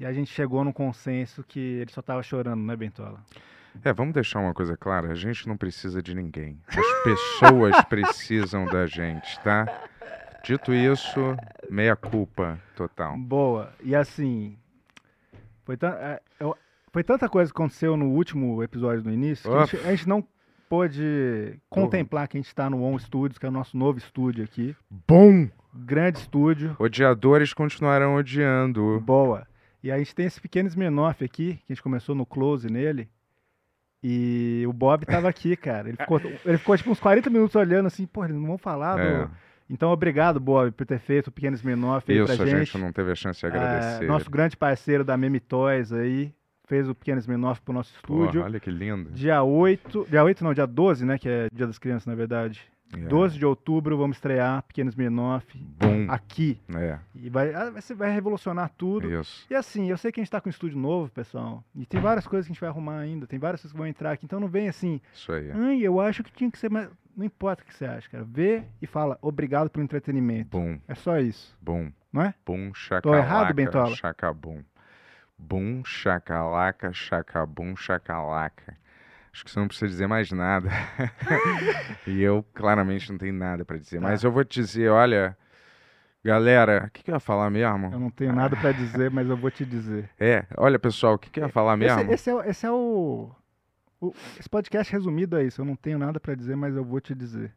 E a gente chegou num consenso que ele só tava chorando, né, Bentola? É, vamos deixar uma coisa clara: a gente não precisa de ninguém. As pessoas precisam da gente, tá? Dito isso, meia culpa total. Boa. E assim, foi, é, eu- foi tanta coisa que aconteceu no último episódio do início que a gente, a gente não pôde contemplar que a gente está no On Studios, que é o nosso novo estúdio aqui. Bom! Grande estúdio. Odiadores continuarão odiando. Boa. E a gente tem esse pequeno Smirnoff aqui, que a gente começou no close nele. E o Bob tava aqui, cara. Ele ficou, ele ficou tipo uns 40 minutos olhando assim, pô, eles não vão falar do... É, Então, obrigado, Bob, por ter feito o pequeno Smirnoff aí isso, pra a gente. gente não teve a chance de É, agradecer. nosso grande parceiro da Meme Toys aí, fez o Pequeno Smirnoff pro nosso Porra, estúdio. olha que lindo. Dia 8, dia 8 não, dia 12, né, que é Dia das Crianças, na verdade. É. 12 de outubro vamos estrear Pequeno Smirnoff Bom. aqui. É, E vai, ah, vai, revolucionar tudo. isso. E assim, eu sei que a gente tá com um estúdio novo, pessoal, e tem várias coisas que a gente vai arrumar ainda, tem várias coisas que vão entrar aqui, então não vem assim, Isso aí. ai, eu acho que tinha que ser mais... Não importa o que você acha, cara. Vê e fala, obrigado pelo entretenimento. Bom, É só isso, bom, não é? bom, chacalaca. errado, Bentola? Chacabum. Bum, chacalaca, chacabum, chacalaca acho que você não precisa dizer mais nada. e eu claramente não tenho nada para dizer. Tá. Mas eu vou te dizer, olha, galera, o que, que eu ia falar mesmo? Eu não tenho nada para dizer, mas eu vou te dizer. É, olha pessoal, o que, que eu ia falar mesmo? Esse, esse, é, esse é o, o, Esse podcast resumido é isso. Eu não tenho nada para dizer, mas eu vou te dizer.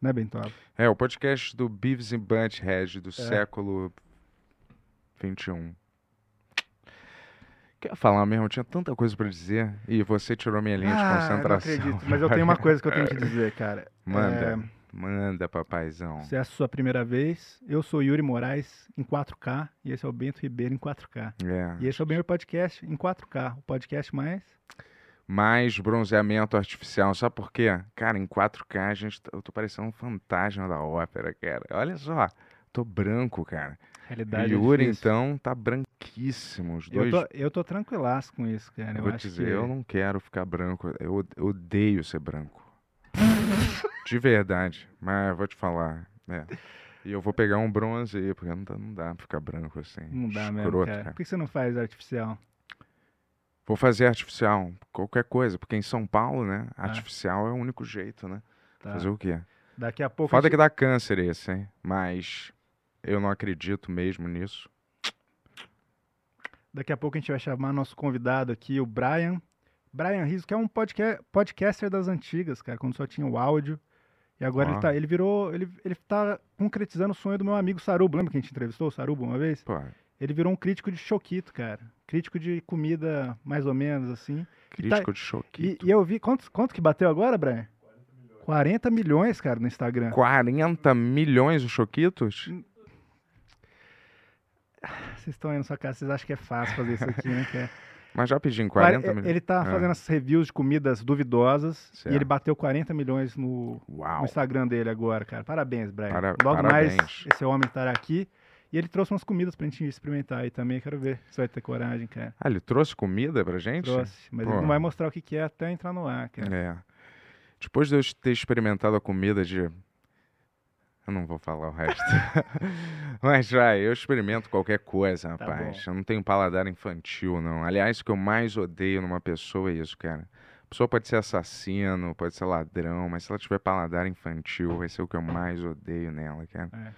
Né, Bento? É, o podcast do Beavis and Butthead do é. século 21. Quer falar mesmo? Eu tinha tanta coisa para dizer e você tirou minha linha ah, de concentração. Não acredito, mas eu tenho uma coisa que eu tenho que dizer, cara. Manda. É... Manda, papaizão. Se é a sua primeira vez, eu sou Yuri Moraes em 4K e esse é o Bento Ribeiro em 4K. É. E esse é o meu podcast em 4K, o podcast mais mais bronzeamento artificial. Sabe por quê? Cara, em 4K, a gente, tá, eu tô parecendo um fantasma da ópera, cara. Olha só, tô branco, cara. Realidade é Yuri, difícil. então, tá branquíssimo. Os Eu dois tô, eu tô tranquilaço com isso, cara. Eu Eu, vou te dizer, que... eu não quero ficar branco. Eu od- eu odeio ser branco. De verdade. Mas eu vou te falar. É. E eu vou pegar um bronze aí, porque não dá, não dá pra ficar branco assim. Não dá mesmo, Escroto, cara. Por que você não faz artificial? Vou fazer artificial, qualquer coisa, porque em São Paulo, né? Artificial é o único jeito, né? Tá. Fazer o quê? Daqui a pouco. Foda gente- que dá câncer esse, hein? Mas eu não acredito mesmo nisso. Daqui a pouco a gente vai chamar nosso convidado aqui, o Brian. Brian Rizzo, que é um podca podcaster das antigas, cara, quando só tinha o áudio. E agora Ó. ele, tá, ele virou. Ele, ele tá concretizando o sonho do meu amigo Sarubo. Lembra que a gente entrevistou o Sarubo uma vez? Pô, Ele virou um crítico de choquito, cara. Crítico de comida, mais ou menos, assim. Tá- crítico de choque. E, e eu vi. Quanto, quanto que bateu agora, Brian? 40 milhões, cara, no Instagram. 40 milhões de choquitos? Vocês estão aí na sua casa, vocês acham que é fácil fazer isso aqui, né? cara? Mas já pedi em 40 Quare- milhões. Ele tá Ah. fazendo essas reviews de comidas duvidosas Certo. e ele bateu 40 milhões no, no Instagram dele agora, cara. Parabéns, Brian. Para- Logo mais parabéns. esse homem estará aqui. E ele trouxe umas comidas pra gente experimentar aí também. Quero ver se vai ter coragem, cara. Ah, ele trouxe comida pra gente? Trouxe. Mas Pô. ele não vai mostrar o que, que é até entrar no ar, cara. É. Depois de eu ter experimentado a comida de. Eu não vou falar o resto. Mas vai, eu experimento qualquer coisa, Tá rapaz. bom. eu não tenho paladar infantil, não. Aliás, o que eu mais odeio numa pessoa é isso, cara. A pessoa pode ser assassino, pode ser ladrão, mas se ela tiver paladar infantil, vai ser o que eu mais odeio nela, cara.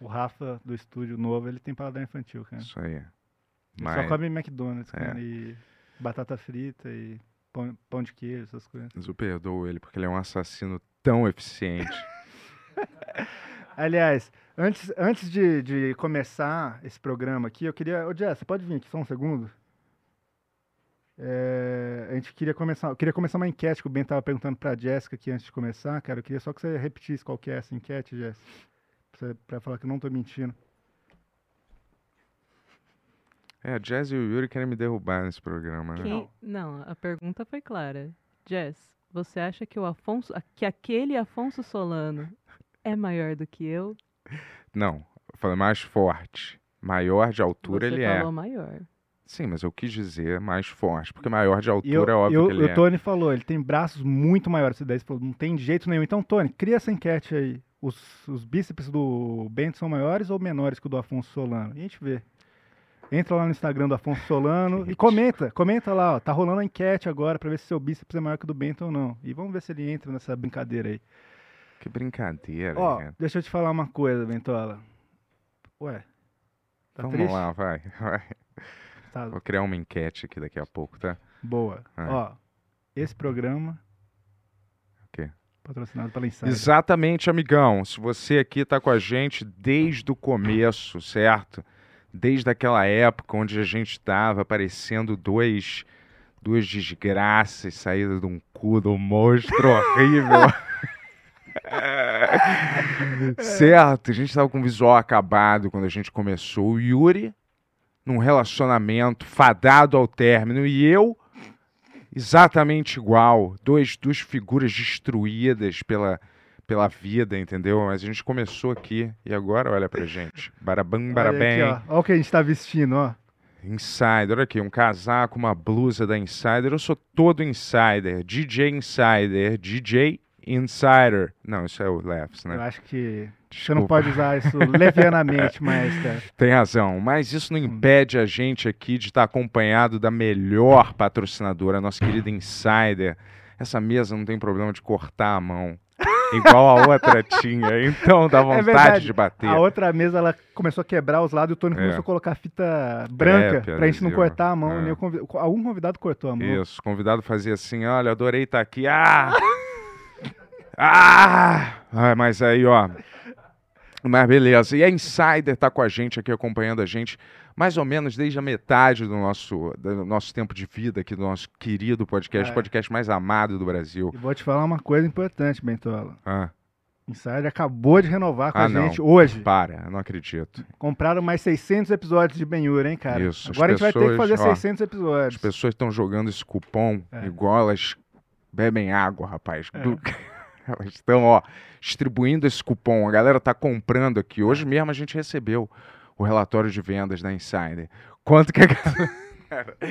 O Rafa do estúdio novo, ele tem paladar infantil, cara. Isso aí. Ele Só come McDonald's, é. cara, e batata frita e pão, pão de queijo, essas coisas. Mas eu perdoo ele, porque ele é um assassino tão eficiente. Aliás, antes, antes de, de começar esse programa aqui, eu queria. Ô, Jess, você pode vir aqui só um segundo? É, a gente queria começar, eu queria começar uma enquete que o Ben estava perguntando para a Jéssica aqui antes de começar, cara. Eu queria só que você repetisse qual que é essa enquete, Jéssica, para falar que eu não estou mentindo. É, a Jazz e o Yuri querem me derrubar nesse programa, né? Quem... Não, a pergunta foi clara. Jazz, você acha que o Afonso, que aquele Afonso Solano é maior do que eu? Não, eu falei mais forte. Maior de altura você ele é. falou maior. Sim, mas eu quis dizer mais forte, porque maior de altura eu, é óbvio eu, que ele o é. O Tony falou, ele tem braços muito maiores. Daí falou, não tem jeito nenhum. Então, Tony, cria essa enquete aí. Os, os bíceps do Bento são maiores ou menores que o do Afonso Solano? E a gente vê. Entra lá no Instagram do Afonso Solano e comenta. Comenta lá, ó. Tá rolando a enquete agora pra ver se seu bíceps é maior que o do Bento ou não. E vamos ver se ele entra nessa brincadeira aí. Que brincadeira, Ó, cara. deixa eu te falar uma coisa, Bentola. Ué. Tá Vamos triste? lá, vai, vai. Tá. Vou criar uma enquete aqui daqui a pouco, tá? Boa. Ó, esse programa. O quê? Patrocinado pela Insider. Exatamente, amigão. Se você aqui tá com a gente desde o começo, certo? Desde aquela época onde a gente estava aparecendo dois, duas desgraças saídas de um cu do monstro horrível. certo, a gente estava com o visual acabado quando a gente começou. O Yuri, num relacionamento fadado ao término, e eu, exatamente igual. Dois, duas figuras destruídas pela, pela vida, entendeu? Mas a gente começou aqui e agora olha pra gente. Barabam, Olha aqui, ó. Olha o que a gente tá vestindo, ó. Insider, olha aqui, um casaco, uma blusa da Insider. Eu sou todo Insider. DJ Insider, DJ Insider. Não, isso é o Laughs, Eu né? acho que você não pode usar isso levianamente, mas, cara. Tem razão, mas isso não impede a gente aqui de estar acompanhado da melhor patrocinadora, a nossa querida Insider. Essa mesa não tem problema de cortar a mão, igual a outra tinha, então dá vontade É de bater. A outra mesa ela começou a quebrar os lados e o Tony É. começou a colocar fita branca Crepe, pra gente não cortar a mão. É. nem o convi- Algum convidado cortou a mão. Isso, o convidado fazia assim, olha, adorei estar aqui. Ah! ah! Ah, Mas aí, ó. Mas beleza. E a Insider tá com a gente aqui, acompanhando a gente, mais ou menos desde a metade do nosso, do nosso tempo de vida aqui, do nosso querido podcast, É. podcast mais amado do Brasil. E vou te falar uma coisa importante, Bentola. Ah, Insider acabou de renovar com Ah, a não. gente hoje. para, não acredito. Compraram mais 600 episódios de Ben-Hur, hein, cara? Isso, Agora a gente vai ter que pessoas, fazer ó, 600 episódios. As pessoas estão jogando esse cupom É. igual elas bebem água, rapaz. É. Glu- Elas estão, ó, distribuindo esse cupom. A galera tá comprando aqui. Hoje É. mesmo a gente recebeu o relatório de vendas da Insider. Quanto que a galera...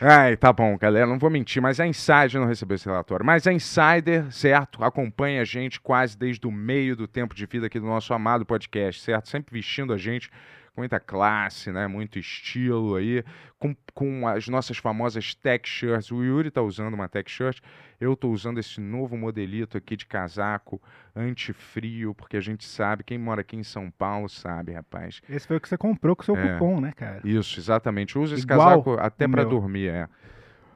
Ai, tá bom, galera, não vou mentir, mas a Insider não recebeu esse relatório. Mas a Insider, certo, acompanha a gente quase desde o meio do tempo de vida aqui do nosso amado podcast, certo? Sempre vestindo a gente muita classe, né? Muito estilo aí, com, com as nossas famosas tech shirts. O Yuri tá usando uma tech shirt, eu tô usando esse novo modelito aqui de casaco anti-frio, porque a gente sabe, quem mora aqui em São Paulo sabe, rapaz. Esse foi o que você comprou com o seu É. cupom, né, cara? Isso, exatamente. Uso esse Igual casaco até meu. dormir, é.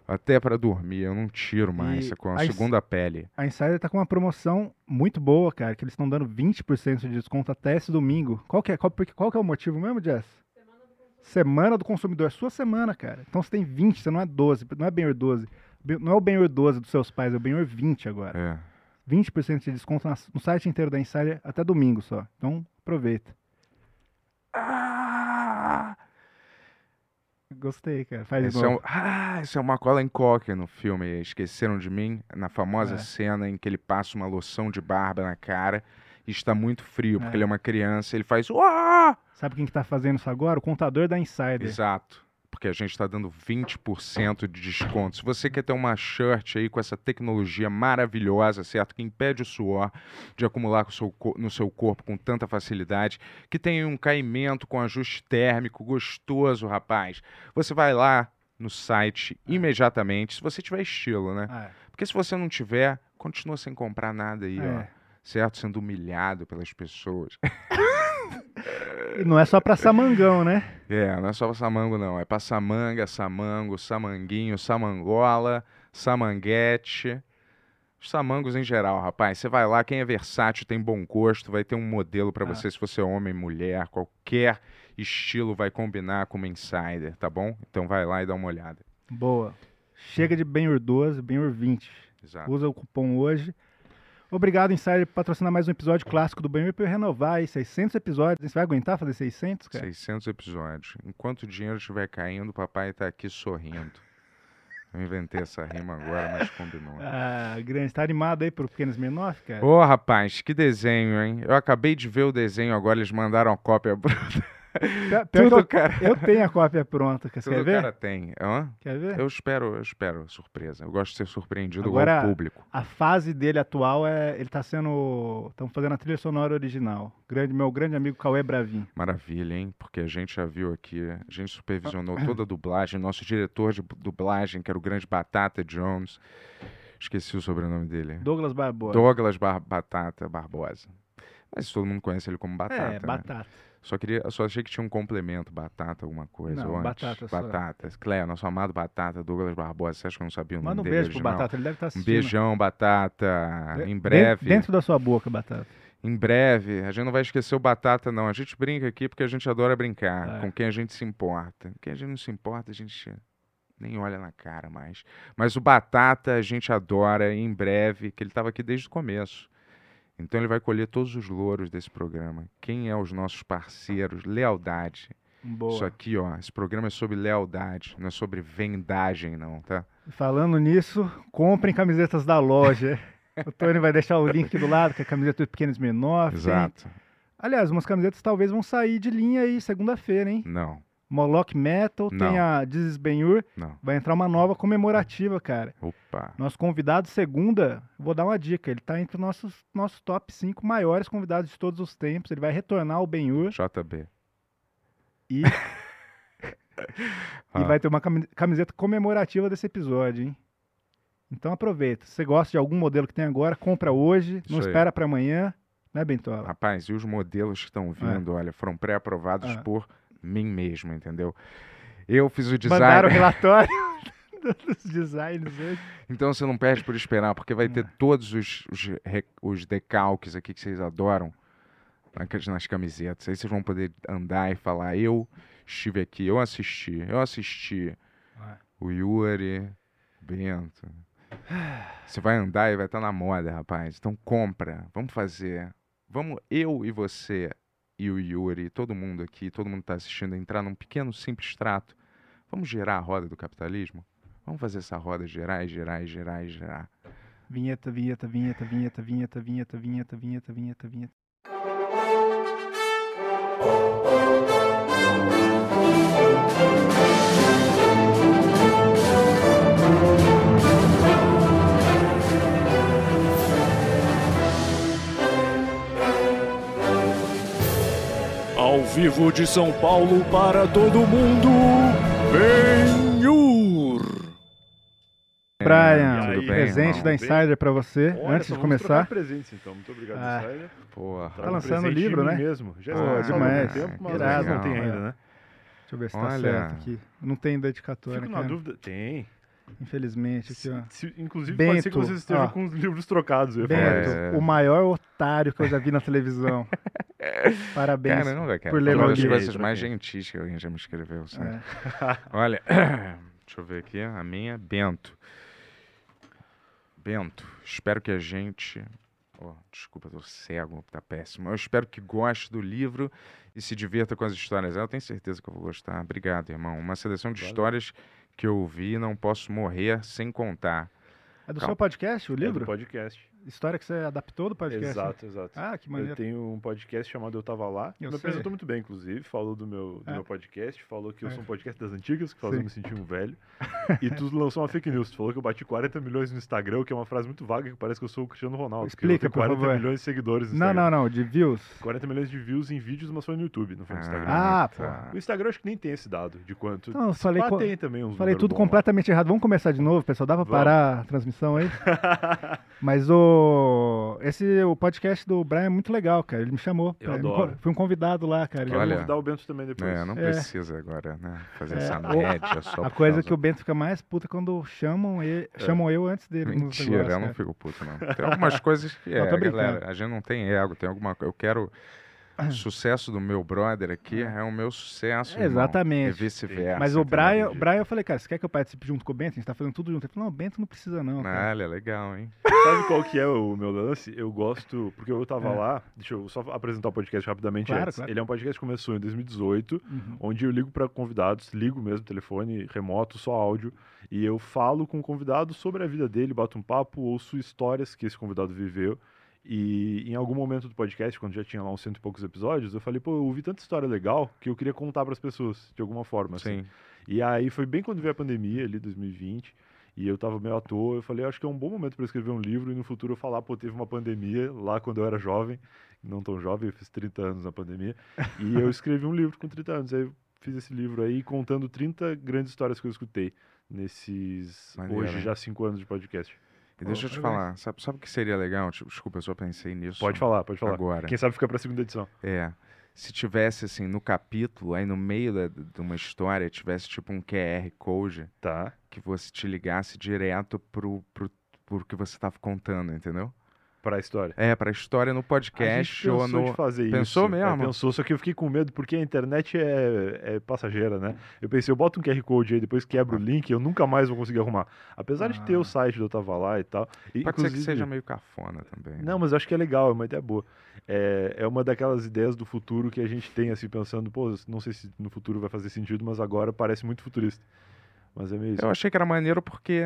Até pra dormir, eu não tiro mais, E é com a a segunda pele. A Insider tá com uma promoção muito boa, cara, que eles estão dando 20% de desconto até esse domingo. Qual que é, qual, porque- qual que é o motivo mesmo, Jess? Semana do consumidor. É sua semana, cara. Então você tem 20, você não é 12, não é Benhur 12. Ben- Não é o Benhur 12 dos seus pais, é o Benhur 20 agora. É. 20% de desconto na- no site inteiro da Insider até domingo só. Então aproveita. Ah! Gostei, cara. Faz Esse é, um, ah, esse é uma Colin Cocker no filme Esqueceram de Mim, na famosa É. cena em que ele passa uma loção de barba na cara e está muito frio, porque É. ele é uma criança, ele faz Uá! Sabe quem que tá fazendo isso agora? O contador da Insider. Exato. Porque a gente está dando 20% de desconto. Se você quer ter uma shirt aí com essa tecnologia maravilhosa, certo? Que impede o suor de acumular no seu corpo com tanta facilidade, que tem um caimento com ajuste térmico gostoso, rapaz. Você vai lá no site imediatamente, se você tiver estilo, né? Ah, Porque se você não tiver, continua sem comprar nada aí, ó. é. Certo? Sendo humilhado pelas pessoas. E não é só pra Samangão, né? É, não é só pra Samango, não. É pra Samanga, Samango, Samanguinho, Samangola, Samanguete. Os samangos em geral, rapaz. Você vai lá, quem é versátil, tem bom gosto, vai ter um modelo pra Ah. você, se você é homem, mulher, qualquer estilo vai combinar com uma insider, tá bom? Então vai lá e dá uma olhada. Boa. Chega de Benhur 12, Benhur 20. Exato. Usa o cupom hoje. Obrigado, Insider, por patrocinar mais um episódio clássico do Benhur para eu renovar aí 600 episódios. Você vai aguentar fazer 600, cara? 600 episódios. Enquanto o dinheiro estiver caindo, o papai tá aqui sorrindo. Eu inventei essa rima agora, mas combinou. Ah, grande. Tá animado aí pro Pequenos Menor, cara? Ô, rapaz, que desenho, hein? Eu acabei de ver o desenho agora, eles mandaram a cópia. Pior- pior Tudo, eu, cara. eu tenho a cópia pronta. Quer, Tudo quer o ver? cara tem. Hã? Quer ver? Eu espero, eu espero surpresa. Eu gosto de ser surpreendido Agora- igual o público. A fase dele atual é. Ele tá sendo. Estamos fazendo a trilha sonora original. Grande, meu grande amigo Cauê Bravin. Maravilha, hein? Porque a gente já viu aqui, a gente supervisionou toda a dublagem. Nosso diretor de dublagem, que era o grande Batata Jones. Esqueci o sobrenome dele. Douglas Barbosa. Douglas Bar- Batata Barbosa. Mas todo mundo conhece ele como Batata. é, né? Só queria, só achei que tinha um complemento, batata, alguma coisa. Não, batata. Batata. Cléo, nosso amado Batata, Douglas Barbosa. Você acha que eu não sabia o nome Manda um dele beijo pro? Batata, ele deve estar Um assistindo. beijão, Batata. De- Em breve. Dentro da sua boca, Batata. Em breve. A gente não vai esquecer o Batata, não. A gente brinca aqui porque a gente adora brincar. É. Com quem a gente se importa. Quem a gente não se importa, a gente nem olha na cara mais. Mas o Batata a gente adora em breve, que ele estava aqui desde o começo. Então ele vai colher todos os louros desse programa. Quem é os nossos parceiros? Lealdade. Boa. Isso aqui, ó. Esse programa é sobre lealdade, não é sobre vendagem, não, tá? Falando nisso, comprem camisetas da loja. o Tony vai deixar o link do lado, que é a camiseta do Pequenos Menor. tem- Exato. Aliás, umas camisetas talvez vão sair de linha aí segunda-feira, hein? Não, Moloch Metal, tem Não. a This is Ben-Hur, vai entrar uma nova comemorativa, cara. Opa. Nosso convidado segunda, vou dar uma dica, ele tá entre os nossos, nossos top 5 maiores convidados de todos os tempos. Ele vai retornar ao Ben-Hur JB. e, Ah. e vai ter uma cami- camiseta comemorativa desse episódio, hein? Então aproveita. Se você gosta de algum modelo que tem agora, compra hoje, não aí. espera pra amanhã, né, Bentola? Rapaz, e os modelos que estão vindo, olha, foram pré-aprovados Ah. por mim mesmo, entendeu? Eu fiz o Mandaram o design. relatório dos designs hoje. Então você não perde por esperar, porque vai ter todos os, os, os decalques aqui que vocês adoram nas nas camisetas. Aí vocês vão poder andar e falar: eu estive aqui, eu assisti, eu assisti. O Yuri, Bento. Você vai andar e vai estar na moda, rapaz. Então compra, vamos fazer. Vamos, eu e você e o Yuri, todo mundo aqui, todo mundo está assistindo, entrar num pequeno simples trato. Vamos girar a roda do capitalismo? Vamos fazer essa roda girar e girar e girar e girar. Vinheta, vinheta, vinheta, vinheta, vinheta, vinheta, vinheta, vinheta, vinheta, vinheta. Vivo de São Paulo para todo mundo, Benhur! Brian, aí, presente irmão? da Insider pra você, Olha, antes de começar. presentes, então. Muito obrigado, Ah. Insider. Porra. Trago um lançando de livro, né? mesmo. Já Pô, há demais. tempo, mas Irado. não tem ainda, né? Deixa eu ver se tá Olha. certo aqui. Não tem dedicatória, Fico na dúvida. Tem. Infelizmente, aqui, Se- ó. se- inclusive, Bento, pode ser que vocês estejam ó. com os livros trocados. Bento. É. o maior otário que eu já vi na televisão. Parabéns. Caramba, cara. por ler uma das coisas mais gentis que alguém já me escreveu. sabe? É. Olha, deixa eu ver aqui. A minha, Bento. Bento, espero que a gente. Oh, desculpa, tô cego, tá péssimo. Eu espero que goste do livro e se divirta com as histórias. Eu tenho certeza que eu vou gostar. Obrigado, irmão. Uma seleção de histórias que eu vi não posso morrer sem contar. É do Calma. seu podcast, o É do livro? podcast. História que você adaptou do podcast? né? Exato, exato. Ah, que Eu maneiro. tenho um podcast chamado Eu Tava Lá. Eu me sei. apresentou muito bem, inclusive. Falou do meu, do É. meu podcast. Falou que eu É. sou um podcast das antigas, que faz eu me sentir um velho. E tu lançou uma fake news. Tu falou que eu bati 40 milhões no Instagram, que é uma frase muito vaga, que parece que eu sou o Cristiano Ronaldo. Explica, eu por tenho 40 favor. milhões de seguidores no Não, Instagram. não, não, de views. 40 milhões de views em vídeos, mas foi no YouTube, não foi no Instagram. Ah, tá. O Instagram eu acho que nem tem esse dado de quanto. Não, eu falei, Pá, co- também uns falei tudo bons lá. completamente errado. Vamos começar de novo, pessoal? Dá pra Vamos. parar a transmissão aí? Mas o o, esse, o podcast do Brian é muito legal, cara. Ele me chamou. Eu adoro. Fui um convidado lá, cara. Quero Olha. convidar o Bento também depois. É, não É. precisa agora, né? Fazer É, essa média só A coisa causa- que o Bento fica mais puta quando chamam, ele, chamam eu antes dele. Mentira, negócios, eu não cara. fico puto, não. Tem algumas coisas que Não, é, galera, a gente não tem ego, tem alguma coisa. Eu quero. O sucesso do meu brother aqui é o meu sucesso. irmão, Exatamente. E vice-versa. Mas o? Brian, o Brian, eu falei, cara, você quer que eu participe junto com o Bento? A gente tá fazendo tudo junto. Ele falou, não, o Bento não precisa não, cara. Olha, legal, hein? Sabe qual que é o meu lance? Eu gosto, porque eu tava É. lá, deixa eu só apresentar o podcast rapidamente Claro, antes. claro. Ele é um podcast que começou em 2018, Uhum. onde eu ligo para convidados, ligo mesmo, telefone, remoto, só áudio, e eu falo com o convidado sobre a vida dele, bato um papo, ouço histórias que esse convidado viveu. E em algum momento do podcast, quando já tinha lá uns cento e poucos episódios, eu falei, pô, eu ouvi tanta história legal que eu queria contar para as pessoas, de alguma forma. assim. Sim. E aí foi bem quando veio a pandemia, ali 2020, e eu tava meio à toa, eu falei, acho que é um bom momento para escrever um livro e no futuro eu falar, pô, teve uma pandemia lá quando eu era jovem, não tão jovem, eu fiz 30 anos na pandemia, e eu escrevi um livro com 30 anos, aí eu fiz esse livro aí contando 30 grandes histórias que eu escutei nesses, Maneiro, hoje hein? já 5 anos de podcast. E deixa eu te falar, sabe, sabe o que seria legal? Tipo, Desculpa, eu só pensei nisso. Pode falar, pode falar. Agora. Quem sabe fica pra segunda edição. É. Se tivesse, assim, no capítulo, aí no meio da- de uma história, tivesse tipo um QR Code Tá. que você te ligasse direto pro, pro, pro que você tava contando, entendeu? Pra história. É, pra história no A gente podcast ou pensou no. de fazer Pensou isso. É, mesmo? pensou, só que eu fiquei com medo porque a internet é, é passageira, né? Eu pensei, eu boto um QR Code aí, depois quebro o link, eu nunca mais vou conseguir arrumar. Apesar de ter Ah. o site do Eu Tava Lá e tal. e, Pode ser que seja meio cafona também. né? Não, mas eu acho que é legal, é uma ideia boa. É, é uma daquelas ideias do futuro que a gente tem, assim, pensando, pô, não sei se no futuro vai fazer sentido, mas agora parece muito futurista. Mas é meio isso. Eu achei que era maneiro porque,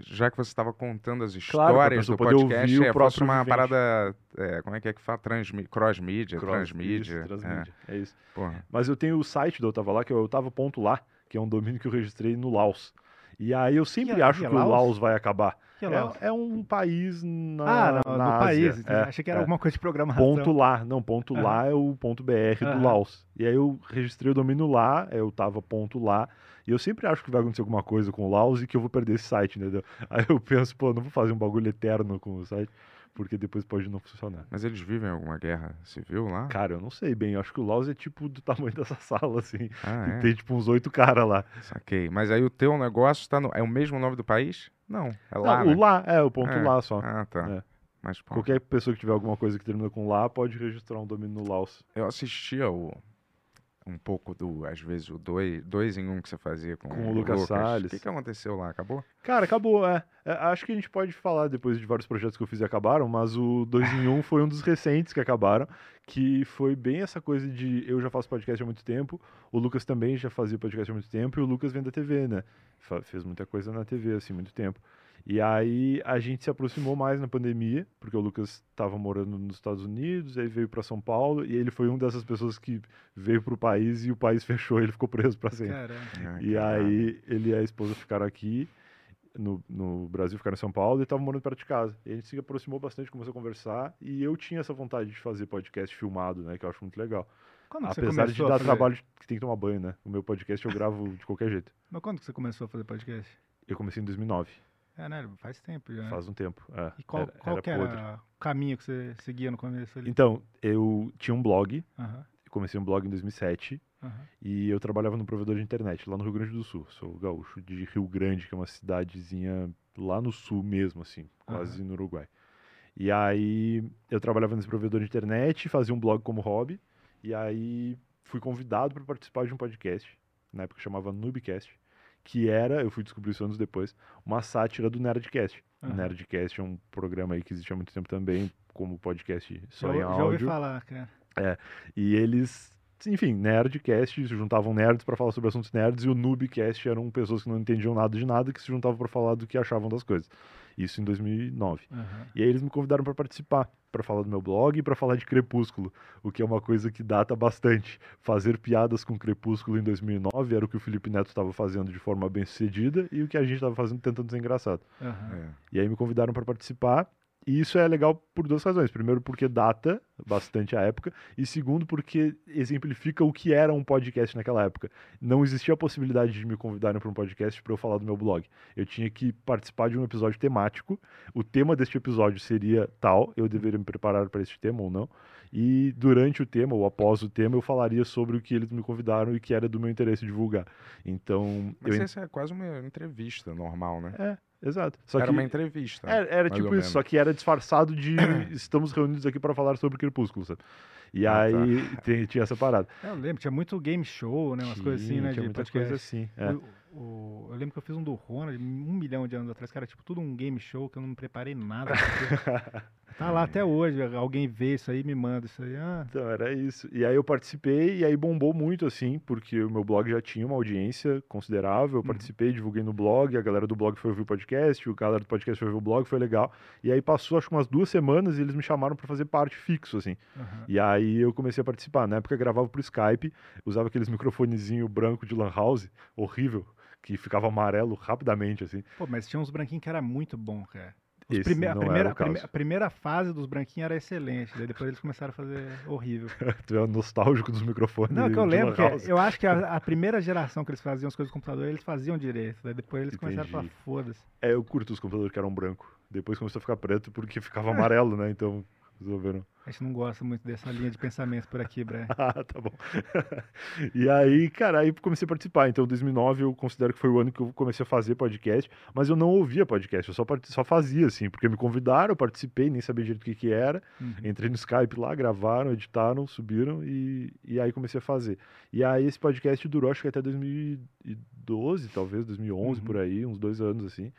já que você estava contando as Claro, histórias pessoa do podcast, ouvir o é, fosse próprio uma vivente. parada. é, como é que é que fala? Transmi cross-mídia, Cross- transmídia. transmídia, é isso. É, porra. Mas eu tenho o site do Eu Tava Lá, que é o Otava.lá, que é um domínio que eu registrei no Laos. E aí eu sempre Que é- acho que é que o Laos? Laos vai acabar. Que é Laos? É, é um país na, Ah, não, na no Ásia. país. É, Achei que era é. alguma coisa de programação. Ponto lá. Não, ponto lá é o ponto BR do. Laos. E aí eu registrei o domínio lá, eu tava ponto lá. E eu sempre acho que vai acontecer alguma coisa com o Laos e que eu vou perder esse site, entendeu? Aí eu penso, pô, não vou fazer um bagulho eterno com o site, porque depois pode não funcionar. Mas eles vivem alguma guerra civil lá? Cara, eu não sei bem, eu acho que o Laos é tipo do tamanho dessa sala, assim. Ah, E é? tem tipo uns oito caras lá. Saquei. Mas aí o teu negócio tá no. É o mesmo nome do país? Não. É lá. Não, né? o lá, é, o ponto É. lá só. Ah, tá. É. Mas, Qualquer pessoa que tiver alguma coisa que termina com lá pode registrar um domínio no Laos. eu assistia o. Um pouco do, às vezes, o dois, dois em um que você fazia com, Com o Lucas O Salles. que, que aconteceu lá? Acabou? Cara, acabou, é. É, Acho que a gente pode falar depois de vários projetos que eu fiz e acabaram, mas o 2 em 1 foi um dos recentes que acabaram, que foi bem essa coisa de eu já faço podcast há muito tempo, o Lucas também já fazia podcast há muito tempo, e o Lucas vem da TV, né? Fez muita coisa na TV, assim, muito tempo. E aí a gente se aproximou mais na pandemia, porque o Lucas estava morando nos Estados Unidos, aí veio para São Paulo, e ele foi uma dessas pessoas que veio pro país e o país fechou, ele ficou preso para sempre. Caramba. Ah, E aí ele e a esposa ficaram aqui no, no Brasil, ficaram em São Paulo e estavam morando perto de casa. E a gente se aproximou bastante, começou a conversar e eu tinha essa vontade de fazer podcast filmado, né, que eu acho muito legal. Quando Apesar de dar fazer- trabalho que tem que tomar banho, né? O meu podcast eu gravo de qualquer jeito. Mas quando que você começou a fazer podcast? Eu comecei em 2009, É, né? Faz tempo já. faz um tempo. é. E qual, Era- qual era era o caminho que você seguia no começo ali? Então, eu tinha um blog, Aham, eu comecei um blog em 2007 aham. e eu trabalhava no provedor de internet lá no Rio Grande do Sul. Sou gaúcho de Rio Grande, que é uma cidadezinha lá no sul mesmo, assim, quase no Uruguai. E aí eu trabalhava nesse provedor de internet, fazia um blog como hobby, e aí fui convidado para participar de um podcast, na época chamava Noobcast, que era, eu fui descobrir isso anos depois, uma sátira do Nerdcast. O Aham. Nerdcast é um programa aí que existe há muito tempo também, como podcast só Já, em já ouvi áudio. falar, cara. E eles, enfim, Nerdcast, se juntavam nerds para falar sobre assuntos nerds, e o Noobcast eram pessoas que não entendiam nada de nada, que se juntavam para falar do que achavam das coisas. Isso em 2009. Aham. E aí eles me convidaram para participar, para falar do meu blog e para falar de Crepúsculo, o que é uma coisa que data bastante. Fazer piadas com Crepúsculo em 2009 era o que o Felipe Neto estava fazendo de forma bem sucedida e o que a gente estava fazendo tentando ser engraçado. Aham. É. E aí me convidaram para participar. E isso é legal por duas razões. Primeiro, porque data bastante a época, e segundo porque exemplifica o que era um podcast naquela época. Não existia a possibilidade de me convidarem para um podcast para eu falar do meu blog. Eu tinha que participar de um episódio temático. O tema deste episódio seria tal, eu deveria me preparar para este tema ou não. E durante o tema ou após o tema eu falaria sobre o que eles me convidaram e que era do meu interesse divulgar. Então, Mas eu essa é quase uma entrevista normal, né? é, exato. Só Era que uma entrevista. era, era tipo isso, menos. só que era disfarçado de estamos reunidos aqui para falar sobre Crepúsculo, sabe? E Ah, tá. aí tem- tinha essa parada. Eu lembro, tinha muito game show, né? Umas coisas assim, né? tinha de muita podcast. coisa assim. é. O- o- eu lembro que eu fiz um do Ronald um milhão de anos atrás, que era tipo tudo um game show que eu não me preparei nada. tá lá até hoje. Alguém vê isso aí, me manda isso aí. Ah, Então, era isso. E aí eu participei e aí bombou muito, assim, porque o meu blog já tinha uma audiência considerável. Eu participei, divulguei no blog, a galera do blog foi ouvir o podcast, o galera do podcast foi ouvir o blog, foi legal. E aí passou, acho que umas duas semanas e eles me chamaram para fazer parte fixo, assim. aham. E aí eu comecei a participar. Na época eu gravava por Skype, usava aqueles microfonezinho branco de Lan House, horrível, que ficava amarelo rapidamente, assim. Pô, mas tinha uns branquinhos que era muito bom, cara. Prime- a, primeira, a prime- a primeira fase dos branquinhos era excelente, daí depois eles começaram a fazer horrível. Tu é nostálgico dos microfones. Não, é que eu lembro que eu acho que a, a primeira geração que eles faziam as coisas no computador, eles faziam direito. Daí depois eles começaram a falar, Entendi. foda-se. É, eu curto os computadores que eram branco. Depois começou a ficar preto porque ficava amarelo, né? Então resolveram. A gente não gosta muito dessa linha de pensamento por aqui, Brian. Ah, tá bom. e aí, cara, aí comecei a participar. Então, 2009 eu considero que foi o ano que eu comecei a fazer podcast, mas eu não ouvia podcast, eu só, part- só fazia, assim, porque me convidaram, eu participei, nem sabia direito o que, que era. Uhum. Entrei no Skype lá, gravaram, editaram, subiram e, e aí comecei a fazer. E aí esse podcast durou, acho que até 2012, talvez, 2011, Uhum. por aí, uns dois anos, assim.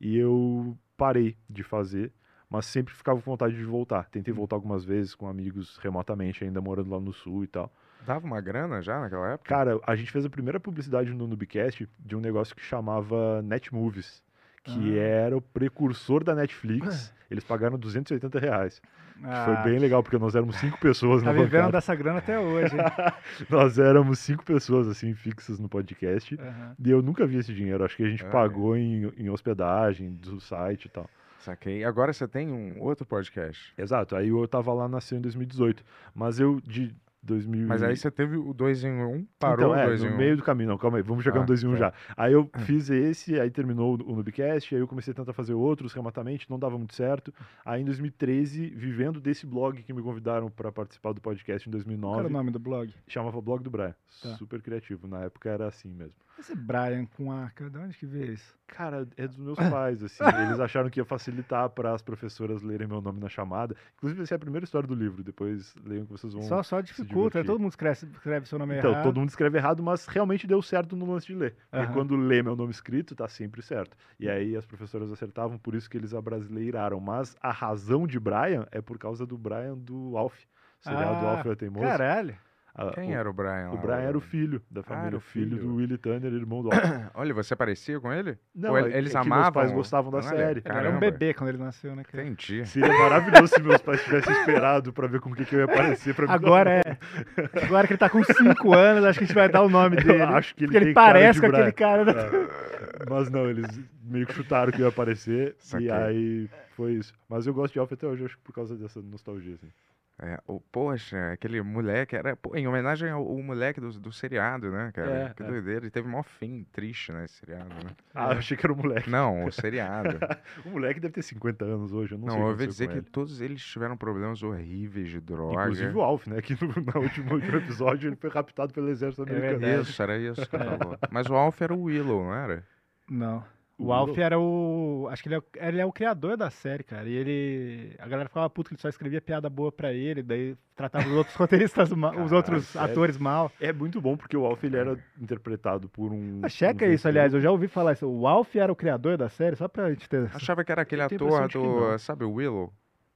E eu parei de fazer, mas sempre ficava com vontade de voltar. Tentei voltar algumas vezes com amigos remotamente, ainda morando lá no sul e tal. Dava uma grana já naquela época? Cara, a gente fez a primeira publicidade no Nubcast de um negócio que chamava Netmovies, que Ah. era o precursor da Netflix. Eles pagaram 280 reais. Foi Ah, bem legal, porque nós éramos cinco pessoas Tá na vivendo bancada. dessa grana até hoje, hein? Nós éramos cinco pessoas, assim, fixas no podcast. Aham. E eu nunca vi esse dinheiro. Acho que a gente Ah, pagou em, em hospedagem do site e tal. Saquei. Agora você tem um outro podcast. Exato. Aí eu tava lá, nasceu em 2018. Mas eu, de 2000... Mas aí você teve o 2 em 1, um, parou então, o é, 2 em no 1. meio do caminho. Não, calma aí, vamos chegar Ah, no 2 em 1 tá. já. Aí eu fiz esse, aí terminou o Nubcast, aí eu comecei a tentar fazer outros rematamente, não dava muito certo. Aí em 2013, vivendo desse blog que me convidaram para participar do podcast em Qual era 2009, o nome do blog? chamava Blog do Brian. Tá. Super criativo. Na época era assim mesmo. Esse Brian com arca, de onde que veio isso? Cara, é dos meus pais, assim. Eles acharam que ia facilitar para as professoras lerem meu nome na chamada. Inclusive, essa é a primeira história do livro. Depois leiam que vocês vão. Só, só dificulta, né? todo mundo escreve, escreve seu nome Então, errado. todo mundo escreve errado, mas realmente deu certo no lance de ler. Porque Aham. quando lê meu nome escrito, tá sempre certo. E aí as professoras acertavam, por isso que eles abrasileiraram. Mas a razão de Brian é por causa do Brian do Alf. Seriado Ah, Alf é Teimoso. Caralho. Ah, Quem o, era o Brian? O lá? Brian era o filho da Ah, família, era o filho, filho. do Willie Tanner, irmão do. Olha, você parecia com ele? Não, Ou é- ele- eles é que amavam? meus pais gostavam da Olha, série. Ele era um bebê quando ele nasceu, né? cara? Entendi. Seria maravilhoso se meus pais tivessem esperado pra ver com o que, que eu ia aparecer pra Agora é. Agora que ele tá com 5 anos, acho que a gente vai dar o nome Eu dele. acho que ele porque ele parece de com aquele cara. da- É, Mas não, eles meio que chutaram que eu ia aparecer. Saquei. E aí foi isso. Mas eu gosto de Alf até hoje, acho que por causa dessa nostalgia, assim. É, o, poxa, aquele moleque era pô, em homenagem ao, ao moleque do, do seriado, né, cara? É, que é. doideira. Ele teve um maior fim triste, né, esse seriado, né? Ah, eu achei que era o moleque. Não, o seriado. O moleque deve ter 50 anos hoje, eu não, Não, sei. o eu ouvi dizer que ele. todos eles tiveram problemas horríveis de droga. Inclusive o Alf, né? Que no, última- último episódio ele foi raptado pelo exército É americano. verdade. Isso, era isso que eu falou. Mas o Alf era o Willow, não era? Não. O Alf era o. Acho que ele é, o- ele é o criador da série, cara. E ele. A galera ficava puto que ele só escrevia piada boa pra ele, daí tratava os outros roteiristas, ma- os outros sério? atores mal. É muito bom porque o Alf ele era interpretado por um. Ah, checa um isso, aliás, eu já ouvi falar isso. O Alf era o criador da série, só pra gente ter. Achava que era aquele ator do. Sabe o Willow?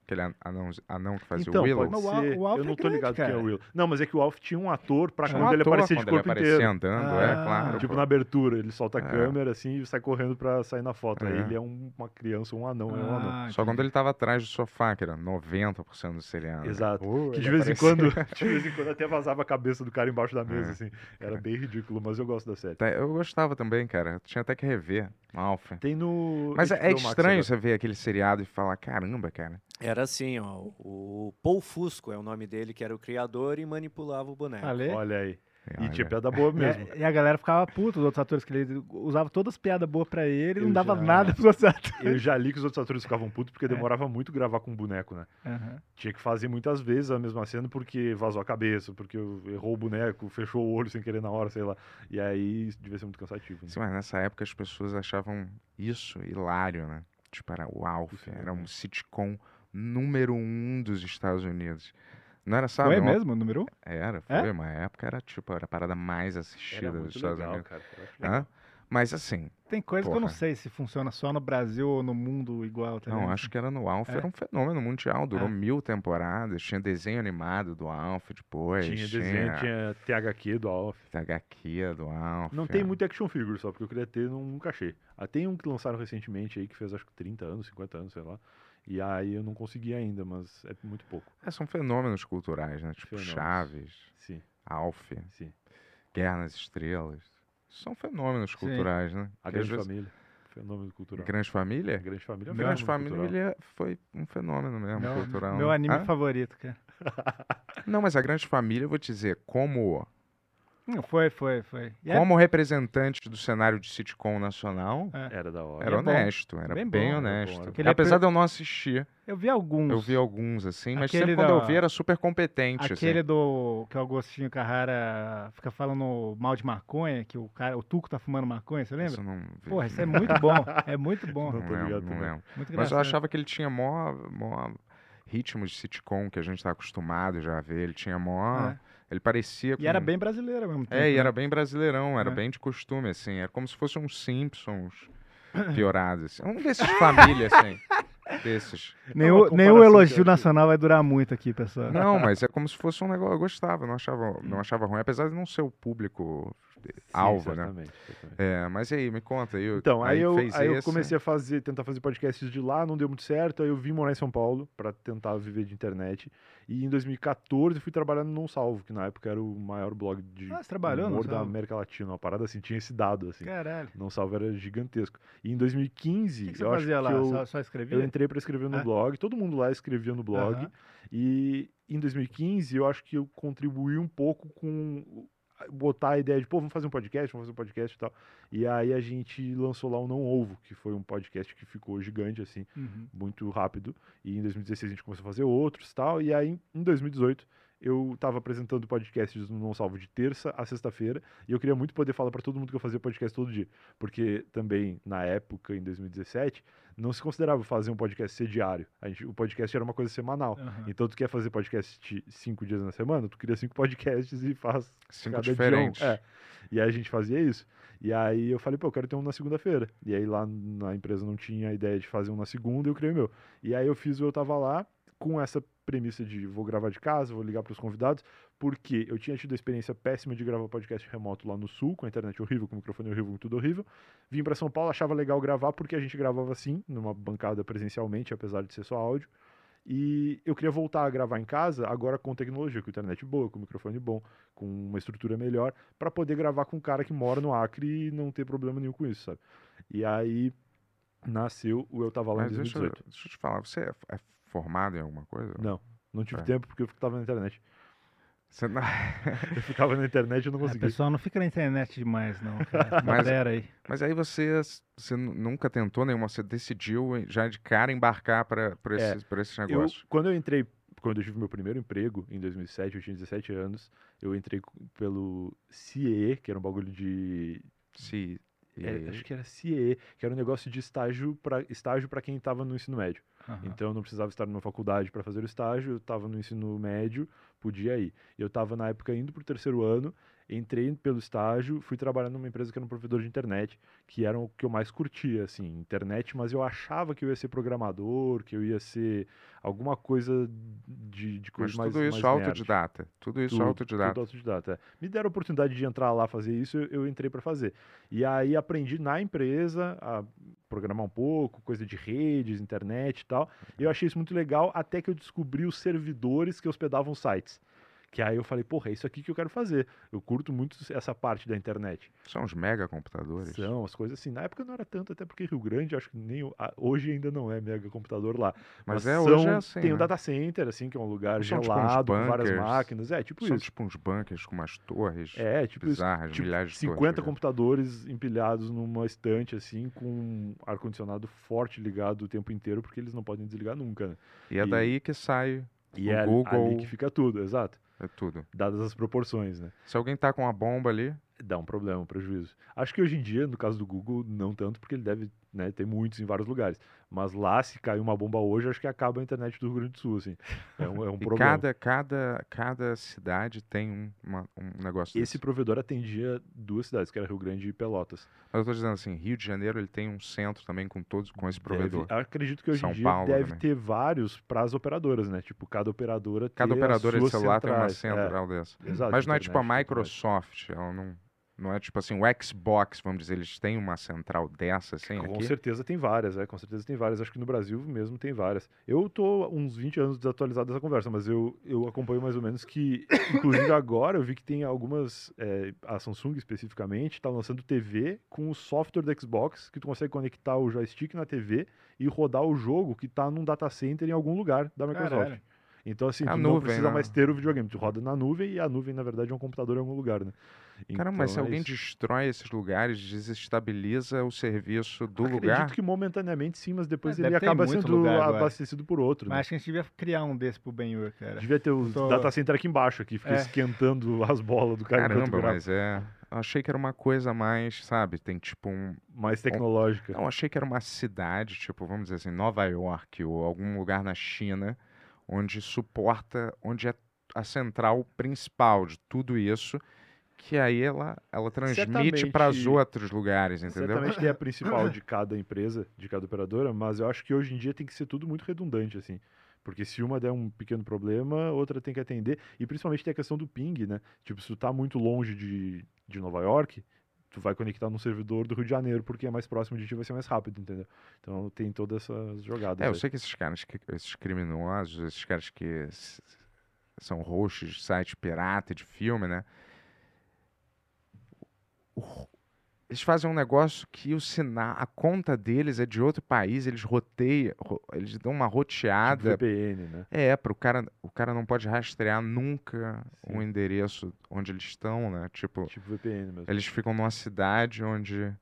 Aquele an- anão, anão que fazia Então, o Willow? pode o Al- ser. o Alf eu não é tô ligado quem é cara. o Will. Não, mas é que o Alf tinha um ator pra Tinha quando um ele aparecia de quando ele corpo inteiro. andando, é, Ah, claro. Tipo pô. na abertura, ele solta a É. câmera assim e sai correndo pra sair na foto. Aí É. ele é um- uma criança, um anão, é um anão. Ah, Só quando ele tava atrás do sofá, que era 90% do seriado. Exato. Uh, Que de vez em quando, de vez em quando até vazava a cabeça do cara embaixo da mesa, É. assim. Era bem ridículo, mas eu gosto da série. Tá, Eu gostava também, cara. Tinha até que rever. Alf. Tem no. Mas é, é Max estranho agora. você ver aquele seriado e falar, caramba, cara. Era assim, ó. O Paul Fusco é o nome dele, que era o criador e manipulava o boneco. Falei. Olha aí. E tinha piada boa E mesmo. e a galera ficava puta, os outros atores, que ele usava todas as piadas boas pra ele e não dava já- nada pros outros atores. Eu já li que os outros atores ficavam putos É. porque demorava muito gravar com boneco, né? Aham. Tinha que fazer muitas vezes a mesma cena porque vazou a cabeça, porque errou o boneco, fechou o olho sem querer na hora, sei lá. E aí devia ser muito cansativo. né? Sim, mas nessa época as pessoas achavam isso hilário, né? Tipo, era o Alf, Isso é era um verdade. sitcom número um dos Estados Unidos. Não era, sabe? Foi uma- mesmo número um? Era, É? foi. Uma época era, tipo, era a parada mais assistida dos Estados legal, Unidos. cara. Hã? Mas assim, Tem coisa que eu não Porra. sei se funciona só no Brasil ou no mundo igual, tá não, acho que era no Alf, É. era um fenômeno mundial, durou É. mil temporadas, tinha desenho animado do Alf depois, Tinha desenho, tinha THQ do Alf. HQ do Alf. Não é. tem muito action figure só, porque eu queria ter num, num cachê. Ah, tem um que lançaram recentemente aí, que fez acho que 30 anos, 50 anos, sei lá. E aí eu não consegui ainda, mas é muito pouco. É, são fenômenos culturais, né? Tipo Fenômenos. Chaves, Sim, Alf, sim. Guerra nas Estrelas. São fenômenos Sim. culturais, né? A Grande vezes- Família. Fenômeno cultural. Grande Família? A Grande Família é Grande fenômeno cultural. Família foi um fenômeno mesmo, Meu, cultural. meu né? anime Hã? favorito, cara. Não, mas a Grande Família, eu vou te dizer, como, Foi, foi, foi. E é- como representante do cenário de sitcom nacional, é. Era da hora. era é honesto, era Bem bem, bom, honesto. era é Apesar de eu não assistir, Eu vi alguns. eu vi alguns assim, mas Aquele sempre quando eu da- vi era super competente. Aquele assim. do que o Agostinho Carrara fica falando mal de maconha, que o cara, o Tuco tá fumando maconha, você Isso lembra? eu não vi. Porra, isso é muito bom. É muito bom. Não Não lembro, não também. lembro. Muito Mas eu achava que ele tinha mó, mó ritmo de sitcom que a gente tá acostumado já a ver. Ele tinha mó. É. Ele parecia. E era bem brasileiro mesmo tempo. É, e né? era bem brasileirão, era É. bem de costume, assim. Era como se fosse uns Simpsons piorados. Assim. Um desses de família, assim. Desses. Nenhum comparação que eu elogio nacional vai durar muito aqui, pessoal. Não, mas é como se fosse um negócio. Eu gostava, não achava, não achava ruim, apesar de não ser o público Sim, alvo, né? certamente, certamente. É, mas e aí, me conta aí. Então, aí, eu, fez aí eu esse. comecei a fazer, tentar fazer podcasts de lá, não deu muito certo, aí eu vim morar em São Paulo para tentar viver de internet. E em 2014 fui trabalhar no Não Salvo, que na época era o maior blog de Ah, trabalhou humor da? América Latina, uma parada assim, tinha esse dado assim. Caralho. Não Salvo era gigantesco. E em 2015, O que, que você eu acho fazia que lá? eu, Só, só escrevia? eu entrei para escrever no É? blog, todo mundo lá escrevia no blog. Aham. E em 2015 eu acho que eu contribuí um pouco com botar a ideia de, pô, vamos fazer um podcast, vamos fazer um podcast e tal. E aí a gente lançou lá o Não Ovo, que foi um podcast que ficou gigante, assim, Uhum. muito rápido. E em 2016 a gente começou a fazer outros e tal. E aí em 2018 eu tava apresentando podcasts no Não Salvo de terça a sexta-feira. E eu queria muito poder falar para todo mundo que eu fazia podcast todo dia. Porque também, na época, em 2017, não se considerava fazer um podcast ser diário. A gente, o podcast era uma coisa semanal. Aham. Então tu quer fazer podcast cinco dias na semana, tu cria cinco podcasts e faz Cinco cada dia um. diferentes. É. E aí a gente fazia isso. E aí eu falei, pô, eu quero ter um na segunda-feira. E aí lá na empresa não tinha a ideia de fazer um na segunda, eu criei o meu. E aí eu fiz o Eu Tava Lá com essa premissa de vou gravar de casa, vou ligar para os convidados, porque eu tinha tido a experiência péssima de gravar podcast remoto lá no sul, com a internet horrível, com o microfone horrível, com tudo horrível. Vim para São Paulo, achava legal gravar porque a gente gravava assim, numa bancada presencialmente, apesar de ser só áudio. E eu queria voltar a gravar em casa, agora com tecnologia, com internet boa, com microfone bom, com uma estrutura melhor, para poder gravar com um cara que mora no Acre e não ter problema nenhum com isso, sabe? E aí nasceu o Eu Tava Lá em Mas deixa, eu- 2018. deixa eu te falar, você é, é formado em alguma coisa? Não, não tive É. tempo porque eu tava na internet. Você não... Eu ficava na internet e não É, conseguia. pessoal, não fica na internet demais, não, cara. Mas- Modera aí. Mas aí você, você nu- nunca tentou nenhuma, você decidiu já de cara embarcar para por É, esse, esse Eu, negócio. quando eu entrei, quando eu tive meu primeiro emprego, em 2007, eu tinha 17 anos, eu entrei pelo CIE, que era um bagulho de Se, e- É, acho que era CIE, que era um negócio de estágio para estágio para quem estava no ensino médio. Aham. Então eu não precisava estar numa faculdade para fazer o estágio, eu estava no ensino médio, podia ir. Eu estava na época indo para o terceiro ano, entrei pelo estágio, fui trabalhar numa empresa que era um provedor de internet, que era o que eu mais curtia, assim, internet, mas eu achava que eu ia ser programador, que eu ia ser alguma coisa de, de coisa mas mais tudo isso mais autodidata. Tudo isso Tudo, autodidata. Tudo autodidata. é. Me deram a oportunidade de entrar lá fazer isso, eu, eu entrei para fazer. E aí aprendi na empresa a programar um pouco, coisa de redes, internet e tal. E eu achei isso muito legal até que eu descobri os servidores que hospedavam sites. Que aí eu falei, porra, é isso aqui que eu quero fazer. Eu curto muito essa parte da internet. São os mega computadores. São as coisas assim. Na época não era tanto, até porque Rio Grande, acho que nem hoje ainda não é mega computador lá. Mas Mas é, são, hoje é assim, Tem o né? data center, assim, que é um lugar São tipo gelado, com várias bunkers. máquinas. É, tipo São isso. tipo uns bunkers com umas torres É, tipo isso. bizarras, Tipo, milhares de 50 torres. ligado? computadores empilhados numa estante, assim, com um ar-condicionado forte ligado o tempo inteiro, porque eles não podem desligar nunca, né? E é e- daí que sai E o é ali Google, que fica tudo, exato. É tudo. Dadas as proporções, né? Se alguém tá com uma bomba ali, Dá um problema, um prejuízo. Acho que hoje em dia, no caso do Google, não tanto, porque ele deve né, ter muitos em vários lugares. Mas lá, se cair uma bomba hoje, acho que acaba a internet do Rio Grande do Sul, assim. É um, é um problema. cada, cada, cada cidade tem um, uma- um negócio Esse desse. provedor atendia duas cidades, que era Rio Grande e Pelotas. Mas eu tô dizendo assim, Rio de Janeiro ele tem um centro também com todos com esse provedor. Deve, acredito que hoje São em dia Paulo deve também. ter vários para as operadoras, né? Tipo, cada operadora Cada operadora de celular tem uma. É, central dessa. exato, Mas não é tipo a. Microsoft, ela não, não é tipo assim, o Xbox, vamos dizer, eles têm uma central dessa, assim, Com aqui. certeza tem várias, é, com certeza tem várias. Acho que no Brasil mesmo tem várias. Eu tô uns 20 anos desatualizado dessa conversa, mas eu, eu acompanho mais ou menos que, inclusive agora, eu vi que tem algumas, é, a Samsung especificamente, tá lançando TV com o software do Xbox, que tu consegue conectar o joystick na TV e rodar o jogo que tá num data center em algum lugar da Microsoft. Caralho. Então, assim, A tu não nuvem, precisa né? mais ter o videogame, tu roda na nuvem e a nuvem, na verdade, é um computador em algum lugar, né? Caramba, mas se Então, é alguém isso. destrói esses lugares, desestabiliza o serviço do Acredito lugar. que momentaneamente sim, mas depois É, ele acaba sendo agora. abastecido por outro. né? Mas acho que a gente devia criar um desse pro Benhur, cara. Devia ter o tô- data center aqui embaixo, aqui, fica É. esquentando as bolas do cara Caramba, mas é. Eu achei que era uma coisa mais, sabe? Tem tipo um. mais tecnológica. Não, eu achei que era uma cidade, tipo, vamos dizer assim, Nova York ou algum lugar na China, onde suporta, onde é a central principal de tudo isso, que aí ela, ela transmite para os outros lugares, entendeu? Certamente tem a principal de cada empresa, de cada operadora, mas eu acho que hoje em dia tem que ser tudo muito redundante, assim. Porque se uma der um pequeno problema, outra tem que atender. E principalmente tem a questão do ping, né? Tipo, se tu tá muito longe de, de Nova York, tu vai conectar num servidor do Rio de Janeiro, porque é mais próximo de ti, vai ser mais rápido, entendeu? Então tem todas essas jogadas. É, eu aí. sei que esses caras, que- esses criminosos, esses caras que são hosts de site pirata de filme, né? O- Eles fazem um negócio que o sinal, a conta deles é de outro país, eles roteiam, ro- eles dão uma Tipo roteada. VPN, né? É, pro cara, o cara não pode rastrear nunca o endereço onde eles estão, né? Tipo, Tipo VPN mesmo. eles ficam numa cidade onde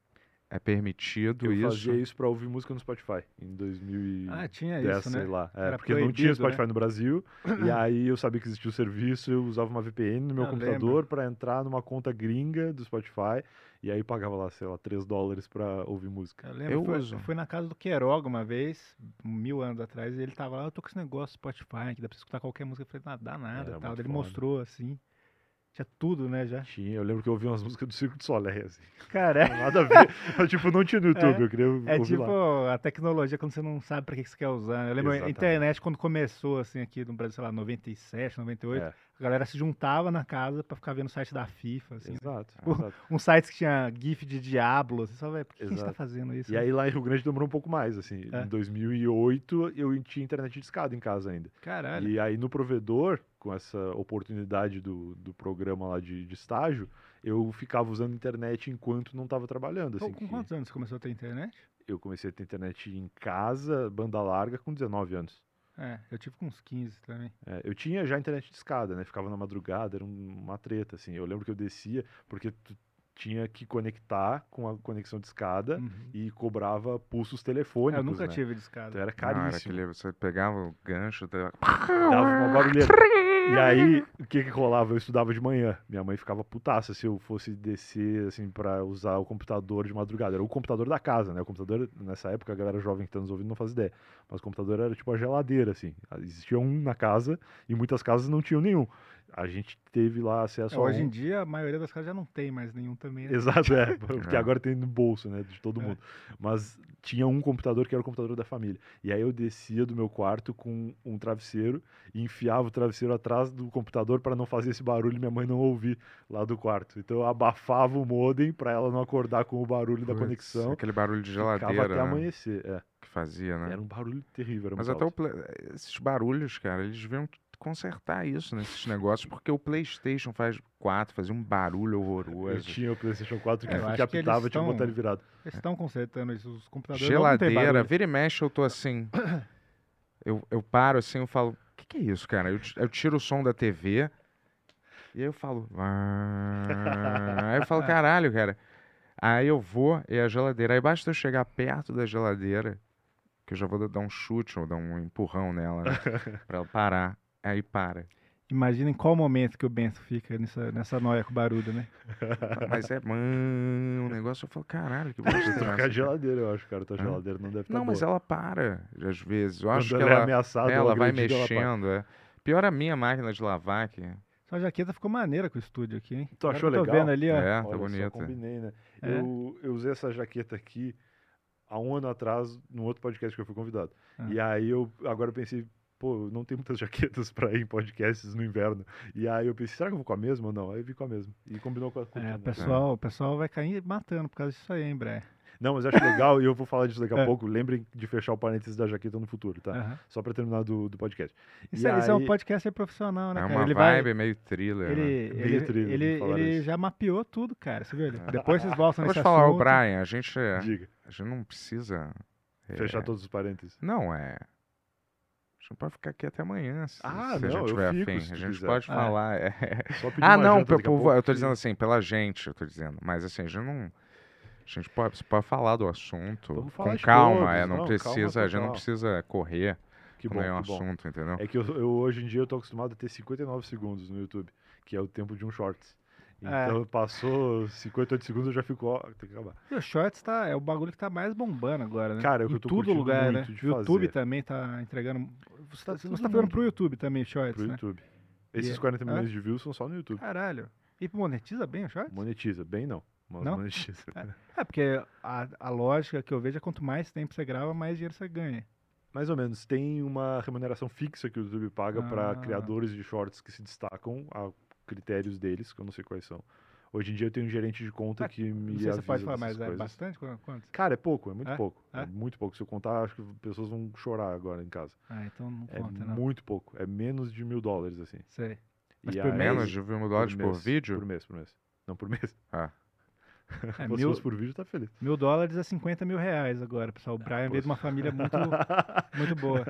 é permitido Eu isso. fazia isso pra ouvir música no Spotify em 2010, Ah, tinha isso, sei né? lá. É, Era porque não tinha proibido, Spotify né? no Brasil, e aí eu sabia que existia o serviço, eu usava uma VPN no meu Eu computador pra entrar numa conta gringa do Spotify, e aí pagava lá, sei lá, 3 dólares pra ouvir música. Eu lembro, Eu foi- uso. fui na casa do Queiroga uma vez, mil anos atrás, e ele tava lá, eu tô com esse negócio Spotify, que dá pra escutar qualquer música. Eu falei, não, dá nada, Era tal. Ele foda. mostrou, assim, tinha tudo, né, já. Tinha, eu lembro que eu ouvia umas músicas do Circo de Soleil, assim. Cara, é, Nada a ver. Eu, tipo, não tinha no YouTube, eu queria é ouvir tipo lá. a tecnologia quando você não sabe pra que que você quer usar. né? Eu lembro a Exatamente. internet quando começou, assim, aqui no Brasil, sei lá, 97, 98, É. a galera se juntava na casa pra ficar vendo o site da FIFA, assim. Exato, Pô, exato. Um site que tinha GIF de Diablo, assim, só, velho, por que, que a gente tá Exato. fazendo isso? E aí lá em Rio Grande demorou um pouco mais, assim. É. Em 2008 eu tinha internet de escada em casa ainda. Caralho. E aí no provedor, com essa oportunidade do, do programa lá de, de estágio, eu ficava usando internet enquanto não estava trabalhando. Assim, com que quantos anos você começou a ter internet? eu comecei a ter internet em casa, banda larga, com 19 anos. É, eu tive com uns 15 também. É, eu tinha já internet de escada, né? Ficava na madrugada, era um- uma treta, assim. Eu lembro que eu descia, porque tu tinha que conectar com a conexão de escada Uhum. e cobrava pulsos É, telefônicos, eu nunca né? tive discada. Então era Não, era caríssimo. aquele, você pegava o gancho, dava- Dava uma barulheira. E aí, o que que rolava? Eu estudava de manhã. Minha mãe ficava putaça se eu fosse descer, assim, pra usar o computador de madrugada. Era o computador da casa, né? O computador, nessa época, a galera jovem que tá nos ouvindo não faz ideia. Mas o computador era tipo a geladeira, assim. Existia um na casa e muitas casas não tinham nenhum. A gente teve lá acesso É, a hoje um. em dia, a maioria das casas já não tem mais nenhum também. né? Exato, é. Porque É. agora tem no bolso, né? De todo É. mundo. Mas tinha um computador que era o computador da família. E aí eu descia do meu quarto com um travesseiro e enfiava o travesseiro atrás do computador para não fazer esse barulho e minha mãe não ouvir lá do quarto. Então eu abafava o modem para ela não acordar com o barulho da Putz, conexão. Aquele barulho de Ficava geladeira, até né? amanhecer. É. Que fazia, né? Era um barulho terrível. Era Mas até ple- esses barulhos, cara, eles deviam consertar isso nesses negócios, porque o PlayStation faz 4 fazia um barulho Eu horroroso. tinha o PlayStation 4 que, É, eu tinha que botar estão- ele virado. Eles estão consertando isso. Os computadores Geladeira, vira e mexe, eu tô assim. Eu, eu paro assim, eu falo, o que, que é isso, cara? Eu, eu tiro o som da TV e aí eu falo. "Ah", Aí eu falo, caralho, cara. Aí eu vou e a geladeira. Aí basta eu chegar perto da geladeira, que eu já vou dar um chute ou dar um empurrão nela, né? pra ela parar. Aí para. Imagina em qual momento que o Benção fica nessa, nessa noia com o barulho, né? Mas é, mano, o negócio eu falo, caralho, que bosta. Trocar a geladeira, eu acho, cara. Tua geladeira não deve estar Não, mas boa. ela para, às vezes. Eu Quando acho que ela é ou ela vai agredida, ela mexendo. é. Pior a minha máquina de lavar aqui. Sua jaqueta ficou maneira com o estúdio aqui, hein? Tu achou legal? tô vendo ali, ó. É, Olha tá só, bonita. combinei, né? É. Eu, eu usei essa jaqueta aqui há um ano atrás, num outro podcast que eu fui convidado. Ah. E aí eu agora eu pensei, pô, não tem muitas jaquetas pra ir em podcasts no inverno. E aí eu pensei, será que eu vou com a mesma ou não? Aí eu vi com a mesma. E combinou com a com a É, o pessoal, o pessoal vai cair matando por causa disso aí, hein, Bre? Não, mas eu acho legal e eu vou falar disso daqui a É. pouco. Lembrem de fechar o parênteses da jaqueta no futuro, tá? Aham. Só pra terminar do, do podcast. Isso, E é, isso é um aí- podcast profissional, né, É cara? uma ele vibe vai, meio thriller. ele, né? Meio ele, thriller, ele, ele já mapeou tudo, cara. Você viu? Ele- Depois vocês voltam Eu vou nesse te falar, o assunto. Brian, a gente, a Diga, gente não precisa. é, fechar todos os parênteses. Não, é. A gente não pode ficar aqui até amanhã, se, Ah, se a não, gente eu tiver fico, afim. A gente quiser. pode Ah. falar. é. Só pedir Ah, não, janta pe- daqui a por- pouco eu tô dizendo assim, pela gente, eu tô dizendo. Mas assim, a gente não. A gente pode, você pode falar do assunto Vamos falar com calma, todos, é, não, não, calma precisa, a gente não precisa correr Que bom, é um que bom. assunto, entendeu? É que eu, eu, hoje em dia eu tô acostumado a ter 59 segundos no YouTube, que é o tempo de um shorts. É. Então passou 58 segundos eu já fico, ó, tem que acabar. E o Shorts tá, é o bagulho que tá mais bombando agora, né? Cara, é o que em eu tô todo lugar, né? muito de O YouTube fazer. também tá entregando. Você tá, Tá você tá fazendo pro YouTube também, Shorts, Pro né? YouTube. Esses é- 40 Hã? milhões de views são só no YouTube. Caralho. E monetiza bem o Shorts? Monetiza, bem não, mas Não? monetiza. É, porque a, a lógica que eu vejo é quanto mais tempo você grava, mais dinheiro você ganha. Mais ou menos, tem uma remuneração fixa que o YouTube paga para Ah. criadores de shorts que se destacam a critérios deles, que eu não sei quais são. Hoje em dia eu tenho um gerente de conta Ah, que me Não sei se você avisa pode falar, mas é coisas. bastante? Qu- Quanto? Cara, é pouco, é muito É? pouco. É? É? muito pouco. Se eu contar, acho que pessoas vão chorar agora em casa. Ah, então não É conta, não. muito pouco. É menos de mil dólares, assim. Sei. Mas E por aí-? Menos de mil dólares por, mês, vídeo? Por mês, por mês. Não, por mês. Ah. É, Se mil, por vídeo, tá feliz. mil dólares é 50 mil reais agora, pessoal. O Brian veio de uma família muito, muito boa.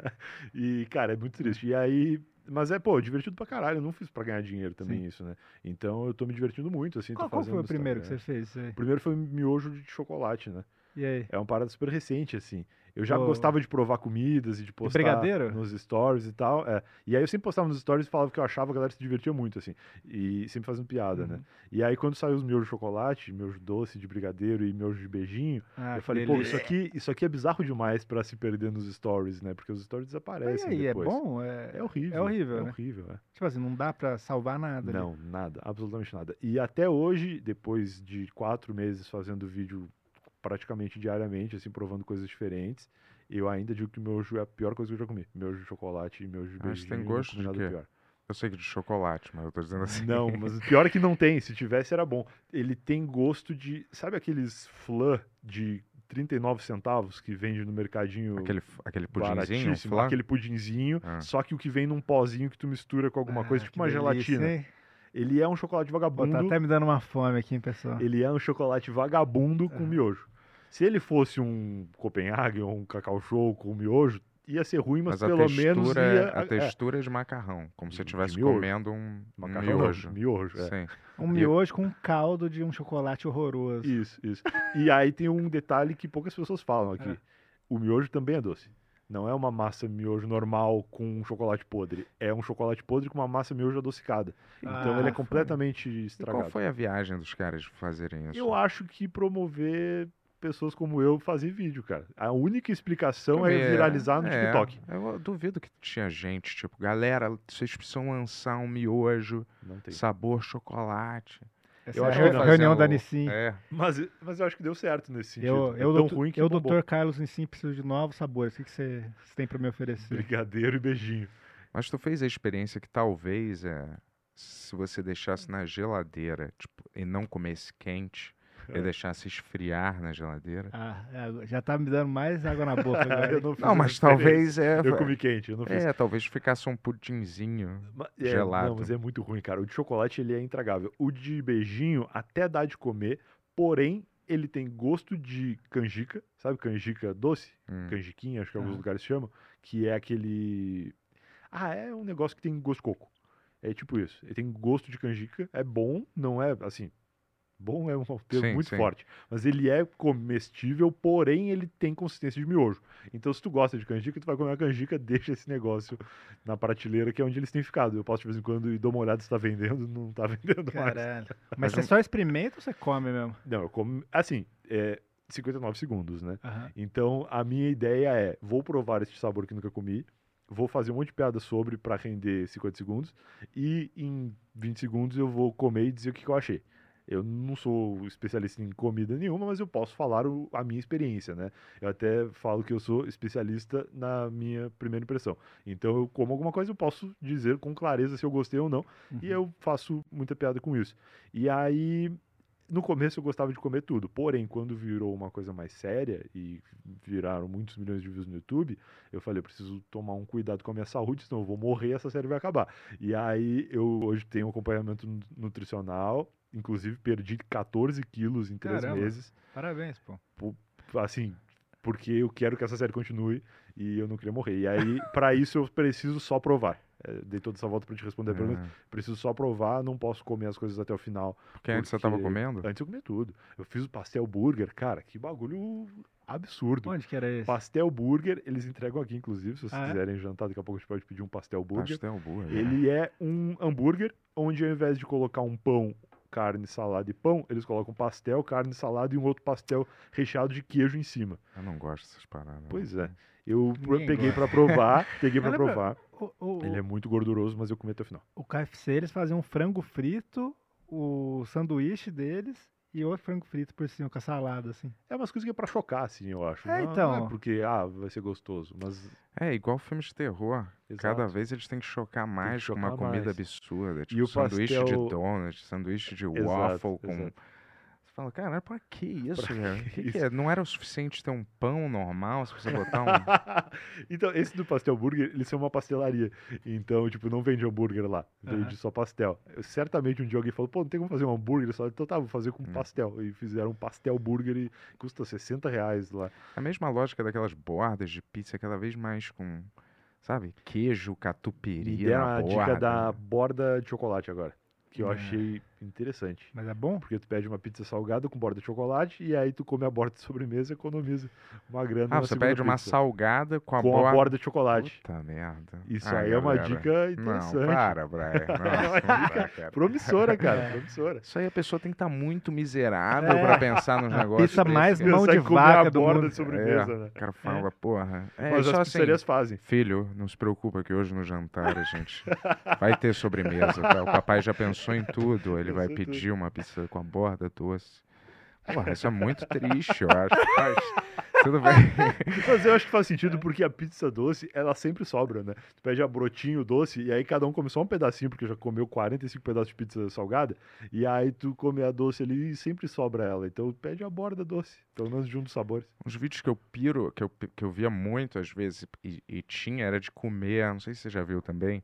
e, cara, é muito triste. E aí. Mas é, pô, divertido pra caralho. Eu não fiz pra ganhar dinheiro também Sim. isso, né? Então eu tô me divertindo muito, assim. Qual, qual foi o primeiro que Instagram. você fez? O primeiro foi miojo de chocolate, né? E aí? É uma parada super recente, assim. Eu já gostava de provar comidas e de postar brigadeiro? nos stories e tal. é. E aí eu sempre postava nos stories e falava que eu achava que a galera se divertia muito, assim. E sempre fazendo piada, né? Uhum. E aí quando saiu os miojos de chocolate, miojo doce de brigadeiro e miojo de beijinho, Ah, eu falei, pô, isso aqui, isso aqui é bizarro demais pra se perder nos stories, né? Porque os stories desaparecem e aí, é depois. bom? É, É horrível. É horrível, é né? horrível, é. Tipo assim, não dá pra salvar nada. ali. Não, nada, absolutamente nada. E até hoje, depois de quatro meses fazendo vídeo praticamente diariamente, assim, provando coisas diferentes, eu ainda digo que miojo é a pior coisa que eu já comi. Miojo de chocolate e miojo de Ah, isso beijinho. tem gosto de nada quê? pior. Eu sei que de chocolate, mas eu tô dizendo assim. Não, mas o pior é que não tem. Se tivesse, era bom. Ele tem gosto de. Sabe aqueles flan de 39 centavos que vende no mercadinho Aquele, aquele pudinzinho? Aquele pudinzinho, Ah. só que o que vem num pozinho que tu mistura com alguma coisa, Ah, tipo que uma delícia, gelatina. hein? Ele é um chocolate Pô, vagabundo. tá até me dando uma fome aqui, hein, pessoal. Ele é um chocolate vagabundo com Ah. miojo. Se ele fosse um Copenhagen ou um Cacau Show com miojo, ia ser ruim, mas, Mas pelo menos textura, ia... é, a é, textura é de macarrão, como se eu estivesse miojo. comendo um, macarrão não, miojo. miojo, é. Sim. Um miojo com um caldo de um chocolate horroroso. Isso, isso. E aí tem um detalhe que poucas pessoas falam aqui. É. O miojo também é doce. Não é uma massa miojo normal com um chocolate podre. É um chocolate podre com uma massa miojo adocicada. Então Ah, ele é foi. completamente E estragado. qual foi a viagem dos caras de fazerem isso? Eu acho que promover pessoas como eu fazer vídeo, cara. A única explicação Também é viralizar no é, TikTok. Eu duvido que tinha gente, tipo, galera, vocês precisam lançar um miojo, Não tem. sabor chocolate. Essa Eu é a acho que não. reunião da um- Nissin. É, Mas, mas eu acho que deu certo nesse sentido. Eu, é eu, tão doutor, ruim que eu, bombou. doutor Carlos Nissin, preciso de novos sabores. O que, você, tem pra me oferecer? Brigadeiro e beijinho. mas tu fez a experiência que talvez, é, se você deixasse na geladeira, tipo, e não comesse quente, e deixasse esfriar na geladeira. Ah, é, já tá me dando mais água na boca eu não, fiz Não, mas talvez é. Eu comi quente, eu não fiz. É, talvez ficasse um pudinzinho. Ma- é, gelado. Não, mas é muito ruim, cara. O de chocolate, ele é intragável. O de beijinho até dá de comer, porém, ele tem gosto de canjica, sabe canjica doce? Hum. Canjiquinha, acho que alguns Ah. lugares chamam, que é aquele... Ah, é um negócio que tem gosto de coco. É tipo isso. Ele tem gosto de canjica, é bom, não é, assim... Bom é um termo Sim, muito sim. forte, mas ele é comestível, porém ele tem consistência de miojo. Então, se tu gosta de canjica, tu vai comer uma canjica, deixa esse negócio na prateleira, que é onde eles têm ficado. Eu posso de vez em quando ir dar uma olhada se tá vendendo, não tá vendendo mais. Caralho. Mas Mas você um- só experimenta ou você come mesmo? Não, eu como. Assim, é 59 segundos, né? Aham. Então, a minha ideia é: vou provar esse sabor que nunca comi, vou fazer um monte de piada sobre pra render 50 segundos, e em 20 segundos eu vou comer e dizer o que, que eu achei. Eu não sou especialista em comida nenhuma, mas eu posso falar o- a minha experiência, né? Eu até falo que eu sou especialista na minha primeira impressão. Então, eu como alguma coisa, eu posso dizer com clareza se eu gostei ou não, e Uhum. eu faço muita piada com isso. E aí, no começo eu gostava de comer tudo, porém, quando virou uma coisa mais séria e viraram muitos milhões de views no YouTube, eu falei, eu preciso tomar um cuidado com a minha saúde, senão eu vou morrer e essa série vai acabar. E aí, eu hoje tenho um acompanhamento nu- nutricional, inclusive perdi 14 quilos em três Caramba. meses, Parabéns, pô. assim, porque eu quero que essa série continue e eu não queria morrer. E aí, pra isso, eu preciso só provar. É, dei toda essa volta pra te responder a pergunta. É, Preciso só provar, não posso comer as coisas até o final. porque antes você tava porque comendo? Antes eu comia tudo. Eu fiz o pastel burger, cara, que bagulho absurdo. Onde que era esse? Pastel burger, eles entregam aqui, inclusive, se vocês Ah, é? quiserem jantar, daqui a pouco a gente pode pedir um pastel burger. Pastel burger. Ele é um hambúrguer, onde ao invés de colocar um pão, carne, salada e pão, eles colocam pastel, carne, salada e um outro pastel recheado de queijo em cima. Eu não gosto dessas paradas. Pois é. Eu Ninguém peguei pra provar, peguei lembra- provar. O, o, Ele é muito gorduroso, mas eu comi até o final. o KFC, eles faziam um frango frito, o sanduíche deles e outro frango frito por cima, com a salada, assim. É umas coisas que é pra chocar, assim, eu acho. É, Não- Não então. é porque, ah, vai ser gostoso, mas É, igual filmes de terror. Cada Exato. vez eles têm que chocar mais com uma chocar comida mais. absurda. E Tipo, o sanduíche pastel- de donut, sanduíche de Exato, waffle com. exato. Fala, cara, pra que isso, Pra velho? que Que que isso? é? Não era o suficiente ter um pão normal se você botar um. então, esse do pastel burger, eles são uma pastelaria. Então, tipo, não vende hambúrguer lá. Vende Aham. só pastel. Eu- certamente um dia alguém falou, pô, não tem como fazer um hambúrguer só. Então tá, vou fazer com Hum. pastel. E fizeram um pastel burger e custa 60 reais lá. A mesma lógica daquelas bordas de pizza, cada vez mais com, sabe, queijo, Me catupiry deram na a dica da borda de chocolate agora. Que eu É. achei interessante. Mas é bom? Porque tu pede uma pizza salgada com borda de chocolate e aí tu come a borda de sobremesa e economiza uma grana Ah, você pede uma pizza. salgada com a com borda... a borda de chocolate. Puta merda. Isso Ah, aí é uma galera. dica interessante. Não, para, Brian. Nossa, uma não dica cara. Promissora, cara, É. promissora. Isso aí a pessoa tem que estar muito miserável É. pra pensar nos negócios. pizza desse, mais cara. mão de vaca a do borda mundo. de sobremesa, É, né? O cara fala, porra. É, Mas as assim, pizzarias fazem. Filho, não se preocupa que hoje no jantar a gente vai ter sobremesa. tá? O papai já pensou em tudo. Ele vai Pensou em pedir uma pizza com a borda doce. Porra, isso é muito triste, eu acho. Mas tudo bem. Mas eu acho que faz sentido porque a pizza doce, ela sempre sobra, né? Tu pede a brotinho doce e aí cada um come só um pedacinho, porque já comeu 45 pedaços de pizza salgada, e aí tu come a doce ali e sempre sobra ela. Então pede a borda doce, pelo menos de um dos sabores. Uns vídeos que eu piro, que eu, que eu via muito às vezes e, e tinha, era de comer, não sei se você já viu também,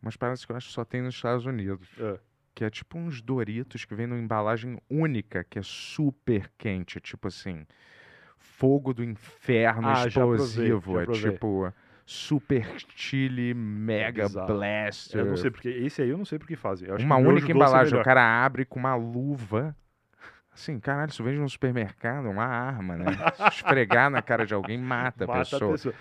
mas parece que eu acho que só tem nos Estados Unidos. É. Que é tipo uns Doritos que vem numa embalagem única, que é super quente. Tipo assim, fogo do inferno Ah, já provei, explosivo. já é provei. tipo super chili mega bizarro. blaster. Eu não sei porque, esse aí eu não sei porque fazem. Uma única é embalagem. o cara abre com uma luva. Assim, caralho, isso vende no supermercado, uma arma, né? Se esfregar na cara de alguém, mata, a Mata pessoa. a pessoa.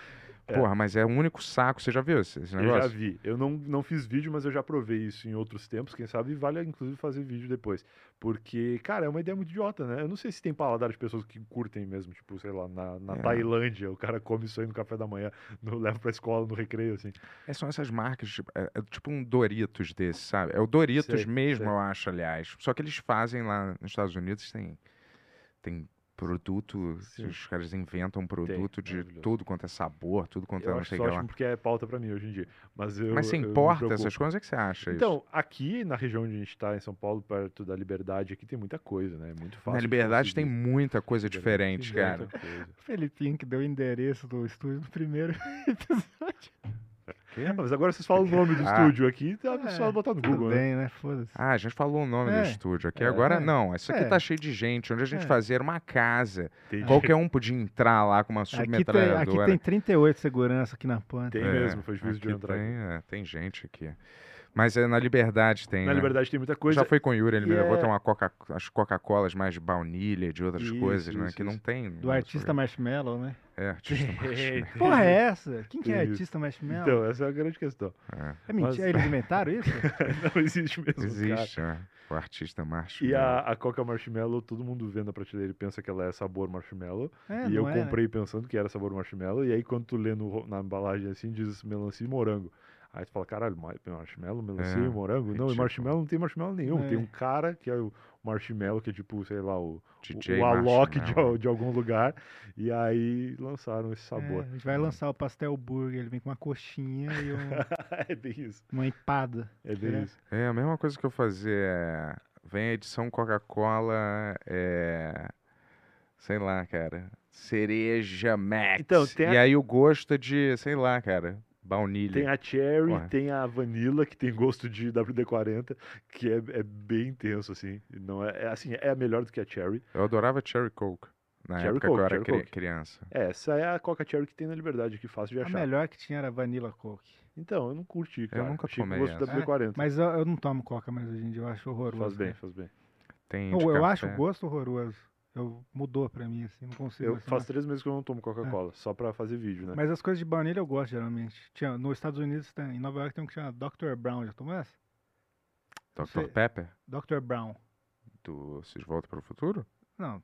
É. Porra, mas é o único saco. Você já viu esse, esse Eu negócio? já vi. Eu não, não fiz vídeo, mas eu já provei isso em outros tempos. Quem sabe vale inclusive fazer vídeo depois. Porque, cara, é uma ideia muito idiota, né? Eu não sei se tem paladar de pessoas que curtem mesmo, tipo, sei lá, na, na É. Tailândia, o cara come isso aí no café da manhã, no, leva pra escola, no recreio, assim. É, são essas marcas, tipo, é, é tipo um Doritos desse, sabe? É o Doritos Sei, mesmo, sei. eu acho, aliás. Só que eles fazem lá nos Estados Unidos, tem, tem produto, Sim. os caras inventam um produto de maravilhoso. tudo quanto é sabor, tudo quanto é Eu não acho sei isso o que lá. ótimo porque é pauta pra mim hoje em dia. Mas, eu, Mas você importa essas coisas? O que você acha isso? Então, aqui na região onde a gente tá, em São Paulo, perto da Liberdade, aqui tem muita coisa, né? É muito fácil. Na de Liberdade tem muita coisa diferente, tem cara. coisa. O Felipinho que deu o endereço do estúdio no primeiro episódio. Ah, mas agora vocês falam o nome do Ah. estúdio aqui, tá É, só botar no Google, né? bem, né? Foda-se. Ah, a gente falou o nome do É. estúdio aqui. É. Agora É. não. Isso aqui É. tá cheio de gente. Onde a gente É. fazia era uma casa. Entendi. Qualquer um podia entrar lá com uma Aqui tem, submetralhadora. aqui tem 38 segurança aqui na ponta. Tem É, mesmo, foi difícil de entrar. Tem, é, tem gente aqui. Mas é, na Liberdade tem. Na né? Liberdade tem muita coisa. Já foi com o Yuri, ele me levou é- tem uma Coca, as Coca-Colas mais de baunilha, de outras Isso, coisas, né? isso, Que não isso. tem. Do artista Marshmallow, né? É, artista marshmallow. Porra, é essa? Quem que é isso. artista Marshmallow? Então, essa é a grande questão. É, é mentira, mas- eles inventaram isso? Não existe mesmo, cara. existe, né? O artista marshmallow. E a, a Coca Marshmallow, todo mundo vê na prateleira e pensa que ela é sabor marshmallow. É, e eu é, né? comprei pensando que era sabor marshmallow. E aí, quando tu lê no na embalagem assim, diz melancia e morango. Aí tu fala, caralho, ma- marshmallow, melancia É, e morango? Não, e ridículo. marshmallow não tem marshmallow nenhum. Tem É. um cara que é o marshmallow, que é tipo, sei lá, o, DJ o Alok de, de algum lugar. E aí lançaram esse É, sabor. a gente vai lançar o pastel burger, ele vem com uma coxinha e um- é bem isso. uma empada. É bem É. isso. É, a mesma coisa que eu fazia é... Vem a edição Coca-Cola, é... Sei lá, cara. Cereja Max. Então, tem E a- aí o gosto é de, sei lá, cara, baunilha. Tem a Cherry, Porra. tem a Vanilla, que tem gosto de WD-40, que é, é bem intenso, assim. Não é, é, assim, é melhor do que a Cherry. Eu adorava Cherry Coke. Na Cherry época Coke, que eu era cri- Coke. criança. Essa é a Coca Cherry que tem na Liberdade, que fácil de A achar. melhor que tinha era Vanilla Coke. Então, eu não curti, cara. nunca Achei com tomei gosto de essa. WD-40. Mas eu, eu não tomo coca mais hoje em dia, eu acho horroroso. Faz bem, né? faz bem. Tem Não, de eu acho o gosto horroroso. Eu, mudou pra mim, assim, não consigo. Eu mais faz tomar. três meses que eu não tomo Coca-Cola, só pra fazer vídeo, né? Mas as coisas de baunilha eu gosto, geralmente. Tinha, nos Estados Unidos, tem, em Nova York tem um que chama Dr. Brown. Já tomou essa? Dr. Você- Pepper? Dr. Brown. Do Vocês Voltam para o Futuro? Não,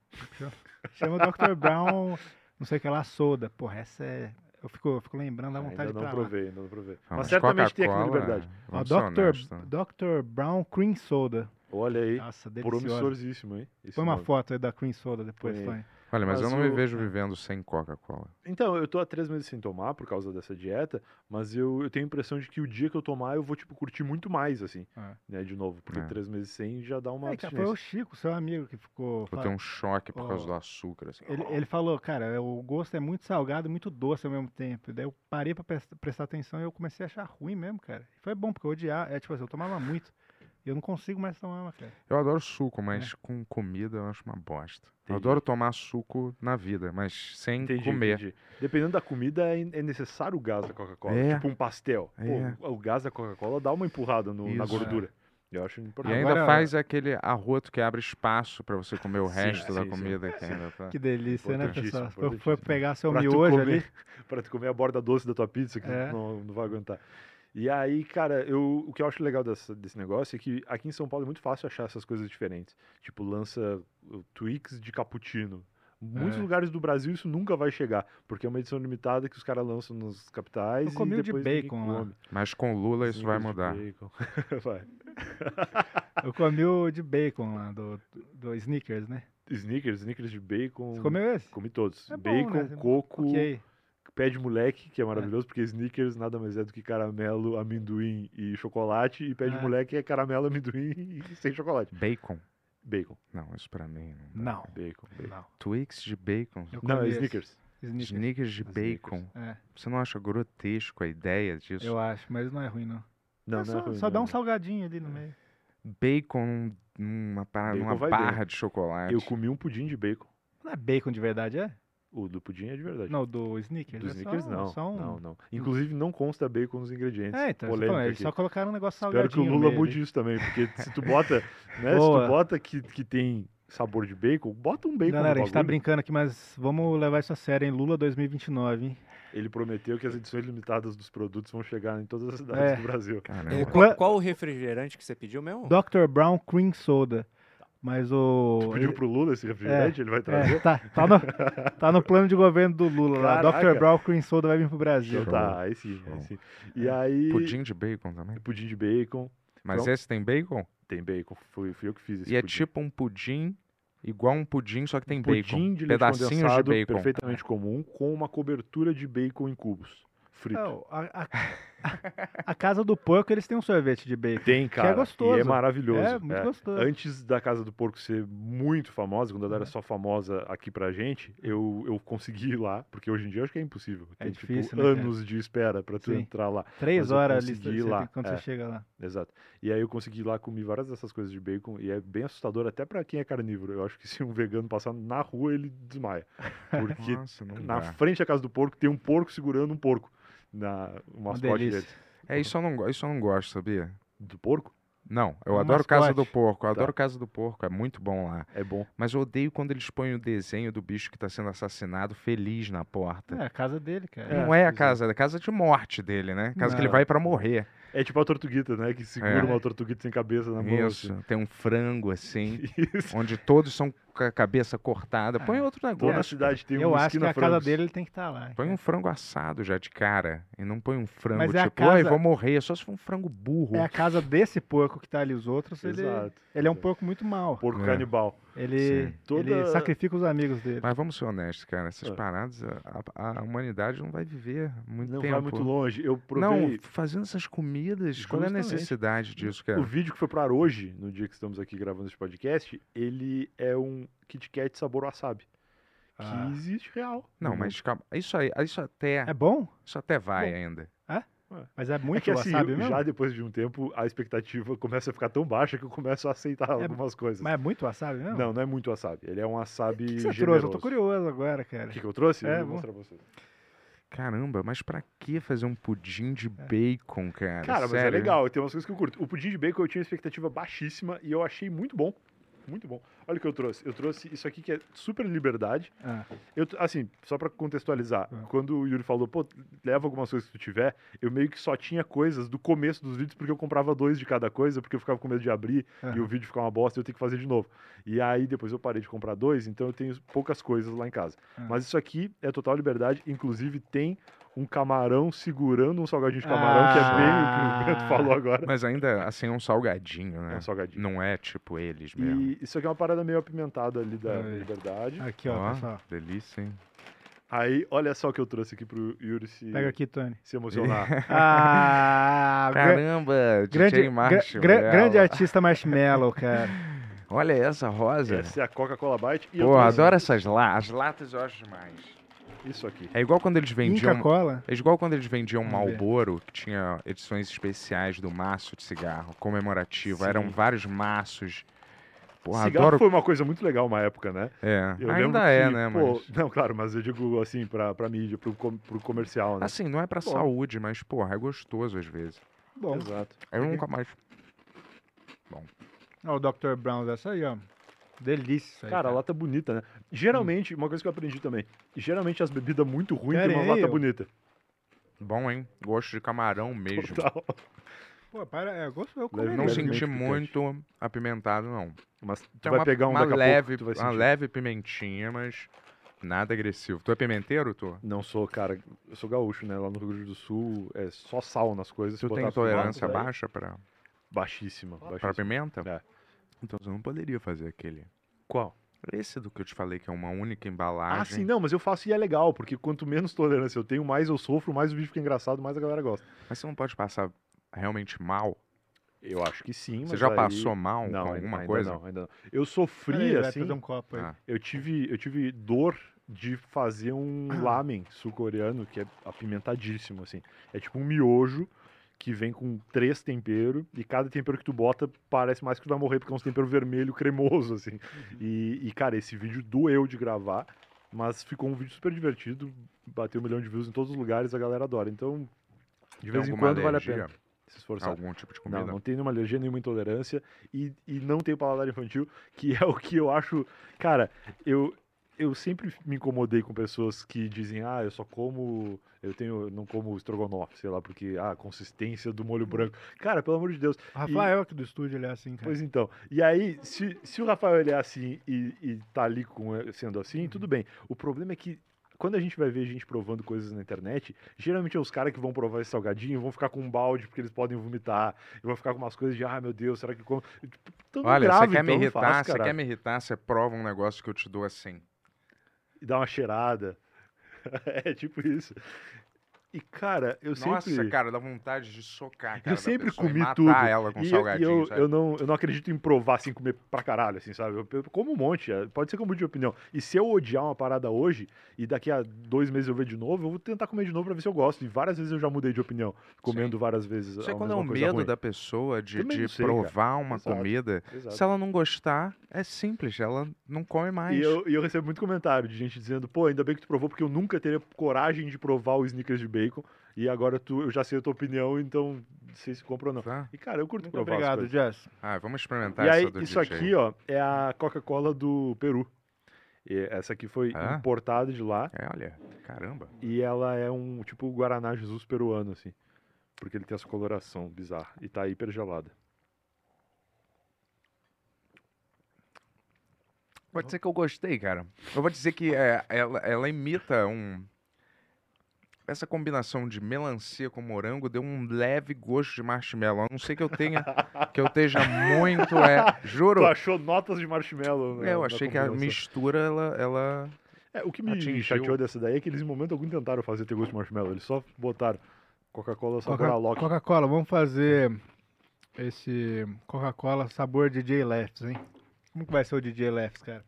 chama, Dr. Brown, não sei o que lá, soda. Porra, essa é... Eu fico, eu fico lembrando, dá vontade ainda não pra lá. provei, ainda não provei. Ah, mas certamente tem aqui na Coca-Cola, Liberdade. Dr. honestos, né? Dr. Brown Cream Soda. Olha aí, Nossa, promissoríssimo, hein? esse Põe uma nome. foto aí da Cream Soda depois, Põe aí. põe. Olha, mas, Mas eu não me o- vejo vivendo sem Coca-Cola. Então, eu tô há três meses sem tomar por causa dessa dieta, mas eu, eu tenho a impressão de que o dia que eu tomar eu vou, tipo, curtir muito mais, assim, É. né, de novo. Porque É. três meses sem já dá uma É, cara, foi o. Chico, seu amigo, que ficou... Vou ter um choque por causa Ó, do açúcar. Assim. Ele, ele falou, cara, o gosto é muito salgado e muito doce ao mesmo tempo. Daí eu parei pra pres- prestar atenção e eu comecei a achar ruim mesmo, cara. Foi bom, porque eu odiava. É tipo assim, eu tomava muito. E eu não consigo mais tomar, cara. Eu adoro suco, mas com comida eu acho uma bosta. Eu Entendi. adoro tomar suco na vida, mas sem Entendi, comer. entendi. Dependendo da comida, é, é necessário o gás da Coca-Cola. É. Tipo um pastel. É. Pô, o gás da Coca-Cola dá uma empurrada no- na gordura. Eu acho E importante. ainda Agora- faz aquele arroto que abre espaço pra você comer o Sim, resto da sim, sim. comida que ainda tá. Que delícia, né, pessoal? Foi, pegar seu Pra miojo comer- ali. pra tu comer a borda doce da tua pizza, que É. não, não vai aguentar. E aí, cara, eu, o que eu acho legal dessa- desse negócio é que aqui em São Paulo é muito fácil achar essas coisas diferentes. Tipo, lança uh, Twix de cappuccino. Muitos É. lugares do Brasil isso nunca vai chegar, porque é uma edição limitada que os caras lançam nos capitais Eu comi e o de depois ninguém bacon lá. Mas com Lula isso vai Snickers de mudar. vai. Eu comi o de bacon lá, do, do Snickers, né? Snickers, Snickers de bacon. Você comeu esse? Comi todos. É bom, bacon, né? coco, Ok. Pé de moleque, que é maravilhoso, porque Snickers nada mais é do que caramelo, amendoim e chocolate, e pé de É. moleque é caramelo, amendoim e sem chocolate. Bacon? Bacon, Não, isso pra mim. Não. dá. Não, bacon, bacon. não. Twix de bacon. Não, é esse. Snickers. Snickers. Snickers de Snickers. bacon. É, Você não acha grotesco a ideia disso? eu acho, mas não é ruim, não. Não, É não só, é ruim. só não, dá um salgadinho ali no meio. Bacon numa, pa- Bacon numa vai bem. barra de chocolate. Eu comi um pudim de bacon. Não é bacon de verdade, é? O do pudim é de verdade. Não, do Snickers. do é Snickers só, não. Só um... Não, não. Inclusive não consta bacon nos ingredientes. É, então, falando, eles aqui. só colocaram um negócio Espero salgadinho que o Lula mude isso também, porque se tu bota, né, se tu bota que, que tem sabor de bacon, bota um bacon Galera, a gente tá brincando aqui, mas vamos levar isso a sério, em Lula 2029, hein? Ele prometeu que as edições limitadas dos produtos vão chegar em todas as cidades É. do Brasil. É, qual, qual o refrigerante que você pediu mesmo? Dr. Brown Cream Soda. Mas o. Tu pediu ele- pro Lula esse refrigerante? Ele vai trazer? É, tá, tá, no, tá no plano de governo do Lula lá. Caraca. Dr. Brown Cream Soda vai vir pro Brasil. Então tá, aí sim, aí Show. sim. E aí... Pudim de bacon também. pudim de bacon. Mas Pronto. esse tem bacon? Tem bacon, fui, fui eu que fiz esse e é pudim. tipo um pudim Igual um pudim, só que tem pudim bacon. de leite Pedacinhos de bacon. perfeitamente comum, com uma cobertura de bacon em cubos. Frito. Não, a, a- a casa do porco, eles têm um sorvete de bacon. Tem, que é cara. gostoso. E é maravilhoso. É, muito gostoso. Antes da Casa do Porco ser muito famosa, quando ela era Uhum. só famosa aqui pra gente, eu, eu consegui ir lá, porque hoje em dia eu acho que é impossível. É Tem, difícil, tipo, né, cara? anos de espera pra tu Sim. entrar lá. Três mas horas ali lá, quando é. você chega lá. Exato. E aí eu consegui ir lá comer várias dessas coisas de bacon e é bem assustador até pra quem é carnívoro. Eu acho que se um vegano passar na rua, ele desmaia. Porque Nossa, na dá. frente da casa do porco tem um porco segurando um porco. Na, o mascote delícia. dele. É, isso eu, não, isso eu não gosto, sabia? Do porco? Não, eu Um adoro Casa do mascote. Porco, eu Tá. adoro Casa do Porco, é muito bom lá. É bom. Mas eu odeio quando eles põem o desenho do bicho que tá sendo assassinado feliz na porta. É a casa dele, cara. Não é a pois é. casa, é a casa de morte dele, né? Casa que ele Não. vai pra morrer. É tipo a tortuguita, né? Que segura É. uma tortuguita sem cabeça na mão. Isso, tem um frango assim, assim. Isso. onde todos são com a cabeça cortada. Põe outro Toda a negócio. cidade tem Eu uma acho que esquina a casa dele ele tem que estar lá. Põe um frango assado já de cara. E não põe um frango Mas é a tipo, oi, casa- vou morrer. Só se for um frango burro. É a casa desse porco que tá ali, os outros, ele, Exato. ele é um porco muito mau. Porco É. canibal. Ele. Toda- ele sacrifica os amigos dele. Mas vamos ser honestos, cara. Essas Ah. paradas, a, a- humanidade não vai viver muito Não tempo. vai muito longe. Eu provei Não, fazendo essas comidas, qual é a Justamente. necessidade disso, cara? o vídeo que foi ar hoje, no dia que estamos aqui gravando esse podcast, ele é um Kit Kat sabor wasabi. Que Ah. existe real. Não, mas calma. Isso aí, isso até, É bom? isso até vai Bom. ainda. Mas é muito é que assim, wasabi mesmo? já depois de um tempo, a expectativa começa a ficar tão baixa que eu começo a aceitar algumas coisas. Mas é muito wasabi mesmo? Não, não é muito wasabi. Ele é um wasabi O que, que você generoso. trouxe? Eu tô curioso agora, cara. O que, que eu trouxe? É, eu vou mostrar pra vocês. Caramba, mas pra que fazer um pudim de bacon, cara? Cara, mas é Sério? legal, tem umas coisas que eu curto. O pudim de bacon eu tinha uma expectativa baixíssima e eu achei muito bom. Muito bom. Olha o que eu trouxe. Eu trouxe isso aqui que é super liberdade. Ah, Eu, assim, só pra contextualizar, Ah. quando o Yuri falou, pô, leva algumas coisas que tu tiver, eu meio que só tinha coisas do começo dos vídeos porque eu comprava dois de cada coisa, porque eu ficava com medo de abrir e aham. o vídeo ficar uma bosta e eu ter que fazer de novo. E aí depois eu parei de comprar dois, então eu tenho poucas coisas lá em casa. Ah. Mas isso aqui é total liberdade, inclusive tem um camarão segurando um salgadinho de camarão, que é bem o que o Bento Ah. falou agora. Mas ainda, assim, é um salgadinho, É né? um salgadinho. Não é tipo eles mesmo. E isso aqui é uma parada meio apimentada ali da Aí. liberdade. Aqui, ó, pessoal. delícia, hein? Aí, olha só o que eu trouxe aqui pro Yuri se, Pega aqui, Tony. se emocionar. Ah, Caramba, grande, DJ gra- Marshall. gra- grande artista Marshmallow, cara. Olha essa rosa. Essa é a Coca-Cola Bite. E Pô, adoro essas latas. As latas eu acho demais. Isso aqui. É igual quando eles vendiam. Inca Cola. É igual quando eles vendiam Vamos ver. Malboro, que tinha edições especiais do maço de cigarro, comemorativo. Sim. Eram vários maços. Porra, Cigarro adoro. foi uma coisa muito legal uma época, né? É, Eu ainda é, que, né, pô, mas. Não, claro, mas eu digo assim, pra, pra mídia, pro, com- pro comercial, né? Assim, não é pra Pô. saúde, mas, porra, é gostoso às vezes. Bom, Exato. Eu nunca mais. ó, o Dr. Brown dessa aí, ó. Delícia. Cara, a lata bonita, né? Geralmente, uma coisa que eu aprendi também, geralmente as bebidas muito ruins têm uma aí, lata bonita. Bom, hein? Gosto de camarão mesmo. Total. Pô, para, é, gosto eu comeria. Não senti picante. muito apimentado, não. Mas tu Tem vai uma, pegar um uma daqui a leve, pouco, tu vai uma leve pimentinha, mas nada agressivo. Tu é pimenteiro, tu? Não sou, cara, eu sou gaúcho, né? Lá no Rio Grande do Sul é só sal nas coisas. Tu tem vai- baixa pra, Baixíssima, pra baixíssima. pimenta? É. Então você não poderia fazer aquele. Qual? Esse do que eu te falei, que é uma única embalagem. Ah, sim, não, mas eu faço e é legal, porque quanto menos tolerância eu tenho, mais eu sofro, mais o vídeo fica engraçado, mais a galera gosta. Mas você não pode passar realmente mal? Eu acho que sim, Você mas já aí- passou mal não, com alguma ainda coisa? Não, ainda não. Eu sofri, vai assim, um copo aí. Ah. eu tive, eu tive dor de fazer um lamen sul-coreano, que é apimentadíssimo, assim. É tipo um miojo que vem com três temperos, e cada tempero que tu bota parece mais que tu vai morrer, porque é um tempero vermelho cremoso, assim. E, e, cara, esse vídeo doeu de gravar, mas ficou um vídeo super divertido, bateu um milhão de views em todos os lugares, a galera adora. Então, de Tem vez em quando vale a pena se esforçar. Algum tipo de comida? Não, não tem nenhuma alergia, nenhuma intolerância e, e não tem paladar infantil, que é o que eu acho. Cara, eu, eu sempre me incomodei com pessoas que dizem, ah, eu só como. Eu tenho. não como estrogonofe, sei lá, porque ah, a consistência do molho branco. Cara, pelo amor de Deus. O Rafael aqui do estúdio, ele é assim, cara. Pois então. E aí, se, se o Rafael ele é assim e, e tá ali com, sendo assim, tudo bem. O problema é que quando a gente vai ver gente provando coisas na internet, geralmente é os caras que vão provar esse salgadinho vão ficar com um balde porque eles podem vomitar, e vão ficar com umas coisas de, ah, meu Deus, será que como? Tipo, Olha, grave, você quer me então, irritar, faz, você quer me irritar, você prova um negócio que eu te dou assim. E dá uma cheirada. é tipo isso. E, cara, eu Nossa, sempre... cara, dá vontade de socar, cara, Eu sempre pessoa comi matar tudo. ela com e, eu- e salgadinho, eu, eu, não, eu não acredito em provar, assim, comer pra caralho, assim, sabe? Eu, eu como um monte, é, pode ser que eu mude de opinião. E se eu odiar uma parada hoje, e daqui a dois meses eu ver de novo, eu vou tentar comer de novo pra ver se eu gosto. E várias vezes eu já mudei de opinião, comendo várias vezes a quando é o medo ruim. da pessoa de, de sei, cara. provar uma Exato, comida. Exato. Se ela não gostar, é simples, ela não come mais. E eu, e eu recebo muito comentário de gente dizendo, pô, ainda bem que tu provou, porque eu nunca teria coragem de provar o sneakers de bacon. E agora tu, eu já sei a tua opinião, então não sei se compra ou não. Tá? E, cara, eu curto Muito provar obrigado. Jess. Ah, vamos experimentar E essa aí, do isso DJ. aqui, ó, é a Coca-Cola do Peru. E essa aqui foi Ah. importada de lá. É, olha, caramba. E ela é um, tipo, Guaraná Jesus peruano, assim. Porque ele tem essa coloração bizarra. E tá hiper gelada. Pode ser que eu gostei, cara. Eu vou dizer que é, ela, ela imita um. Essa combinação de melancia com morango deu um leve gosto de marshmallow. A não sei que eu tenha. que eu esteja muito. É, juro. Tu achou notas de marshmallow, né? É, eu achei que a mistura, ela. ela... É, o que me atingiu. chateou dessa daí é que eles em momento algum tentaram fazer ter gosto de marshmallow. Eles só botaram Coca-Cola sabor Coca- Alok. Coca-Cola, vamos fazer esse Coca-Cola sabor DJ Lefts, hein? Como que vai ser o DJ Lefts, cara?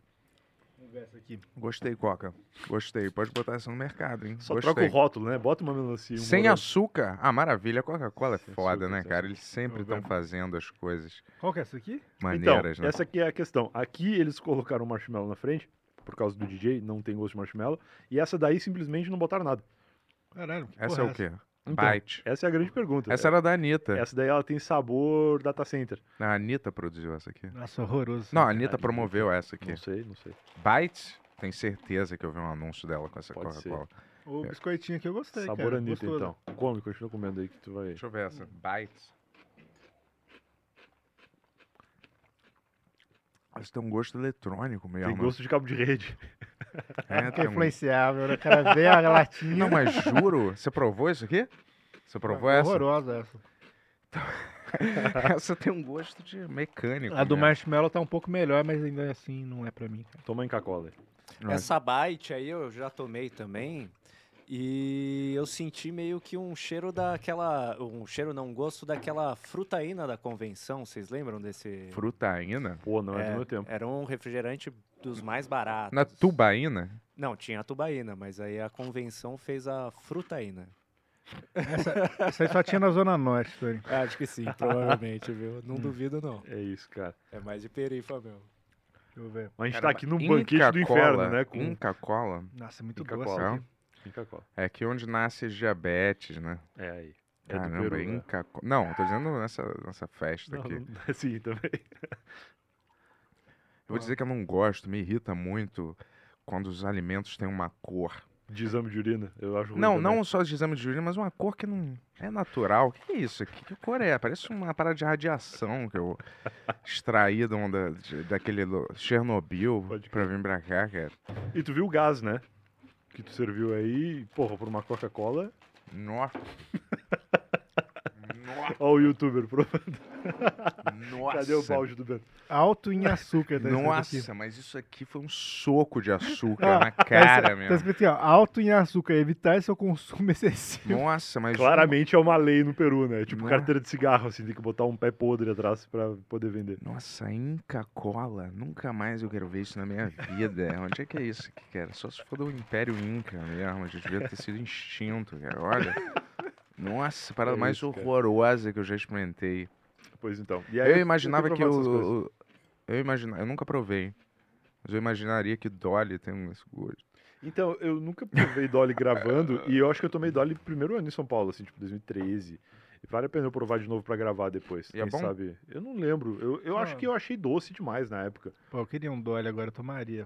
Vamos ver essa aqui. Gostei, Coca. Gostei. Pode botar essa no mercado, hein? Só Gostei. troca o rótulo, né? Bota uma melancia. um Sem morango. açúcar? Ah, maravilha. A Coca-Cola é Sem foda, açúcar, né, cara? Eles sempre estão fazendo as coisas Qual que é essa aqui? maneiras, então, né? essa aqui é a questão. Aqui eles colocaram o marshmallow na frente, por causa do DJ, não tem gosto de marshmallow. E essa daí simplesmente não botaram nada. Caralho, que Essa porra é o quê? Então, Byte. Essa é a grande pergunta. Essa era da Anitta. Essa daí ela tem sabor data center. A Anitta produziu essa aqui. Nossa, horroroso. Não, a. Anitta promoveu essa aqui. Não sei, não sei. Byte? Tenho certeza que eu vi um anúncio dela com essa Pode ser. Coca-Cola. O biscoitinho aqui eu gostei, Sabor cara. Anitta, gostoso. então. Come, continua comendo aí que tu vai. Deixa eu ver essa. Byte. Essa tem um gosto eletrônico mesmo. Tem gosto de cabo de rede. É, Que um- influenciável, né? O cara vê a latinha. Não, mas juro. Você provou isso aqui? Você provou É essa? Horrorosa essa. essa tem um gosto de mecânico. A do mesmo. marshmallow tá um pouco melhor, mas ainda assim não é pra mim. Toma em Coca-Cola. Mas- Essa bite aí eu já tomei também. E eu senti meio que um cheiro daquela. Um cheiro, não, um gosto daquela frutaína da convenção. Vocês lembram desse? Frutaína? Pô, não é, É, do meu tempo. Era um refrigerante dos mais baratos. Na tubaína? Não, tinha a tubaína, mas aí a convenção fez a frutaína. Essa aí só tinha na Zona Norte, Tony. Acho que sim, provavelmente, viu? Não duvido, não. É isso, cara. É mais de perifa, meu. Deixa eu ver. Mas a gente tá Caramba, aqui num banquete do inferno, né? Com Inca Cola. Nossa, é muito Inca doce. Cola. Inca Cola. É aqui onde nasce diabetes, né? É aí. É do Caramba, Peru, né? Inca Cola. Não, eu tô dizendo nessa, nessa festa Não, aqui. não- Sim, também. Eu vou dizer que eu não gosto, me irrita muito quando os alimentos têm uma cor. De exame de urina, eu acho Não, também. não só de exame de urina, mas uma cor que não é natural. O que é isso aqui? Que cor é? Parece uma parada de radiação que eu extraí da, daquele Chernobyl pra vir pra cá, cara. E tu viu o gás, né? Que tu serviu aí, porra, por uma Coca-Cola. Nossa. Nossa. Ó o youtuber provando. Nossa. Cadê o balde do Bento? Alto em açúcar. Tá. Nossa, mas isso aqui foi um soco de açúcar Ah, na Tá cara, Tá meu. escrito aqui, ó, alto em açúcar, evitar seu consumo excessivo. Nossa, mas. Claramente é uma lei no Peru, né? Tipo Não. carteira de cigarro, assim, tem que botar um pé podre atrás pra poder vender. Nossa, Inca Cola. Nunca mais eu quero ver isso na minha vida. Onde é que é isso aqui, cara? Só se for do Império Inca mesmo. Já devia ter sido extinto, cara. Olha. Nossa, a parada É mais isso, cara. horrorosa que eu já experimentei. Pois então. E aí Eu imaginava que eu. Eu imagina, eu nunca provei. Mas eu imaginaria que Dolly tem esse gosto. Então, eu nunca provei Dolly gravando e eu acho que eu tomei Dolly primeiro ano em São Paulo, assim, tipo 2013. E vale a pena eu provar de novo pra gravar depois. E é quem bom? sabe? Eu não lembro. Eu, eu acho Ah. que eu achei doce demais na época. Pô, eu queria um Dolly agora, eu tomaria.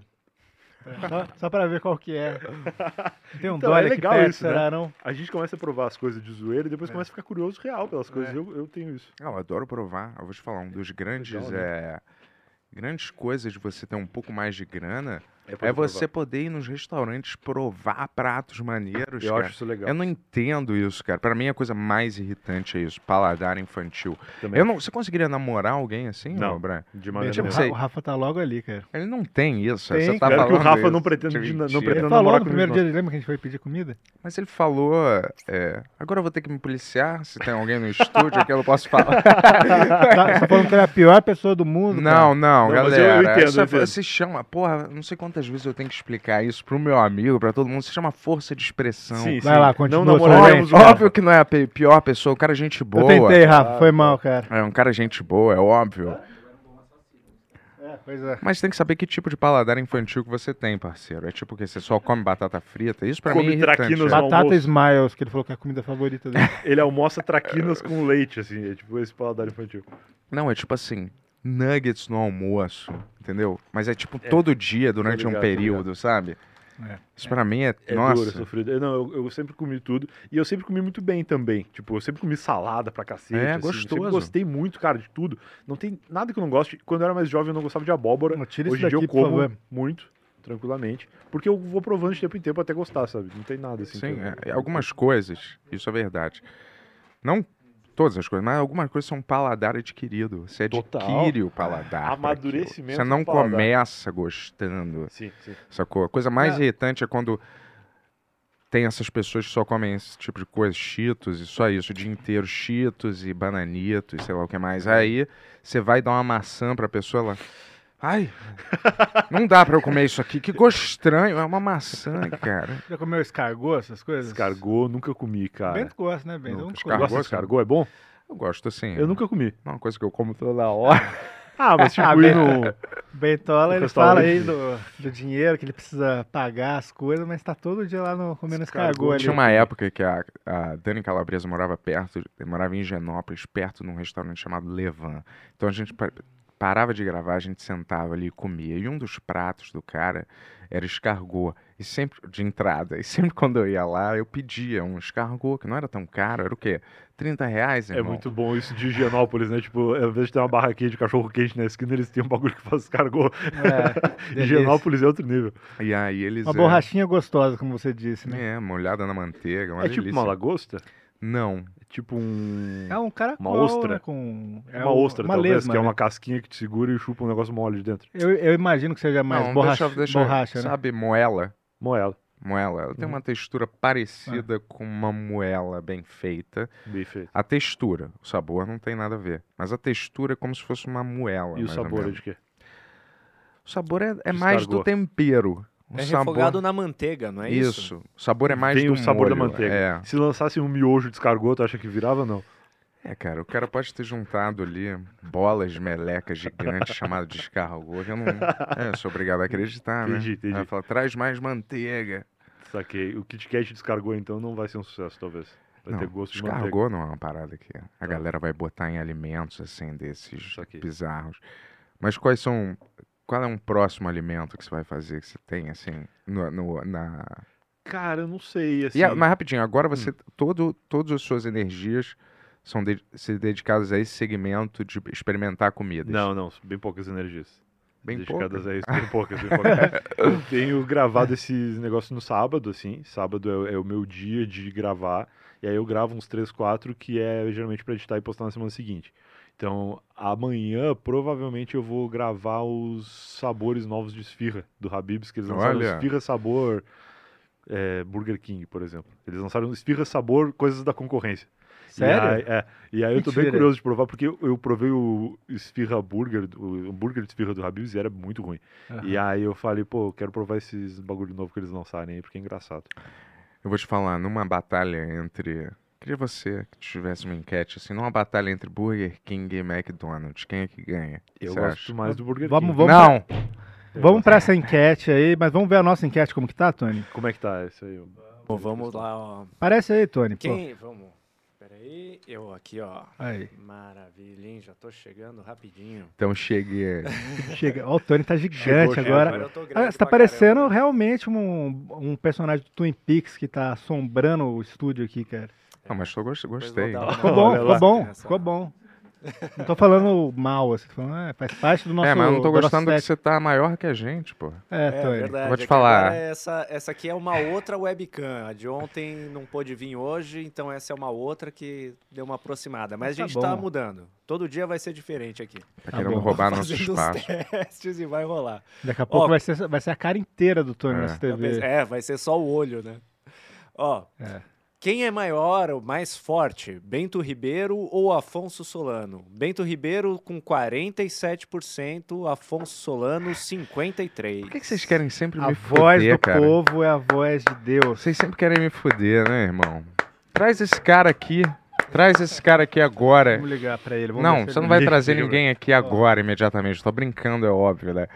É, Só, só pra ver qual que é. Não Tem um Então, é Dolly aqui legal perto, isso, né? será não? A gente começa a provar as coisas de zoeira e depois É. começa a ficar curioso real pelas coisas. É. Eu, eu tenho isso. Ah, eu adoro provar. Eu vou te falar, um dos grandes. Legal, né? é, grandes coisas de você ter um pouco mais de grana É, É você provar. poder ir nos restaurantes provar pratos maneiros, Eu cara. acho isso legal. Eu não entendo isso, cara. Pra mim a coisa mais irritante é isso, paladar infantil. Também. Eu não, você conseguiria namorar alguém assim, Não. Brian? De maneira Tipo, nenhuma. Ra- o Rafa tá logo ali, cara. Ele não tem isso. Tem, você tá falando que o Rafa isso. não pretende, de- não Mentira. pretende Ele namorar falou no primeiro dia, lembra que a gente foi pedir comida? Mas ele falou, é, agora eu vou ter que me policiar, se tem alguém no estúdio aqui eu não posso falar. tá, você falando que ele é a pior pessoa do mundo? Não, não, Não, mas eu- eu galera. entendo, isso eu entendo. se chama, porra, não sei quantas vezes eu tenho que explicar isso pro meu amigo, pra todo mundo. Se chama força de expressão. Sim, Vai sim. lá, continua, Não o Óbvio, que não é a pior pessoa, o cara é gente boa. Eu tentei, Rafa, foi mal, cara. É um cara gente boa, é óbvio. É, pois é. Mas tem que saber que tipo de paladar infantil que você tem, parceiro. É tipo que você só come batata frita. Isso pra Come mim é irritante. no Batata almoço. Smiles, que ele falou que é a comida favorita dele. Ele almoça traquinas com leite, assim. É tipo esse paladar infantil. Não, é tipo assim, nuggets no almoço, entendeu? Mas é tipo todo dia, durante ligado, um tô período, sabe? É. Isso pra mim é, É nossa. duro, é sofrido. Eu, não, eu, eu sempre comi tudo. E eu sempre comi muito bem também. Tipo, eu sempre comi salada pra cacete. É, assim. Eu gostoso. gostei muito, cara, de tudo. Não tem nada que eu não goste. Quando eu era mais jovem, eu não gostava de abóbora. Não, tira Hoje em dia eu como favor. muito, tranquilamente. Porque eu vou provando de tempo em tempo até gostar, sabe? Não tem nada assim. Sim, que eu- é, é, algumas coisas, isso é verdade. Não todas as coisas, mas algumas coisas são paladar adquirido. Você Total. adquire o paladar. pra Amadurecimento. Você não do paladar. começa gostando, Sim, sim. sacou? A coisa mais É. irritante é quando tem essas pessoas que só comem esse tipo de coisa, cheetos e só isso, o dia inteiro, cheetos e bananitos, sei lá o que mais. Aí você vai dar uma maçã pra pessoa, ela... Ai, não dá pra eu comer isso aqui, que gosto estranho, é uma maçã, cara. Já comeu escargot, essas coisas? Escargot, nunca comi, cara. Bento gosta, né, Bento? Escargot, Gosta escargot? É bom? Eu gosto assim. Eu nunca comi. É uma coisa que eu como toda hora. Ah, mas tipo, Ah, ir bem- no... Bentola, No ele fala aí do, do dinheiro que ele precisa pagar as coisas, mas tá todo dia lá no, comendo Escargot. escargot ali. Tinha uma época que a, a Dani Calabresa morava perto, morava em Genópolis, perto de um restaurante chamado Levan. Então a gente parava de gravar, a gente sentava ali e comia. E um dos pratos do cara era escargot. E sempre, de entrada. E sempre quando eu ia lá, eu pedia um escargot, que não era tão caro, era o quê? 30 reais, É irmão. muito bom isso de Higienópolis, né? Tipo, ao invés de ter uma barraquinha de cachorro quente na esquina, eles têm um bagulho que faz escargot. É. Higienópolis é outro nível. E aí eles... Uma é, borrachinha gostosa, como você disse, né? É, molhada na manteiga, uma é tipo delícia. uma lagosta? Não. É tipo um... É um caracol, Uma ostra? né, com... é uma um- ostra, uma talvez, lesma, que é né? uma casquinha que te segura e chupa um negócio mole de dentro. Eu, eu imagino que seja mais não, borracha, deixa, deixa, borracha, né? Sabe, moela? Moela. Moela. Ela tem Uhum. uma textura parecida com uma moela bem feita. Bem feito. A textura, o sabor não tem nada a ver. Mas a textura é como se fosse uma moela. E o sabor é de quê? O sabor é, é mais do tempero. O É sabor... refogado na manteiga, não é isso? Isso. O sabor é mais Vem do o sabor da molho, manteiga. É. Se lançasse um miojo de escargot, tu acha que virava não? é, cara, o cara pode ter juntado ali bolas de meleca gigantes chamado de escargot. que Eu não é, eu sou obrigado a acreditar, Entendi, né? entendi. Aí fala, traz mais manteiga. Saquei. O Kit Kat de escargot, então, não vai ser um sucesso, talvez. Vai não, ter gosto de manteiga. não é uma parada que a Tá. galera vai botar em alimentos assim desses Saquei. bizarros. Mas quais são qual é um próximo alimento que você vai fazer que você tem assim no, no- na Cara, eu não sei, assim... e mas rapidinho agora Hum. você todo todas as suas energias são de, se dedicadas a esse segmento de experimentar comidas. Não, não, bem poucas energias. Bem dedicadas poucas? a isso, bem poucas, bem poucas. eu tenho gravado esses negócios no sábado, assim. Sábado é, é o meu dia de gravar. E aí eu gravo uns 3, 4, que é geralmente pra editar e postar na semana seguinte. Então, amanhã, provavelmente, eu vou gravar os sabores novos de esfirra do Habib's, que eles lançaram Olha. esfirra sabor é, Burger King, por exemplo. Eles lançaram esfirra sabor coisas da concorrência. Sério? E aí, é, e aí eu tô bem curioso de provar, porque eu, eu provei o esfirra burger, o hambúrguer de esfirra do Habib's e era muito ruim. E aí eu falei, pô, eu quero provar esses bagulho novo que eles lançarem aí, porque é engraçado. Eu vou te falar, numa batalha entre. Queria você que tivesse uma enquete, assim, numa batalha entre Burger King e McDonald's, quem é que ganha? Eu gosto acha? mais do Burger Vamos- King. vamos- Não! Eu Vamos gosto. pra essa enquete aí, mas vamos ver a nossa enquete como que tá, Tony? Como é que tá esse aí? Pô, vamos lá, ó. Parece aí, Tony. pô. Quem? Vamos. Peraí, eu aqui, ó. Aí. Maravilha, hein? Já tô chegando rapidinho. Então cheguei. Chega. Ó, o Tony tá gigante Chegou, agora. Ah, Você tá pra parecendo caramba. realmente um, um personagem do Twin Peaks que tá assombrando o estúdio aqui, cara. Não, mas eu gostei. uma Ficou Olha bom, ficou bom, ficou bom. Não tô falando mal, assim, tô falando, é, faz parte do nosso é, mas eu não tô gostando que você tá maior que a gente, pô. É, É Tony. verdade. Vou te é falar. agora Essa, essa aqui é uma outra webcam. A de ontem não pôde vir hoje, então essa é uma outra que deu uma aproximada. Mas Tá a gente tá bom. mudando. Todo dia vai ser diferente aqui. Tá Tá querendo bom. roubar nosso espaço. testes e vai rolar. Daqui a pouco Ó, vai, ser, vai ser a cara inteira do Tony É. nessa TV. É, vai ser só o olho, né? Ó, É. quem é maior, o mais forte? Bento Ribeiro ou Afonso Solano? Bento Ribeiro com 47%, Afonso Solano 53%. Por que, que vocês querem sempre A me voz fuder, do cara? povo é a voz de Deus. Vocês sempre querem me fuder, né, irmão? Traz esse cara aqui. Traz esse cara aqui agora. Vamos ligar pra ele. vamos Não, você não vai trazer ninguém aqui agora, imediatamente. Tô brincando, é óbvio, né?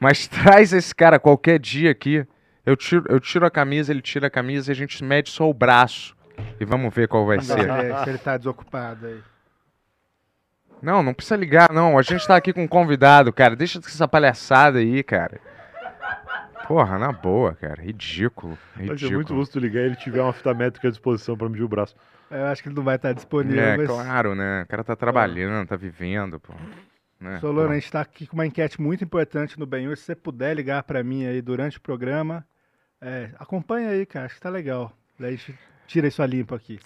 Mas traz esse cara qualquer dia aqui. Eu tiro, eu tiro a camisa, ele tira a camisa e a gente mede só o braço. E vamos ver qual vai ser. se ele, se ele tá desocupado aí. Não, não precisa ligar, não. A gente tá aqui com um convidado, cara. Deixa essa palhaçada aí, cara. Porra, na boa, cara. Ridículo. Ridículo. muito bom se tu ligar e ele tiver uma fita métrica à disposição pra medir o braço. Eu acho que ele não vai estar disponível. É, mas... claro, né? O cara tá trabalhando, tá vivendo, pô. Né? Solano, a gente tá aqui com uma enquete muito importante no Benhur. Se você puder ligar pra mim aí durante o programa, é, acompanha aí, cara. Acho que tá legal. Daí a gente tira isso a limpo aqui.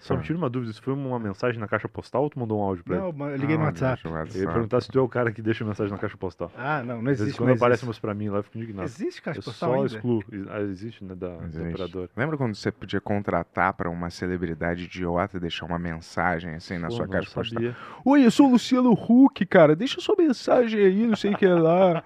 Só me tira uma dúvida, isso foi uma mensagem na caixa postal ou tu mandou um áudio pra Não, ele? mas eu liguei no Ah, WhatsApp. Eu ia perguntar se tu é o cara que deixa mensagem na caixa postal. Ah, não, não Às vezes existe. quando Não aparece umas pra mim lá, eu fico indignado. existe caixa Eu postal só ainda? excluo. Ah, existe, né, da, da Existe. operadora. Lembra quando você podia contratar pra uma celebridade idiota e deixar uma mensagem assim na Pô, sua não caixa postal? sabia. Oi, eu sou o Luciano Huck, cara. Deixa sua mensagem aí, não sei o que lá.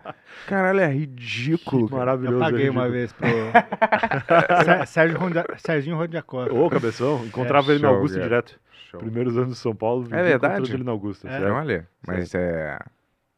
Caralho, é ridículo. cara. Maravilhoso. Eu paguei é uma vez pro Sé- Sérgio Rondia... Serginho Rondiakoff. Ô, cabeção, encontrava É, ele na show, Augusta cara. direto. Show. Primeiros anos de São Paulo, vivia verdade? ele na Augusta. É. sério. Olha, mas é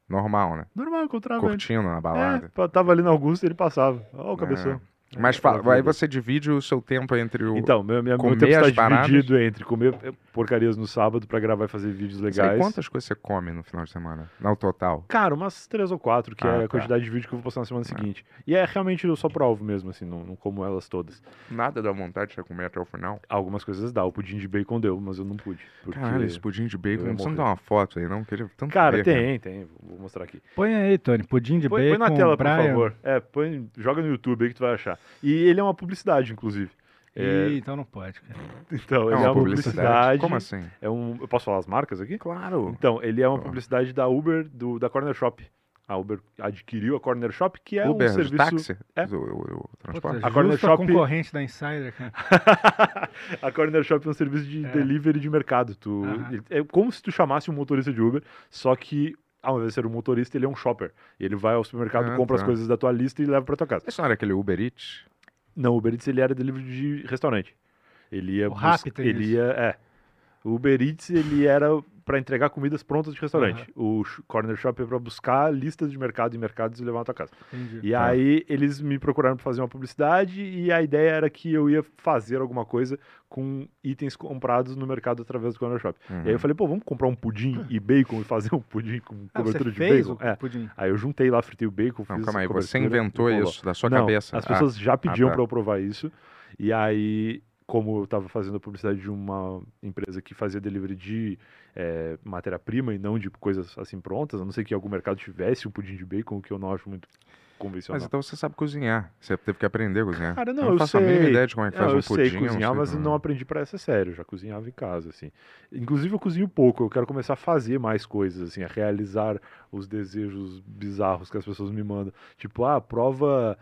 normal, né? Normal, encontrava ele. Curtindo na É, balada. pá, tava ali na Augusta e ele passava. Ó, o cabeção. Mas É, fala, aí você divide o seu tempo entre o. Então, meu, minha, meu comer tempo está paradas. dividido entre comer porcarias no sábado pra gravar e fazer vídeos Não sei legais. quantas coisas você come no final de semana? Não, total. Cara, umas três ou quatro, que Ah, é tá. a quantidade de vídeo que eu vou postar na semana seguinte. E é realmente eu só provo mesmo, assim, não, não como elas todas. Nada dá vontade de você comer até o final. Algumas coisas dá, o pudim de bacon deu, mas eu não pude. Caralho, esse pudim de bacon. Você não morrer. dá uma foto aí, não? Queria tanto Cara, ver, tem, tem, vou mostrar aqui. Põe aí, Tony. Pudim de Põe, põe bacon, na tela, por Brian. favor. É, põe, joga no YouTube aí que tu vai achar. E ele é uma publicidade, inclusive. É, Ih, então não pode, cara. então, É ele uma é uma publicidade. publicidade. Como assim? É um, eu posso falar as marcas aqui? Claro. Então, ele é uma publicidade da Uber, do, da Corner Shop. A Uber adquiriu a Corner Shop, que é Uber um de serviço... táxi? É. Do, o- o transporte? Puta, A Corner Shop- concorrente da Insider, cara. a Corner Shop é um serviço de É. delivery de mercado. Tu, Aham. ele- é como se tu chamasse um motorista de Uber, só que ao invés de ser um motorista, ele é um shopper. Ele vai ao supermercado, Ah, compra as tá. coisas da tua lista e leva pra tua casa. Esse não era aquele Uber Eats? Não, o Uber Eats ele era delivery de restaurante. Ele ia O Rappi bus- tem ele isso. ia, é. O Uber Eats ele era para entregar comidas prontas de restaurante. O sh- Corner Shop é para buscar listas de mercado em mercados e levar na tua casa. Entendi. E Tá. aí eles me procuraram para fazer uma publicidade e a ideia era que eu ia fazer alguma coisa com itens comprados no mercado através do Corner Shop. E aí eu falei, pô, vamos comprar um pudim e bacon e fazer um pudim com Ah, você cobertura de fez bacon? o É. pudim? Aí eu juntei lá, fritei o bacon, Não, fiz calma aí, você e inventou isso da sua Não, cabeça. As Ah, pessoas já pediam tá. pra eu provar isso. E aí, como eu tava fazendo a publicidade de uma empresa que fazia delivery de eh, matéria-prima e não de coisas assim prontas, a não ser que algum mercado tivesse um pudim de bacon, que eu não acho muito convencional. Mas então você sabe cozinhar. Você teve que aprender a cozinhar. Cara, não, eu não eu faço a mínima sei. ideia de como é que Não, faz eu um sei pudim. cozinhar, sei mas como- não aprendi pra essa sério, eu já cozinhava em casa, assim. Inclusive eu cozinho pouco, eu quero começar a fazer mais coisas, assim, a realizar os desejos bizarros que as pessoas me mandam. Tipo, ah, prova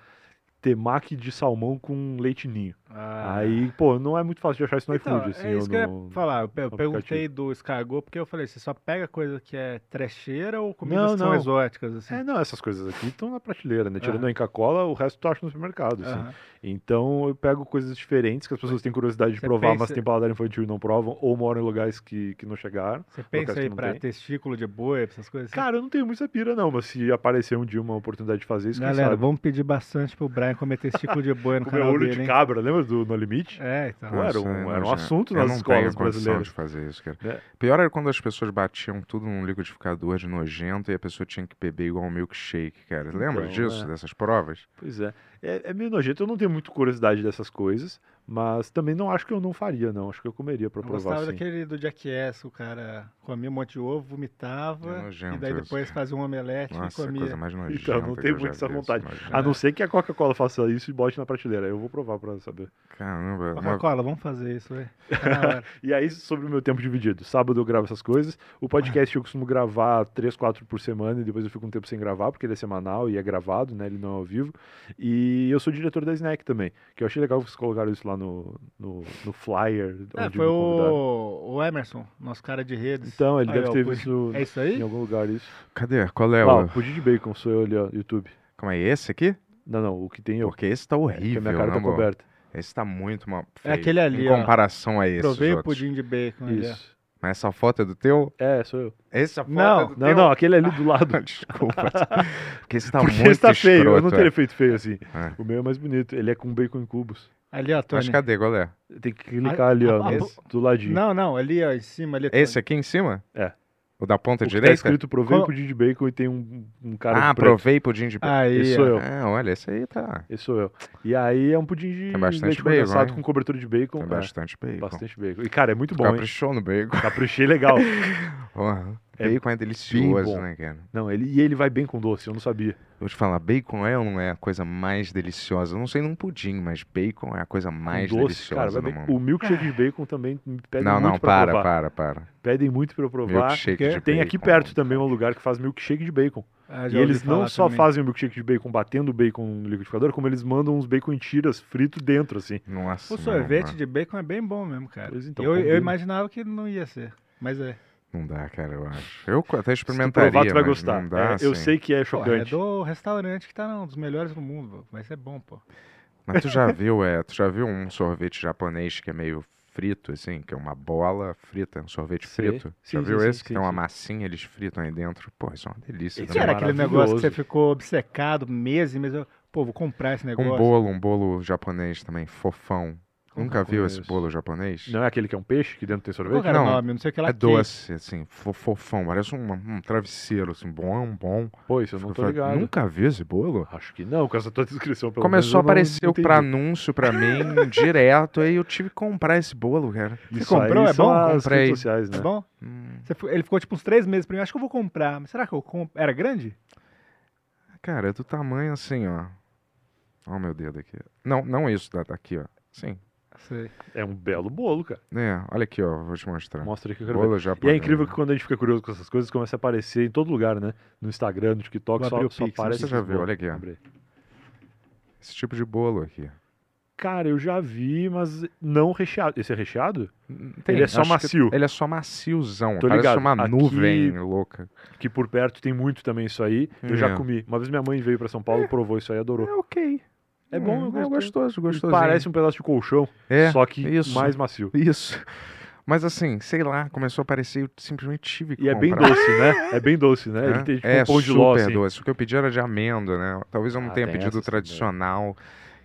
temaki de salmão com leite ninho. Ah. Aí, pô, não é muito fácil de achar isso no Então, iFood, assim, é isso eu que eu ia falar. Eu, pe- eu no perguntei do escargot porque eu falei, você só pega coisa que é trecheira ou comidas Não, que são não. exóticas, assim? É, não, essas coisas aqui estão na prateleira, né? Tirando a Inca Cola, o resto tu acha no supermercado, assim. Então eu pego coisas diferentes que as pessoas têm curiosidade de Você provar, mas pensa- têm paladar infantil e não provam, ou moram em lugares que, que não chegaram. Você pensa aí pra tem. testículo de boi, essas coisas assim? Cara, eu não tenho muita pira, não, mas se aparecer um dia uma oportunidade de fazer isso, Galera, vamos pedir bastante pro Brian comer testículo de boi no canal olho dele, de cabra, lembra do No Limite? É, então. Pô, era Nossa, um- era um assunto nas não escolas brasileiras. de fazer isso, cara. É. Pior era quando as pessoas batiam tudo num liquidificador de nojento e a pessoa tinha que beber igual um milkshake, cara. Lembra Então, disso, é. dessas provas? Pois é. É, é meio nojento, eu não tenho muito curiosidade dessas coisas, mas também não acho que eu não faria, não. Acho que eu comeria pra Eu provar, gostava sim. daquele do Jackass, o cara comia um monte de ovo, vomitava, É nojento e daí isso. depois fazia um omelete Nossa, e a comia. coisa mais nojenta. Então, não eu muito essa vontade. nojento. A não ser que a Coca-Cola faça isso e bote na prateleira. Eu vou provar pra saber. Caramba, uma... Coca-Cola, vamos fazer isso, velho. Tá. E aí, sobre o meu tempo dividido. Sábado eu gravo essas coisas. O podcast eu costumo gravar três, quatro por semana e depois eu fico um tempo sem gravar, porque ele é semanal e é gravado, né? Ele não é ao vivo. E eu sou diretor da Snack também, que eu achei legal que vocês colocaram isso lá no, no, no flyer. É, onde foi o, o Emerson, nosso cara de redes. Então, ele Aí, deve ó, ter visto É isso em aí? algum lugar isso. Cadê? Qual é Ah, o... o pudim de bacon sou eu ali, ó, YouTube. Como é esse aqui? Não, não, o que tem eu. Porque esse tá que horrível, a minha cara né, tá amor? coberta. Esse tá muito mal É feio. aquele ali, Em ó. comparação a esses Provei o outros. pudim de bacon ali, ó. Isso. Mas essa foto é do teu? É, sou eu. Essa foto Não, é do Não, teu? não, aquele ali do lado. Desculpa. Porque esse tá Porque muito esse tá feio, eu não escroto, teria é. feito feio assim. É. O meu é mais bonito, ele é com bacon em cubos. Ali, ó, Tony. Mas cadê, qual é? Tem que clicar ali, ó, a- do ladinho. Não, não, ali, ó, em cima, ali. Esse aqui em cima? É. O da ponta O que tá direita? escrito provei Qual- pudim de bacon e tem um, um cara ah, provei pudim de bacon. Aí, Esse sou ó. eu. Ah, olha, esse aí tá... Esse sou eu. E aí é um pudim de Tem bastante leite bacon, condensado hein? com cobertura de bacon. Tem é, bastante bacon. bastante bacon. E, cara, é muito bom, hein? Caprichou no bacon. Caprichei legal. Porra, É bacon é bem delicioso, bom. né, cara? Não, ele, e ele vai bem com doce, eu não sabia. Vou te falar, bacon é ou não é a coisa mais deliciosa? Eu não sei num pudim, mas bacon é a coisa mais doce, deliciosa cara, vai do bem. mundo. O milkshake de bacon também me pedem Não, muito não, pra para, provar. para, para. Pedem muito pra eu provar. Milkshake porque de tem aqui bacon. perto também um lugar que faz milkshake de bacon. Ah, E eles não só também. fazem o milkshake de bacon batendo o bacon no liquidificador, como eles mandam uns bacon em tiras frito dentro, assim. Nossa, O não, sorvete não, de bacon é bem bom mesmo, cara. Pois então, eu, eu imaginava que não ia ser, mas é. Não dá, cara, eu acho. Eu até Se tu experimentaria, provar, tu vai mas gostar. não dá, É, eu assim. sei que é Pô, é chocante. do restaurante que tá um dos melhores do mundo, vai ser bom, pô. Mas tu já viu, é, tu já viu um sorvete japonês que é meio frito, assim, que é uma bola frita, um sorvete Sei. frito? Sim, já sim, viu sim, esse? que sim, tem uma sim. massinha, eles fritam aí dentro. Pô, isso é uma delícia. Também. era é aquele negócio que você ficou obcecado meses e meses. Pô, vou comprar esse negócio. Um bolo, um bolo japonês também, fofão. Como Nunca viu esse bolo japonês? Não é aquele que é um peixe que dentro tem sorvete? que era o Não, nome? Não sei o que lá. É doce, assim, fo- fofão, parece um, um travesseiro, assim, bom, bom. Pô, isso eu não tô ligado. Nunca viu esse bolo? Acho que não, com essa tua descrição. Pelo Começou a aparecer o não pra anúncio pra mim direto, aí eu tive que comprar esse bolo, cara. Isso comprou? É bom? Comprei. redes sociais, né? É bom? Hum, Você ele ficou tipo uns três meses pra mim. Acho que eu vou comprar. Mas será que eu compro? Era grande? cara, é do tamanho assim, ó. Ó o meu dedo aqui. Não, não isso da- daqui, ó. Sim. Sei. É um belo bolo, cara. É, olha aqui, ó, vou te mostrar. Mostra aí que eu quero ver. Bolo E japonês. é incrível que quando a gente fica curioso com essas coisas, começa a aparecer em todo lugar, né? No Instagram, no TikTok, só, só Pix, aparece você já viu, olha aqui, ó. Esse tipo de bolo aqui. Cara, eu já vi, mas não recheado. Esse é recheado? Tem, Ele é só macio. Ele é só maciozão. Tô parece ligado. uma Aqui- nuvem louca. Que por perto tem muito também isso aí. Eu já É. comi. Uma vez minha mãe veio pra São Paulo, provou isso aí e adorou. É ok. É bom, Hum, é gostei. gostoso, gostoso. Parece um pedaço de colchão, É, só que isso. mais macio. Isso. Mas assim, sei lá, começou a aparecer eu simplesmente tive que E é bem comprar. doce, né? É bem doce, né? Ele É, tem tipo é um pão de super ló, assim. doce. O que eu pedi era de amêndoa, né? Talvez eu não Ah, tenha tem pedido o essas também. tradicional,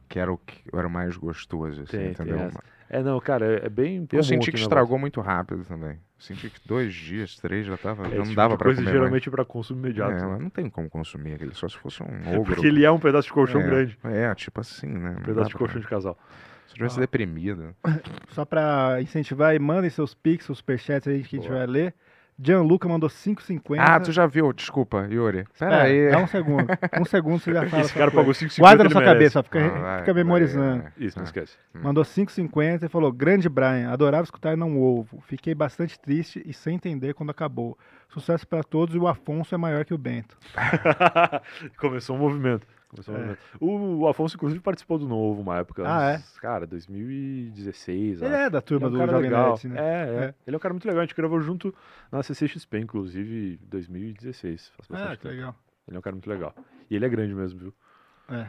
que era o que era o mais gostoso, assim, Tem, tem entendeu? essa. É, não, cara, é, é bem eu senti que estragou muito rápido também. Senti que dois dias, três já tava. negócio. já É, não tipo dava de pra coisa comer geralmente para consumo imediato. É, né? não tem como consumir aquele, só se fosse um ogro. Porque ele é um pedaço de colchão é, grande. É, tipo assim, né? Um pedaço de pra- colchão de casal. Se eu tivesse Ah. deprimido. Só pra incentivar aí, mandem seus pics, seus superchats aí que a gente Boa. vai ler. Gianluca mandou 5,50. Ah, tu já viu, desculpa, Yuri. Pera É, aí. dá um segundo. Um segundo você já fala. Esse cara coisa. pagou 5,50 Guarda na sua merece. cabeça, fica, Ah, vai, fica vai, memorizando. é. Isso, não Ah. esquece. Mandou 5,50 e falou: Grande Brian, adorava escutar Não Ovo. Fiquei bastante triste e sem entender quando acabou. Sucesso pra todos e o Afonso é maior que o Bento. Começou um movimento. Começou É. O, o Afonso, inclusive, participou do Novo uma época. Ah, uns- Cara, 2016. Ele acho. é da turma é um do Jovem. Nerd, né? É, é, É. Ele é um cara muito legal. A gente gravou junto na CCXP, inclusive, em 2016. Faz Ah, bastante que tempo. legal. Ele é um cara muito legal. E ele é grande mesmo, viu? É.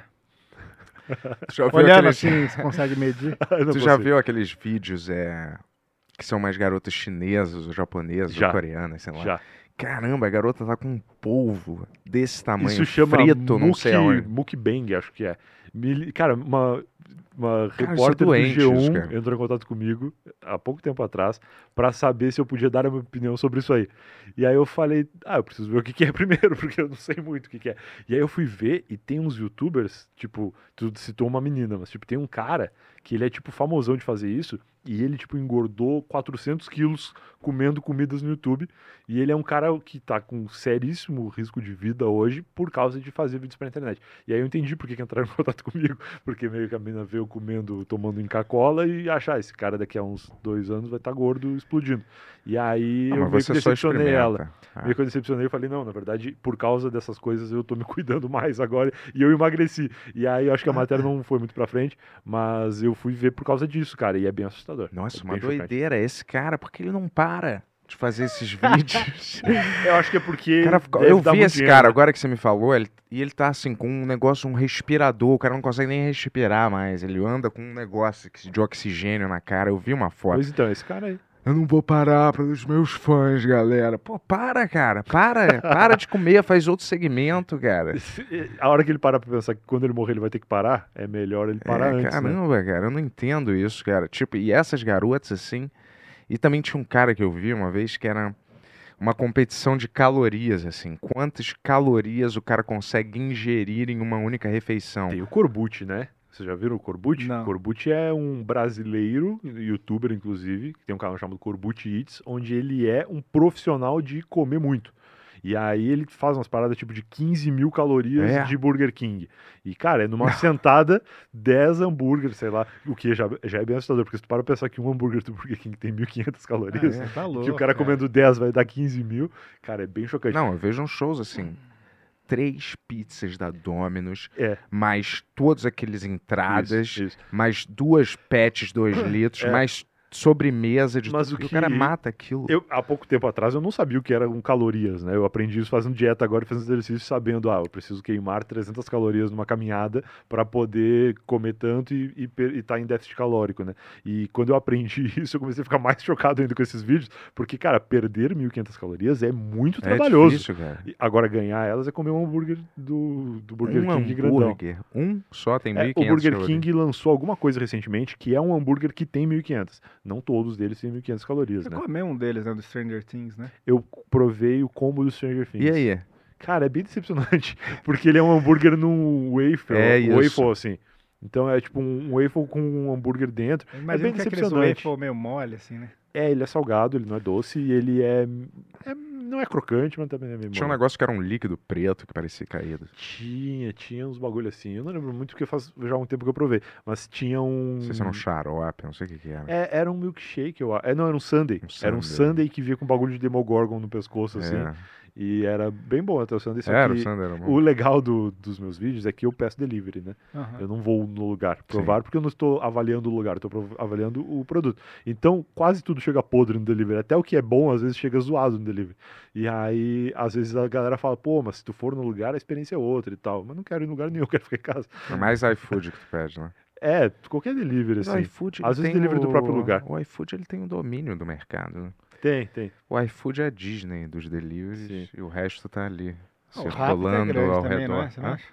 Já Olhando aqueles- assim, você consegue medir. Tu já consigo. viu aqueles vídeos é, que são mais garotas chinesas, ou japonesas, Já. ou coreanas, sei lá. Já. Caramba, a garota tá com um polvo desse tamanho, Isso chama frito, não sei muki- aonde. mukbang, acho que é. Me li- cara, uma, uma Cara, repórter isso doente, do isso, G1 cara. entrou em contato comigo há pouco tempo atrás pra saber se eu podia dar a minha opinião sobre isso aí. E aí eu falei, ah, eu preciso ver o que, que é primeiro, porque eu não sei muito o que, que é. E aí eu fui ver e tem uns youtubers, tipo, tu citou uma menina, mas tipo, tem um cara que ele é tipo famosão de fazer isso e ele tipo engordou 400 quilos comendo comidas no YouTube e ele é um cara que tá com seríssimo risco de vida hoje por causa de fazer vídeos pra internet. E aí eu entendi por que, que entraram em contato comigo, porque meio que a menina veio comendo, tomando Inca-Cola e achar, esse cara daqui a uns dois anos vai estar gordo explodindo. E aí Ah, eu meio que decepcionei ela. Ah. Meio que eu decepcionei e falei, não, na verdade, por causa dessas coisas eu tô me cuidando mais agora e eu emagreci. E aí eu acho que a matéria não foi muito pra frente, mas eu fui ver por causa disso, cara, e é bem assustador. Nossa, É uma chocante. doideira. Esse cara, porque ele não para de fazer esses vídeos? Eu acho que é porque. Cara, eu vi esse dinheiro, cara, né? agora que você me falou, ele, e ele tá assim, com um negócio, um respirador, o cara não consegue nem respirar mais, ele anda com um negócio de oxigênio na cara, eu vi uma foto. Pois então, esse cara aí. Eu não vou parar pelos meus fãs, galera. Pô, para, cara, para, para de comer, faz outro segmento, cara. A hora que ele parar pra pensar que quando ele morrer ele vai ter que parar, é melhor ele parar É, antes, né? caramba, cara, eu não entendo isso, cara. Tipo, e essas garotas assim. E também tinha um cara que eu vi uma vez que era uma competição de calorias, assim. Quantas calorias o cara consegue ingerir em uma única refeição? Tem o Corbucci, né? Vocês já viram o Corbucci? Não. Corbucci é um brasileiro, youtuber inclusive, que tem um canal chamado Corbucci Eats, onde ele é um profissional de comer muito. E aí ele faz umas paradas tipo de 15 mil calorias É. de Burger King. E, cara, é numa sentada 10 hambúrgueres, sei lá, o que já, já é bem assustador, porque se tu para pensar que um hambúrguer do Burger King tem 1.500 calorias, É, tá louco. que o cara cara. comendo 10 vai dar 15 mil, cara, é bem chocante. Não, eu vejo uns shows assim. Três pizzas da Domino's, É. mais todos aqueles entradas, Isso, isso. mais duas pets 2 litros, É. mais sobremesa de Mas tudo. o E o cara que- mata aquilo. Eu, há pouco tempo atrás, eu não sabia o que eram calorias, né? Eu aprendi isso fazendo dieta agora e fazendo exercício, sabendo, ah, eu preciso queimar 300 calorias numa caminhada para poder comer tanto e estar em déficit calórico, né? E quando eu aprendi isso, eu comecei a ficar mais chocado ainda com esses vídeos, porque, cara, perder 1.500 calorias é muito é trabalhoso. difícil, cara. E Agora, ganhar elas é comer um hambúrguer do, do Burger um King grandão. hambúrguer, um só tem É, 1.500 o Burger calorias. King lançou alguma coisa recentemente que é um hambúrguer que tem 1.500. Não todos deles têm 1.500 calorias, Você né? comeu um deles, né? Do Stranger Things, né? Eu provei o combo do Stranger Things. E aí? Cara, é bem decepcionante, porque ele é um hambúrguer num wafer, É isso. waffle assim. Então é tipo um waffle com um hambúrguer dentro. Imagina bem que aquele decepcionante. waffle meio mole, assim, né? É, ele é salgado, ele não é doce e ele é, é- não é crocante, mas também é meio Tinha um negócio que era um líquido preto que parecia caído. Tinha, tinha uns bagulho assim. Eu não lembro muito porque faz já um tempo que eu provei, mas tinha um Não sei se era um xarope, não sei o que que era. É, era um milkshake, eu acho. É, não, era um sundae. Um Era um sundae. que vinha com bagulho de Demogorgon no pescoço, assim. É, E era bem bom até o sundae, só era, o Sander era bom. o legal do- dos meus vídeos é que eu peço delivery, né? Aham. Eu não vou no lugar provar porque eu não estou avaliando o lugar, eu estou avaliando o produto. Então, quase tudo chega podre no delivery. Até o que é bom, às vezes, chega zoado no delivery. E aí, às vezes, a galera fala, pô, mas se tu for no lugar, a experiência é outra e tal. Mas não quero ir em lugar nenhum, eu quero ficar em casa. É mais iFood que tu pede, né? É, qualquer delivery, Mas o assim. iFood, Às vezes delivery do o- próprio lugar. O iFood ele tem o domínio do mercado. né? Tem, tem. O iFood é a Disney dos deliveries Sim. e o resto tá ali Ah, o tá circulando grande ao também, redor. não é? Você não Hã? acha?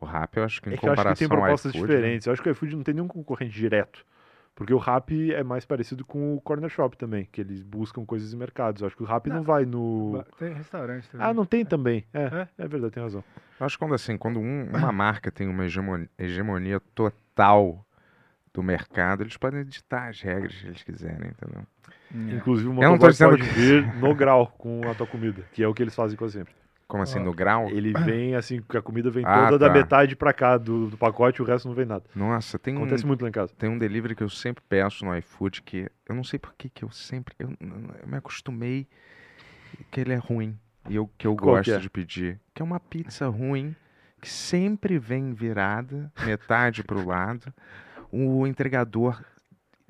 O Rappi eu acho que em É que eu acho comparação que tem propostas iFood, né? diferentes. Eu acho que o iFood não tem nenhum concorrente direto. Porque o Rappi é mais parecido com o Corner Shop também, que eles buscam coisas em mercados. Eu acho que o Rappi não, Não. vai no. Tem restaurante também. Ah, não tem também. É, é, verdade, tem razão. Eu acho que quando assim, quando um- uma marca tem uma hegemonia, hegemonia total do mercado, eles podem editar as regras que eles quiserem, entendeu? É. Inclusive, o motoboy pode que- vir no grau com a tua comida, que é o que eles fazem quase sempre. Como assim, Ó, no grau? Ele vem assim, que a comida vem Ah, toda da tá. metade pra cá do, do pacote, o resto não vem nada. Nossa, tem um, Acontece muito lá em casa. tem um delivery que eu sempre peço no iFood que eu não sei por que que eu sempre eu, eu me acostumei que ele é ruim e eu que eu Qual que gosto é? de pedir, que é uma pizza ruim que sempre vem virada metade pro lado. O entregador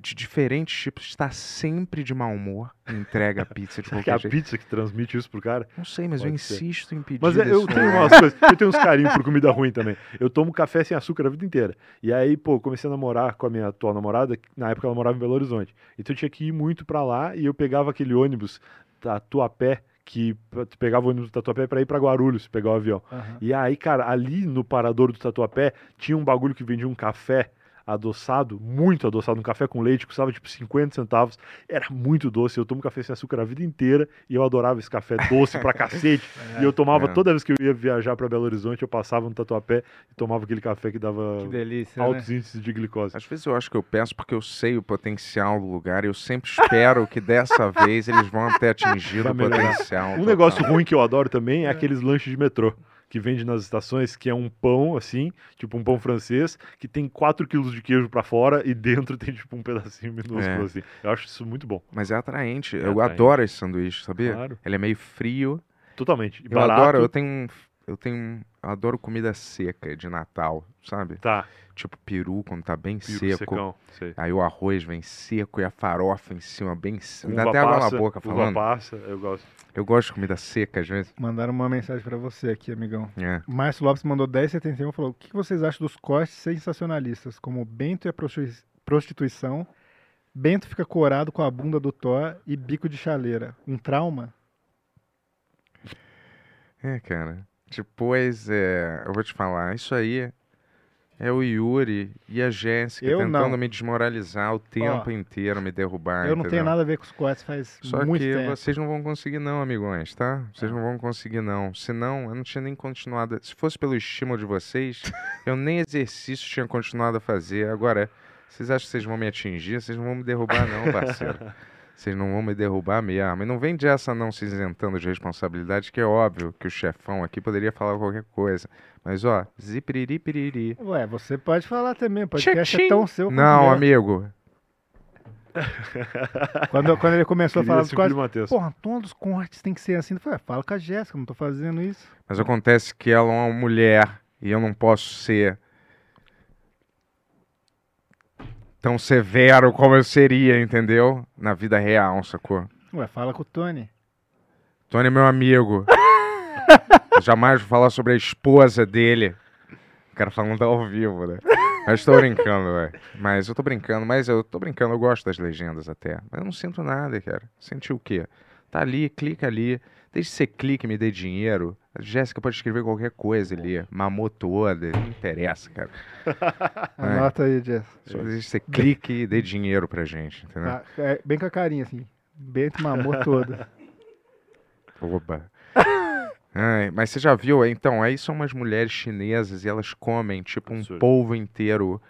de diferentes tipos está sempre de mau humor e entrega a pizza de que é qualquer a jeito. pizza que transmite isso pro cara? Não sei, mas eu Pode ser. insisto em pedir. Mas é, eu tenho umas coisas, eu tenho uns carinhos por comida ruim também. Eu tomo café sem açúcar a vida inteira. E aí, pô, comecei a namorar com a minha atual namorada, na época ela morava em Belo Horizonte. Então eu tinha que ir muito pra lá e eu pegava aquele ônibus da Tuapé, que tu pegava o ônibus do Tatuapé pra ir pra Guarulhos, pegar o avião. Aham. E aí, cara, ali no parador do Tatuapé tinha um bagulho que vendia um café adoçado, muito adoçado, um café com leite, custava tipo 50 centavos, era muito doce, eu tomo café sem açúcar a vida inteira e eu adorava esse café doce pra cacete, e eu tomava É. toda vez que eu ia viajar pra Belo Horizonte, eu passava no Tatuapé e tomava aquele café que dava Que delícia, né? altos índices de glicose. Às vezes eu acho que eu peço porque eu sei o potencial do lugar e eu sempre espero que dessa vez eles vão atingido Vai o potencial. Um total. negócio ruim que eu adoro também é aqueles lanches de metrô. Que vende nas estações, que é um pão, assim, tipo um pão francês, que tem 4 quilos de queijo pra fora e dentro tem, tipo, um pedacinho minúsculo, É. assim. Eu acho isso muito bom. Mas é atraente. É eu atraente. adoro esse sanduíche, sabia? Claro. Ele é meio frio. Totalmente. E Eu barato. adoro, eu tenho, um- eu tenho, eu adoro comida seca de Natal, sabe? Tá, Tipo peru quando tá bem piro seco. secão. Sei. Aí o arroz vem seco e a farofa em cima bem seco. Dá até água na boca uva falando. passa, eu gosto. Eu gosto de comida seca às vezes. Mandaram uma mensagem pra você aqui, amigão. É. Márcio Lopes mandou 1071 e falou: O que vocês acham dos cortes sensacionalistas, como Bento e a prostitui- prostituição? Bento fica corado com a bunda do Thor e bico de chaleira. Um trauma? É, cara. Depois, é, eu vou te falar, isso aí é o Yuri e a Jéssica Eu tentando não. me desmoralizar o tempo inteiro, me derrubar. eu não tenho entendeu? nada a ver com os cortes faz Só muito que tempo. vocês não vão conseguir não, amigões, tá? Vocês não vão conseguir não. Senão, eu não tinha nem continuado. Se fosse pelo estímulo de vocês, eu nem exercício tinha continuado a fazer. Agora, vocês acham que vocês vão me atingir? Vocês não vão me derrubar não, parceiro. Vocês não vão me derrubar mesmo. E não vem dessa não se isentando de responsabilidade, que é óbvio que o chefão aqui poderia falar qualquer coisa. Mas, ó, zipiriri piriri. Ué, você pode falar também. O podcast é tão seu Não, amigo. Quando, quando ele começou a Queria falar dos cortes, porra, todos os cortes tem que ser assim. Eu falei, ah, fala com a Jéssica, não tô fazendo isso. Mas acontece que ela é uma mulher e eu não posso ser tão severo como eu seria, entendeu? Na vida real, sacou? Ué, fala com o Tony. Tony é meu amigo. Eu jamais vou falar sobre a esposa dele. O cara falando ao vivo, né? Mas tô brincando, velho. Mas eu tô brincando, mas eu tô brincando, eu gosto das legendas até. Mas eu não sinto nada, cara. Sentir o quê? Tá ali, clica ali. Desde que você clique e me dê dinheiro, a Jéssica pode escrever qualquer coisa ali. Mamou toda, não interessa, cara. É. Anota aí. Só desde que você clique e dê dinheiro pra gente, entendeu? Tá, é, bem com a carinha, assim. Bento mamou toda. Oba. Ai, mas você já viu? Então, aí são umas mulheres chinesas e elas comem, tipo, um Absurdo. polvo inteiro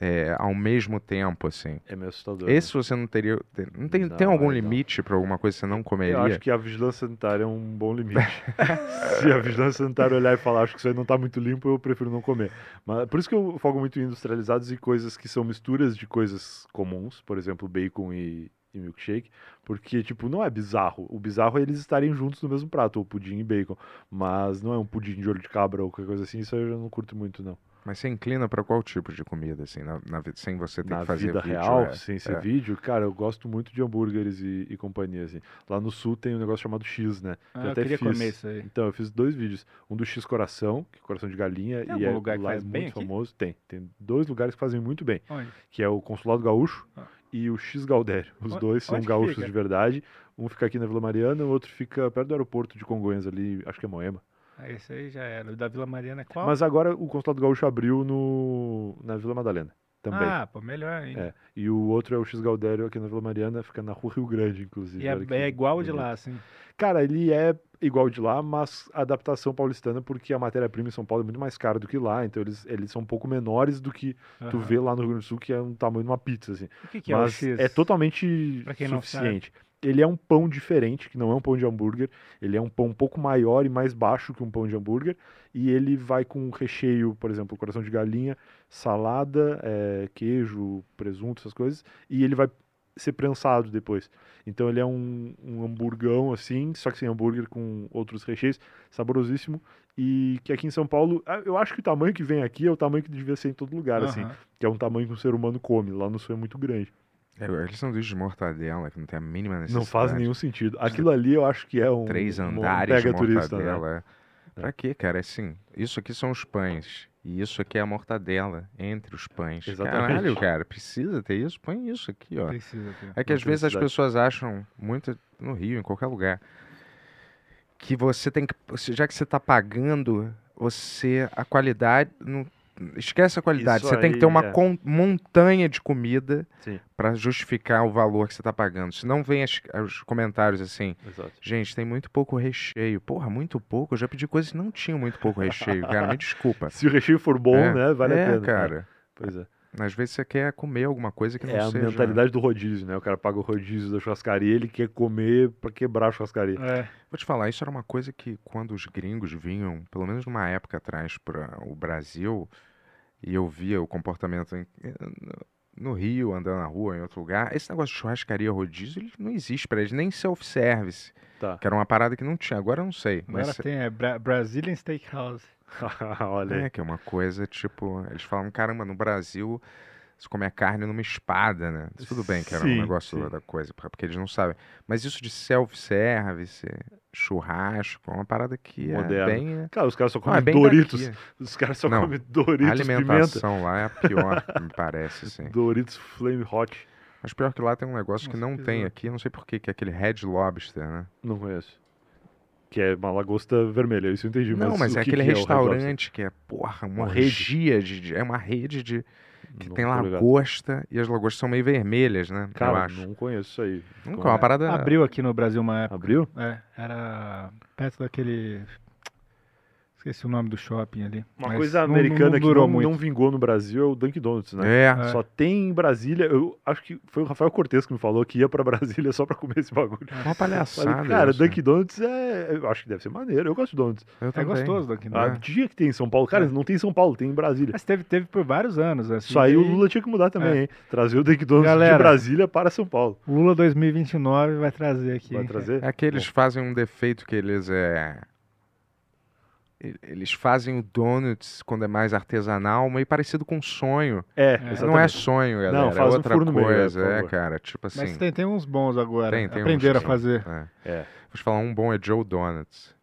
é, ao mesmo tempo, assim. É meio assustador. Esse você não teria. tem- Não tem, tem Não, algum aí não. limite pra alguma coisa que você não Eu comeria? acho que a vigilância sanitária é um bom limite. Se a vigilância sanitária olhar e falar, acho que isso aí não tá muito limpo, eu prefiro não comer. Mas por isso que eu foco muito em industrializados e coisas que são misturas de coisas comuns, por exemplo, bacon e, e milkshake, porque, tipo, não é bizarro. O bizarro é eles estarem juntos no mesmo prato, ou pudim e bacon. Mas não é um pudim de olho de cabra ou qualquer coisa assim, isso eu já não curto muito, não. Mas você inclina pra qual tipo de comida, assim, na, na sem você ter Na que fazer vida vídeo, real, é. sem ser é. vídeo, cara, eu gosto muito de hambúrgueres e, e companhia, assim. Lá no sul tem um negócio chamado X, né? Ah, Eu eu até queria fiz. comer isso aí. Então, eu fiz dois vídeos. Um do X Coração, que é coração de galinha, Tem e é, lugar que lá faz é bem muito aqui? famoso. Tem. Tem dois lugares que fazem muito bem, Onde? que é o Consulado Gaúcho Ah. e o X Galdério. Os Onde- dois são gaúchos fica? de verdade. Um fica aqui na Vila Mariana, o outro fica perto do aeroporto de Congonhas ali, acho que é Moema. Ah, esse aí já era. O da Vila Mariana é qual? Mas agora o Consulado Gaúcho abriu no, na Vila Madalena também. Ah, pô, melhor ainda. É. E o outro é o X Galdério aqui na Vila Mariana, fica na Rua Rio Grande, inclusive. E é, é igual de lá, assim. Cara, ele é igual de lá, mas adaptação paulistana, porque a matéria-prima em São Paulo é muito mais cara do que lá, então eles, eles são um pouco menores do que tu Aham. vê lá no Rio Grande do Sul, que é um tamanho de uma pizza, assim. O que, que é o mas X? é totalmente Pra quem não suficiente. Ele é um pão diferente, que não é um pão de hambúrguer. Ele é um pão um pouco maior e mais baixo que um pão de hambúrguer. E ele vai com recheio, por exemplo, coração de galinha, salada, eh, queijo, presunto, essas coisas. E ele vai ser prensado depois. Então ele é um, um hamburgão assim, só que sem hambúrguer com outros recheios, saborosíssimo. E que aqui em São Paulo, ah, eu acho que o tamanho que vem aqui é o tamanho que devia ser em todo lugar, assim. Aham. Que é um tamanho que um ser humano come. Lá no sul é muito grande. É, aquele sanduíche de mortadela, que não tem a mínima necessidade. Não faz nenhum sentido. Aquilo ali eu acho que é um. Três um andares de pega turista, né? mortadela. é. Pra quê, cara? Assim, isso aqui são os pães. E isso aqui é a mortadela entre os pães. Exatamente. Caralho, cara, precisa ter isso? Põe isso aqui, ó. Precisa ter. É que às vezes as pessoas acham, muito no Rio, em qualquer lugar, que você tem que. Já que você tá pagando, você. A qualidade. Não, esquece a qualidade. Isso você tem que ter aí, uma é. con- montanha de comida para justificar o valor que você tá pagando. Senão vem as- os comentários assim. Exato. Gente, tem muito pouco recheio. Porra, muito pouco? Eu já pedi coisas que não tinham muito pouco recheio, cara. Me desculpa. Se o recheio for bom, É, né? Vale é, a pena. cara. Pois é. Às vezes você quer comer alguma coisa que não É a seja... mentalidade do rodízio, né? O cara paga o rodízio da churrascaria, ele quer comer pra quebrar a churrascaria. É. Vou te falar, isso era uma coisa que quando os gringos vinham, pelo menos numa época atrás, para o Brasil, e eu via o comportamento em- eh, no Rio, andando na rua, em outro lugar, esse negócio de churrascaria rodízio, ele não existe para eles, nem self-service, Tá. que era uma parada que não tinha. Agora eu não sei, mas Agora tem, é Bra- Brazilian Steakhouse. Olha aí. é que é uma coisa tipo, eles falam, caramba, no Brasil se comer carne numa espada, né? Tudo bem que era Sim, um negócio sim. da coisa, porque eles não sabem. Mas isso de self-service, churrasco, é uma parada que é Moderno. bem... Cara, os caras só Não, comem é bem Doritos. daqui. Os caras só Não, comem A Doritos pimenta. alimentação lá é a pior, me parece, assim. Doritos Flame Hot. Mas pior que lá tem um negócio que Nossa, não que tem aqui, não sei porquê, que é aquele Red Lobster, né? Não conheço. Que é uma lagosta vermelha, isso eu entendi. não, mas o é que aquele que é restaurante que é, porra, uma, de, de- É uma rede de. Que Não tem tô ligado. lagosta e as lagostas são meio vermelhas, né? eu Cara, acho. não conheço isso aí. Nunca, é uma é? parada. Abriu aqui no Brasil uma época. Abriu? É, era perto daquele. Esqueci o nome do shopping ali. Uma mas coisa não- não- americana não que durou não, muito. não vingou no Brasil é o Dunkin' Donuts, né? É, É. Só tem em Brasília. Eu acho que foi o Rafael Cortez que me falou que ia pra Brasília só pra comer esse bagulho. uma palhaçada. Falei, cara, isso. Dunkin' Donuts é. Eu acho que deve ser maneiro. Eu gosto de donuts. Eu É também. gostoso daqui. Ah, É. dia que tem em São Paulo. Cara, não tem em São Paulo, tem em Brasília. Mas teve, teve por vários anos. Assim, Isso aí o daí Lula tinha que mudar também, É. hein? Trazer o Dunkin' Donuts de Galera. Brasília para São Paulo. O Lula 2029 vai trazer aqui. Vai trazer? É que eles fazem um defeito que eles é. Eles fazem o donuts quando é mais artesanal, meio parecido com sonho. É, Mas Não é sonho, galera. Não, é faz um outra furo no meio, é, coisa. é, cara. Tipo assim. Mas tem, tem uns bons agora. tem, tem uns Aprenderam a fazer. é. É. Vou te falar, um bom é Joe Donuts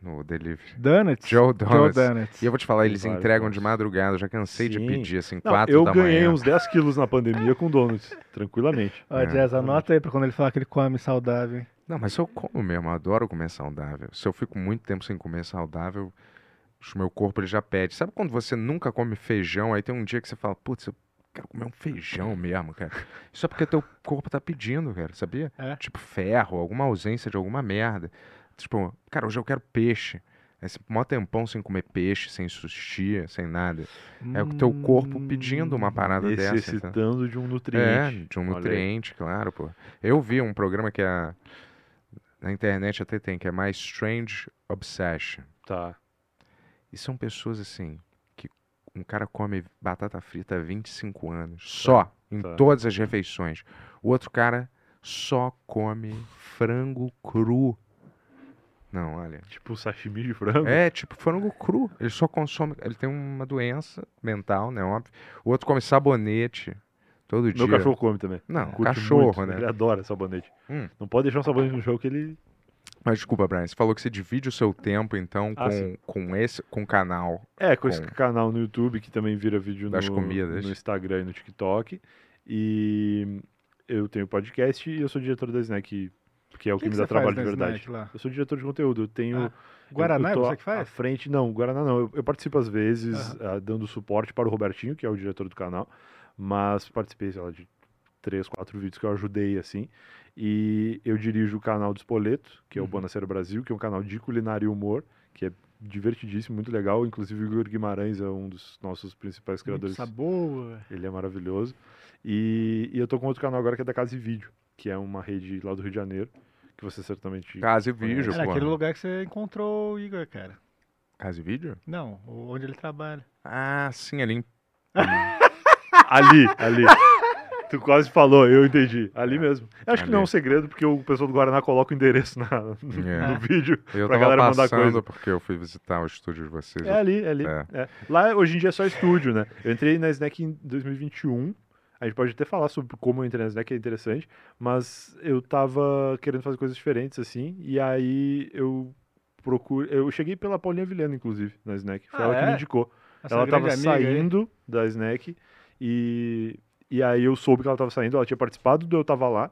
no delivery. Donuts? Joe Donuts. Donuts. E eu vou te falar, eles vários entregam de madrugada. Eu já cansei de Sim. pedir assim, Não, 4 eu da ganhei manhã. uns 10 quilos na pandemia com donuts, tranquilamente. Ó, É. Jazz, anota aí pra quando ele falar que ele come saudável. hein? Não, mas eu como mesmo, eu adoro comer saudável. Se eu fico muito tempo sem comer saudável, o meu corpo ele já pede. Sabe quando você nunca come feijão, aí tem um dia que você fala, putz, eu quero comer um feijão mesmo, cara. Isso é porque teu corpo tá pedindo, cara, sabia? É. Tipo ferro, alguma ausência de alguma merda. Tipo, cara, hoje eu quero peixe. Aí você mó tempão sem comer peixe, sem sushi, sem nada. É o teu corpo pedindo uma parada dessa. então. Necessitando de um É, nutriente. de um Olha aí. nutriente, claro, pô. Eu vi um programa que é. Na internet até tem, que é mais Strange Obsession. Tá. E são pessoas assim, que um cara come batata frita há 25 anos. Só, em tá. todas as refeições. O outro cara só come frango cru. Não, olha. Tipo sashimi de frango. É, tipo frango cru. Ele só consome. Ele tem uma doença mental, né? Óbvio. O outro come sabonete todo dia. Meu cachorro come também. Não, Curte cachorro, muito, né? Ele adora sabonete. Hum. Não pode deixar um sabonete no chão que ele. Mas desculpa, Brian, você falou que você divide o seu tempo, então, Ah, com, sim. com esse, com o canal. É, com esse Com- canal no YouTube que também vira vídeo Das no, comidas. no Instagram e no TikTok. E eu tenho podcast e eu sou diretor da Snack, que é o que, que me você dá trabalho de verdade. Snack lá? Eu sou diretor de conteúdo. Eu tenho. Ah, Guaraná eu tô você que À faz? frente, não, Guaraná não. Eu, eu participo às vezes ah, dando suporte para o Robertinho, que é o diretor do canal, mas participei, sei lá, de três, quatro vídeos que eu ajudei, assim. E eu dirijo o canal do Spoleto, que é o Uhum. Bonaceira Brasil, que é um canal de culinária e humor, que é divertidíssimo, muito legal. Inclusive o Igor Guimarães é um dos nossos principais Muito criadores. sabor. Ele é maravilhoso. E, e eu tô com outro canal agora que é da Casa e Vídeo, que é uma rede lá do Rio de Janeiro, que você certamente... Casa e vídeo, Era pô. aquele lugar que você encontrou o Igor, cara. Casa e vídeo? Não, onde ele trabalha. Ah, sim, ali em... Ali, ali. Tu quase falou, eu entendi. Ali mesmo. Eu acho que não é um segredo, porque o pessoal do Guaraná coloca o endereço na, no, É. no vídeo. Eu pra tava galera mandar passando coisa. porque eu fui visitar o estúdio de vocês. É ali, é ali. É. é. Lá hoje em dia é só estúdio, né? Eu entrei na Snack em 2021. A gente pode até falar sobre como eu entrei na Snack, é interessante. Mas eu tava querendo fazer coisas diferentes, assim. E aí eu procuro. Eu cheguei pela Paulinha Vilhena, inclusive, na Snack. Foi Ah, ela que é? me indicou. Nossa ela grande tava amiga aí. saindo da Snack e, e aí eu soube que ela tava saindo, ela tinha participado do Eu Tava Lá,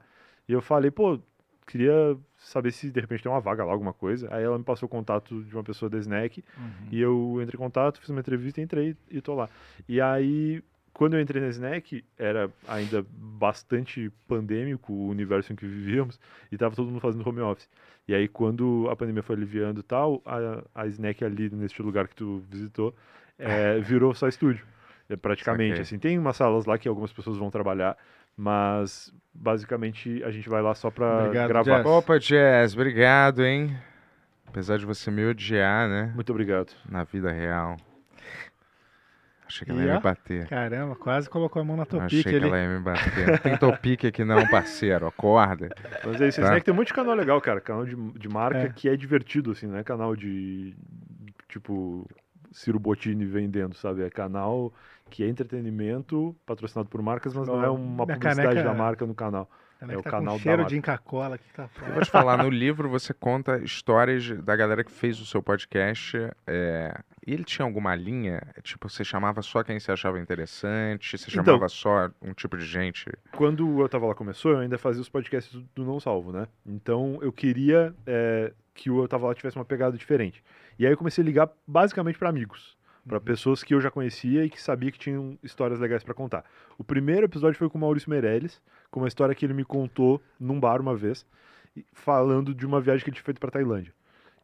e eu falei, pô, queria saber se de repente tem uma vaga lá, alguma coisa. Aí ela me passou o contato de uma pessoa da Snack Uhum. e eu entrei em contato, fiz uma entrevista, entrei e tô lá. E aí, quando eu entrei na Snack, era ainda bastante pandêmico o universo em que vivíamos e tava todo mundo fazendo home office. E aí, quando a pandemia foi aliviando e tal, a, a Snack ali neste lugar que tu visitou é, virou só estúdio. É, praticamente, Saquei. assim, tem umas salas lá que algumas pessoas vão trabalhar, mas basicamente a gente vai lá só pra Obrigado, gravar. Jess. Opa, Jazz, obrigado, hein? Apesar de você me odiar, né? Muito obrigado. Na vida real. Achei que ela ia ó, me bater. Caramba, quase colocou a mão na tua Achei que ali. ela ia me bater. Não tem topique aqui não, parceiro. Acorda. Mas é isso, Tá. Snack tem um monte de canal legal, cara. Canal de, de marca É. que é divertido, assim, não é canal de tipo Ciro Bottini vendendo, sabe? É canal que é entretenimento, patrocinado por marcas, mas não é uma Minha publicidade caneca- da marca no canal. É que o tá canal com da cheiro de Inca-Cola aqui tá Eu vou te falar, no livro você conta histórias da galera que fez o seu podcast. é, E ele tinha alguma linha? Tipo, você chamava só quem você achava interessante? Você Então- chamava só um tipo de gente? Quando eu tava lá começou, eu ainda fazia os podcasts do, do Não Salvo, né? Então eu queria é, que o Eu Tava Lá tivesse uma pegada diferente. E aí eu comecei a ligar basicamente para amigos. Pra pessoas que eu já conhecia e que sabia que tinham histórias legais pra contar. O primeiro episódio foi com o Maurício Meirelles, com uma história que ele me contou num bar uma vez, falando de uma viagem que ele tinha feito pra Tailândia.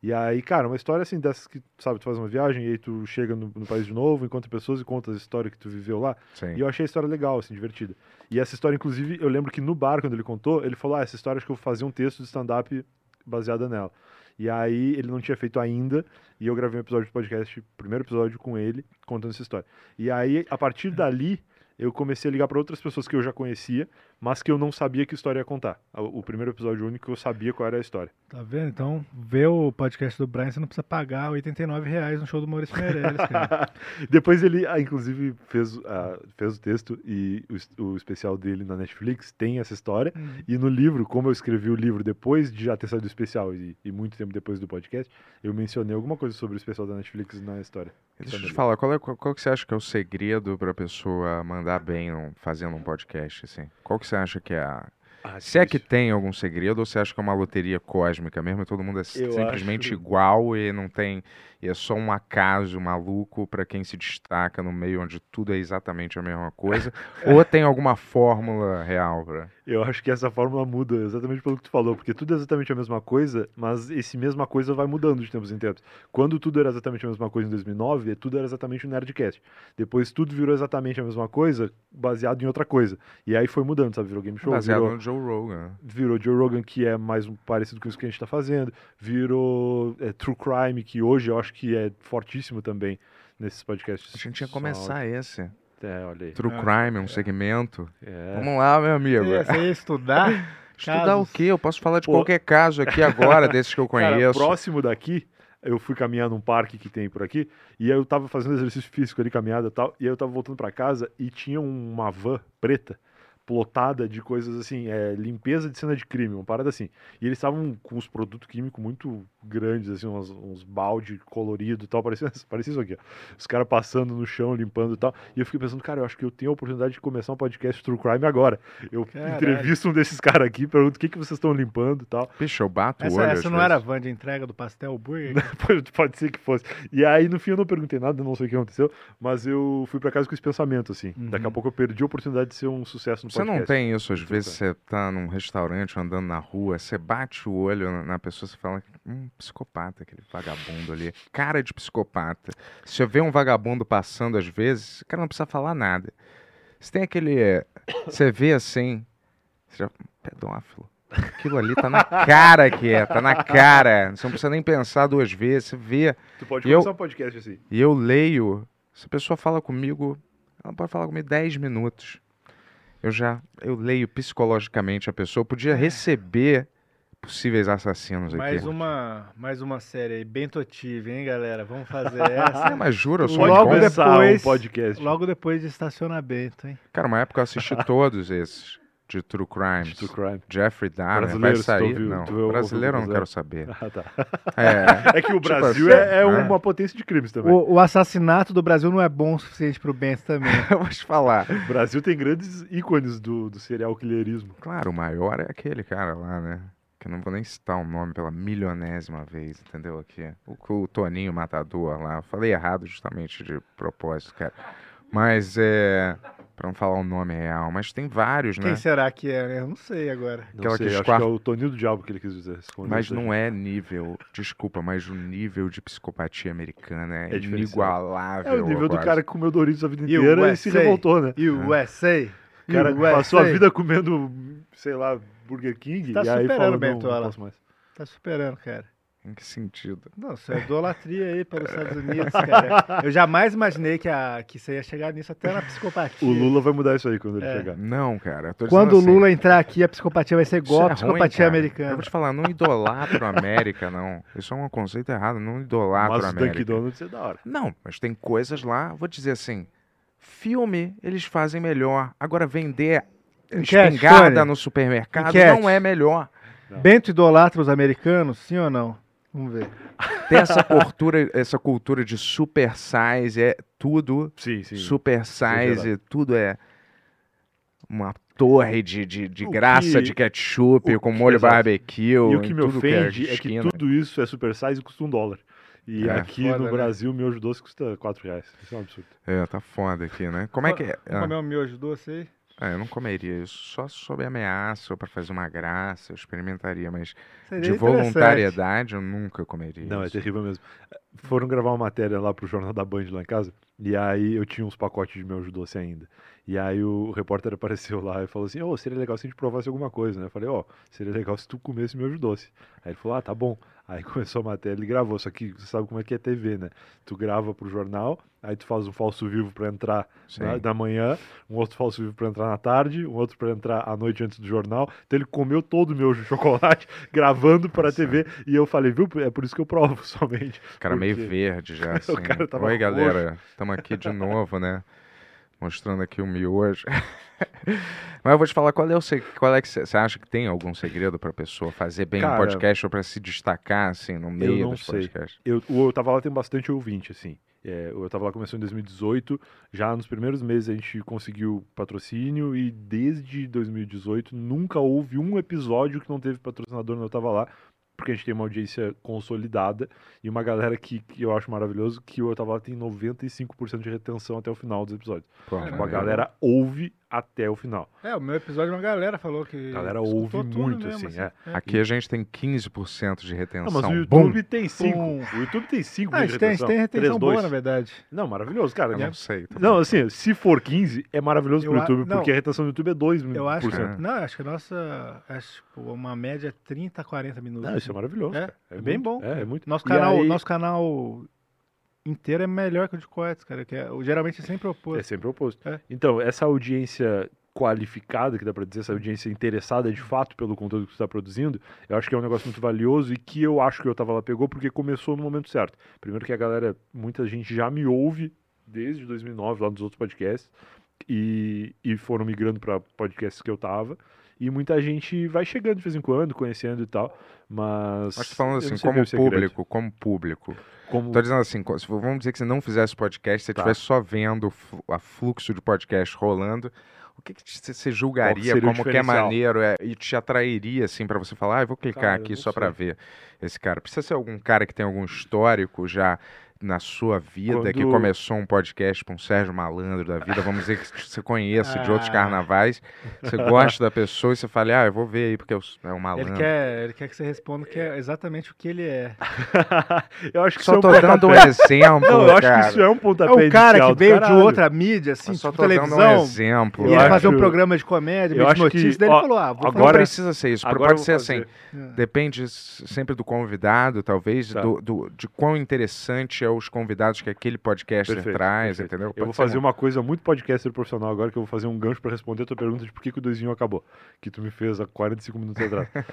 E aí, cara, uma história assim dessas que, sabe, tu faz uma viagem e aí tu chega no, no país de novo, encontra pessoas e conta as histórias que tu viveu lá. Sim. E eu achei a história legal, assim, divertida. E essa história, inclusive, eu lembro que no bar, quando ele contou, ele falou: Ah, essa história acho que eu vou fazer um texto de stand-up baseada nela. E aí ele não tinha feito ainda, e eu gravei um episódio do podcast, primeiro episódio com ele, contando essa história. E aí, a partir dali, eu comecei a ligar para outras pessoas que eu já conhecia, mas que eu não sabia que história ia contar. O primeiro episódio único eu sabia qual era a história. Tá vendo? Então, vê o podcast do Brian, você não precisa pagar 89 reais no show do Maurício Meirelles, cara. Depois ele, ah, inclusive, fez, ah, fez o texto e o, o especial dele na Netflix tem essa história. E no livro, como eu escrevi o livro depois de já ter saído o especial e, e muito tempo depois do podcast, eu mencionei alguma coisa sobre o especial da Netflix na história. Deixa eu te falar, qual, é, qual, qual que você acha que é o segredo pra pessoa mandar bem num- fazendo um podcast, assim? Qual que você acha que é a... Ah, Se é que tem algum segredo ou você acha que é uma loteria cósmica mesmo e todo mundo é Eu simplesmente acho- igual e não tem... E é só um acaso maluco pra quem se destaca no meio onde tudo é exatamente a mesma coisa? ou tem alguma fórmula real pra... Eu acho que essa fórmula muda exatamente pelo que tu falou, porque tudo é exatamente a mesma coisa, mas esse mesma coisa vai mudando de tempos em tempos. Quando tudo era exatamente a mesma coisa em 2009, tudo era exatamente o Nerdcast. Depois tudo virou exatamente a mesma coisa, baseado em outra coisa. E aí foi mudando, sabe? Virou Game Show, Baseado virou, no Joe Rogan. virou Joe Rogan, que é mais um- parecido com isso que a gente tá fazendo, virou é, True Crime, que hoje eu acho que é fortíssimo também nesses podcasts. A gente ia só começar esse. É, olha aí. True Ah, Crime, um segmento. É. Vamos lá, meu amigo. Você, ia estudar? Estudar casos. o quê? Eu posso falar de Pô. qualquer caso aqui agora, desses que eu Cara, conheço. próximo daqui, eu fui caminhar num parque que tem por aqui, e aí eu tava fazendo exercício físico ali, caminhada e tal, e aí eu tava voltando pra casa e tinha uma van preta, plotada de coisas assim, é, limpeza de cena de crime, uma parada assim. E eles estavam com uns produtos químicos muito grandes, assim, uns, uns balde colorido e tal, parecia, parecia isso aqui, ó. Os caras passando no chão, limpando e tal. E eu fiquei pensando, cara, eu acho que eu tenho a oportunidade de começar um podcast True Crime agora. Eu Caralho. entrevisto um desses caras aqui, pergunto o que, que vocês estão limpando e tal. Bicho, eu bato o Essa, olho. essa não era a van de entrega do pastel burger? Pode, pode ser que fosse. E aí, no fim, eu não perguntei nada, não sei o que aconteceu, mas eu fui pra casa com esse pensamento, assim. Daqui a Uhum. pouco eu perdi a oportunidade de ser um sucesso no Você podcast. não tem isso, às vezes você tá num restaurante andando na rua, você bate o olho na- na pessoa, você fala, hum, psicopata, aquele vagabundo ali. Cara de psicopata. Se você vê um vagabundo passando às vezes, o cara não precisa falar nada. Você tem aquele. Você vê assim. Você já, pedófilo. Aquilo ali tá na cara que é, tá na cara. Você não precisa nem pensar duas vezes, você vê. Tu pode E eu- começar um podcast assim. E eu leio, se a pessoa fala comigo, ela pode falar comigo 10 minutos. Eu já, eu leio psicologicamente a pessoa, eu podia receber possíveis assassinos aqui. Mais uma, mais uma série aí, bem totive, hein, galera? Vamos fazer essa. Ah, mas juro, eu sou um Logo começar depois- um podcast. Logo depois de estacionamento, hein? Cara, uma época eu assisti todos esses de True Crimes. True Crime. Jeffrey Dahmer vai sair. ouviu- não, ouviu- brasileiro eu não quero saber. Ah, tá. É, É que o Tipo Brasil assim, é, é né? uma potência de crimes também. O, o assassinato do Brasil não é bom o suficiente pro Bento também. eu vou te falar. O Brasil tem grandes ícones do, do serial killerismo. Claro, o maior é aquele cara lá, né? Que eu não vou nem citar o nome pela milionésima vez, entendeu? Aqui. O, o Toninho Matador lá. Eu falei errado justamente de propósito, cara. Mas é. Pra não falar o nome real, mas tem vários, Quem né? será que é? né? Eu não sei agora. Não Aquela sei, que acho que é o Toninho do Diabo que ele quis dizer. Mas não é nível, desculpa, mas o nível de psicopatia americana é, É inigualável. É o nível do cara que comeu Doritos a vida E inteira e se revoltou, né? E o USA? O cara USA? passou a vida comendo, sei lá, Burger King Tá e aí superando falou, o não, não posso mais. Tá superando, cara. Em que sentido? Não, isso é idolatria aí pelos Estados Unidos, cara. Eu jamais imaginei que, a, que você ia chegar nisso até na psicopatia. O Lula vai mudar isso aí quando ele É. chegar. Não, cara. eu tô Quando o assim, Lula entrar aqui, a psicopatia vai ser igual é a ruim, psicopatia. Eu americana. vou te falar, não idolatro a América, não. Isso é um conceito errado, não idolatro Mas a o América. Dunkin' Donuts é da hora. Não, mas tem coisas lá, vou dizer assim, filme eles fazem melhor. Agora vender Enquete, espingarda Tony. no supermercado Enquete. não é melhor. Bento idolatra os americanos, sim ou não? Vamos ver. Tem essa cultura, essa cultura de super size, é tudo Sim, sim. super size, verdade. tudo é uma torre de, de, de graça que- de ketchup com que- molho exato. barbecue. E o que me tudo ofende é, que esquina. tudo isso é super size e custa um dólar. E É, aqui foda, no né? Brasil, o miojo doce custa 4 reais. Isso é um absurdo. É, tá foda aqui, né? Como é que é? Vamos comer um miojo doce aí? Ah, eu não comeria isso só sob ameaça ou pra fazer uma graça, eu experimentaria, mas Seria de voluntariedade eu nunca comeria Não, é isso. terrível mesmo. Foram gravar uma matéria lá pro Jornal da Band lá em casa, e aí eu tinha uns pacotes de miojo doce ainda. E aí o repórter apareceu lá e falou assim, ô, seria legal se a gente provasse alguma coisa, né? Eu falei, ó, seria legal se tu comesse miojo doce. Aí ele falou, ah, tá bom. Aí começou a matéria, ele gravou, só que você sabe como é que é TV, né? Tu grava pro jornal, aí tu faz um falso vivo pra entrar na, da manhã, um outro falso vivo pra entrar na tarde, um outro pra entrar à noite antes do jornal. Então ele comeu todo o de chocolate, gravando pra Nossa. TV, e eu falei, viu, é por isso que eu provo somente. O cara meio porque- verde já, O assim. cara tava Oi, galera. Estamos aqui de novo, né? Mostrando aqui o miojo. Mas eu vou te falar qual é o qual é que você acha que tem algum segredo pra pessoa fazer bem um Cara, podcast ou pra se destacar assim no meio não dos sei. podcasts? Eu, o Eu Tava Lá tem bastante ouvinte, assim. É, o Eu Tava Lá começou em 2018, já nos primeiros meses a gente conseguiu patrocínio e desde 2018 nunca houve um episódio que não teve patrocinador no Eu Tava Lá, porque a gente tem uma audiência consolidada e uma galera que, que eu acho maravilhoso, que o Lá tem 95% de retenção até o final dos episódios. Pô, Tipo, a galera ouve até o final. É, o meu episódio, uma galera falou que. A galera ouve muito, mesmo, assim, é. Aqui a gente tem 15% de Não, retenção. mas o Bum! YouTube tem 5. Bum. O YouTube tem 5 Ah, a de gente tem, a gente retenção. tem retenção 3, boa, 2. na verdade. Não, maravilhoso, cara. Eu né? não sei. tá Não, assim, se for 15, é maravilhoso Eu pro a- YouTube, não. porque a retenção do YouTube é 2%. Eu acho que. cento. Não, acho que a nossa. Acho que uma média é 30, 40 minutos. Não, isso é maravilhoso. É, cara. é bem muito- bom. É, é muito. Nosso canal, aí- nosso canal inteiro é melhor que o de cortes, cara. Que é, geralmente é sempre o É oposto. sempre o oposto. É. Então, essa audiência qualificada, que dá pra dizer, essa audiência interessada de fato pelo conteúdo que você está produzindo, eu acho que é um negócio muito valioso e que eu acho que eu tava lá pegou porque começou no momento certo. Primeiro que a galera, muita gente já me ouve desde 2009 lá nos outros podcasts e, e foram migrando para podcasts que eu tava. E muita gente vai chegando de vez em quando, conhecendo e tal, mas... Mas falando assim, como público, como público. Como... Tô dizendo assim, vamos dizer que você não fizesse podcast, você Tá. estivesse só vendo o fluxo de podcast rolando, o que, que você julgaria como que é maneiro é, e te atrairia, assim, pra você falar, ah, eu vou clicar Cara, aqui só sei. ver esse cara? Precisa ser algum cara que tem algum histórico já na sua vida, que Quando- começou um podcast com um Sérgio Malandro da vida, vamos dizer que você conheça de outros Ah. carnavais, você gosta da pessoa e você fala, ah, eu vou ver aí porque eu é um Ele malandro. quer, ele quer que você responda que é exatamente o que ele é. eu acho que Só tô é um dando um exemplo, Não, eu acho cara. que isso é um É pontapé um cara inicial que veio de caralho. outra mídia, assim, tipo tô dando um televisão. exemplo. E Eu ele acho- fazia um programa de comédia, eu de que- notícias, daí ele falou, ah, vou Não agora- precisa ser isso. agora Pode ser fazer. assim. fazer. Depende sempre do convidado, talvez, Tá. do, do- de quão interessante é os convidados que aquele podcaster Perfeito, traz, perfeito. entendeu? Eu Pode vou ser fazer um- uma coisa muito podcaster profissional agora, que eu vou fazer um gancho pra responder a tua pergunta de por que, que o 2 em 1 acabou. Que tu me fez há 45 minutos atrás.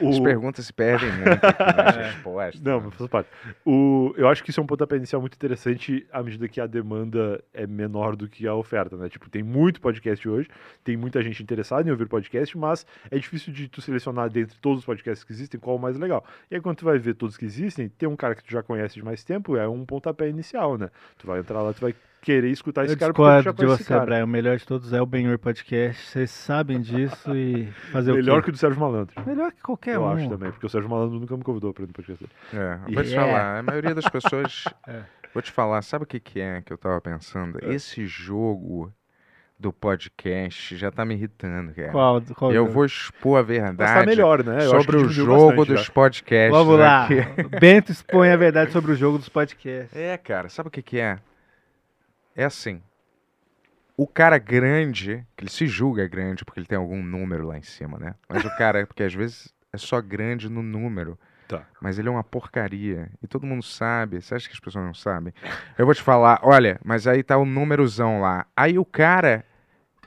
As O- perguntas se perdem muito aqui respostas. Não, mas faz parte. O, eu acho que isso é um pontapé inicial muito interessante à medida que a demanda é menor do que a oferta, né? Tipo, tem muito podcast hoje, tem muita gente interessada em ouvir podcast, mas é difícil de tu selecionar dentre todos os podcasts que existem qual é o mais legal. E aí quando tu vai ver todos que existem, tem um cara que tu já conhece de mais tempo, é um pontapé inicial, né? Tu vai entrar lá, tu vai querer escutar esse Eu cara porque tu já discordo de você. Brian. O melhor de todos é o Benhur Podcast. Vocês sabem disso e fazer Melhor o que quê? o do Sérgio Malandro. Melhor que qualquer eu um. acho também, porque o Sérgio Malandro nunca me convidou pra ir no podcast dele. É, vou te Yeah. falar, a maioria das pessoas. É. Vou te falar, sabe o que, que é que eu tava pensando? É. Esse jogo do podcast já tá me irritando, cara. Qual, qual Eu vou expor a verdade tá melhor, né? Sobre o jogo bastante dos já. podcasts. Vamos lá. Bento expõe a verdade sobre o jogo dos podcasts. É, cara, sabe o que, que é? É assim. O cara grande, que ele se julga grande porque ele tem algum número lá em cima, né? Mas o cara, porque às vezes é só grande no número. Tá. Mas ele é uma porcaria. E todo mundo sabe. Você acha que as pessoas não sabem? Eu vou te falar, olha, mas aí tá o númerozão lá. Aí o cara,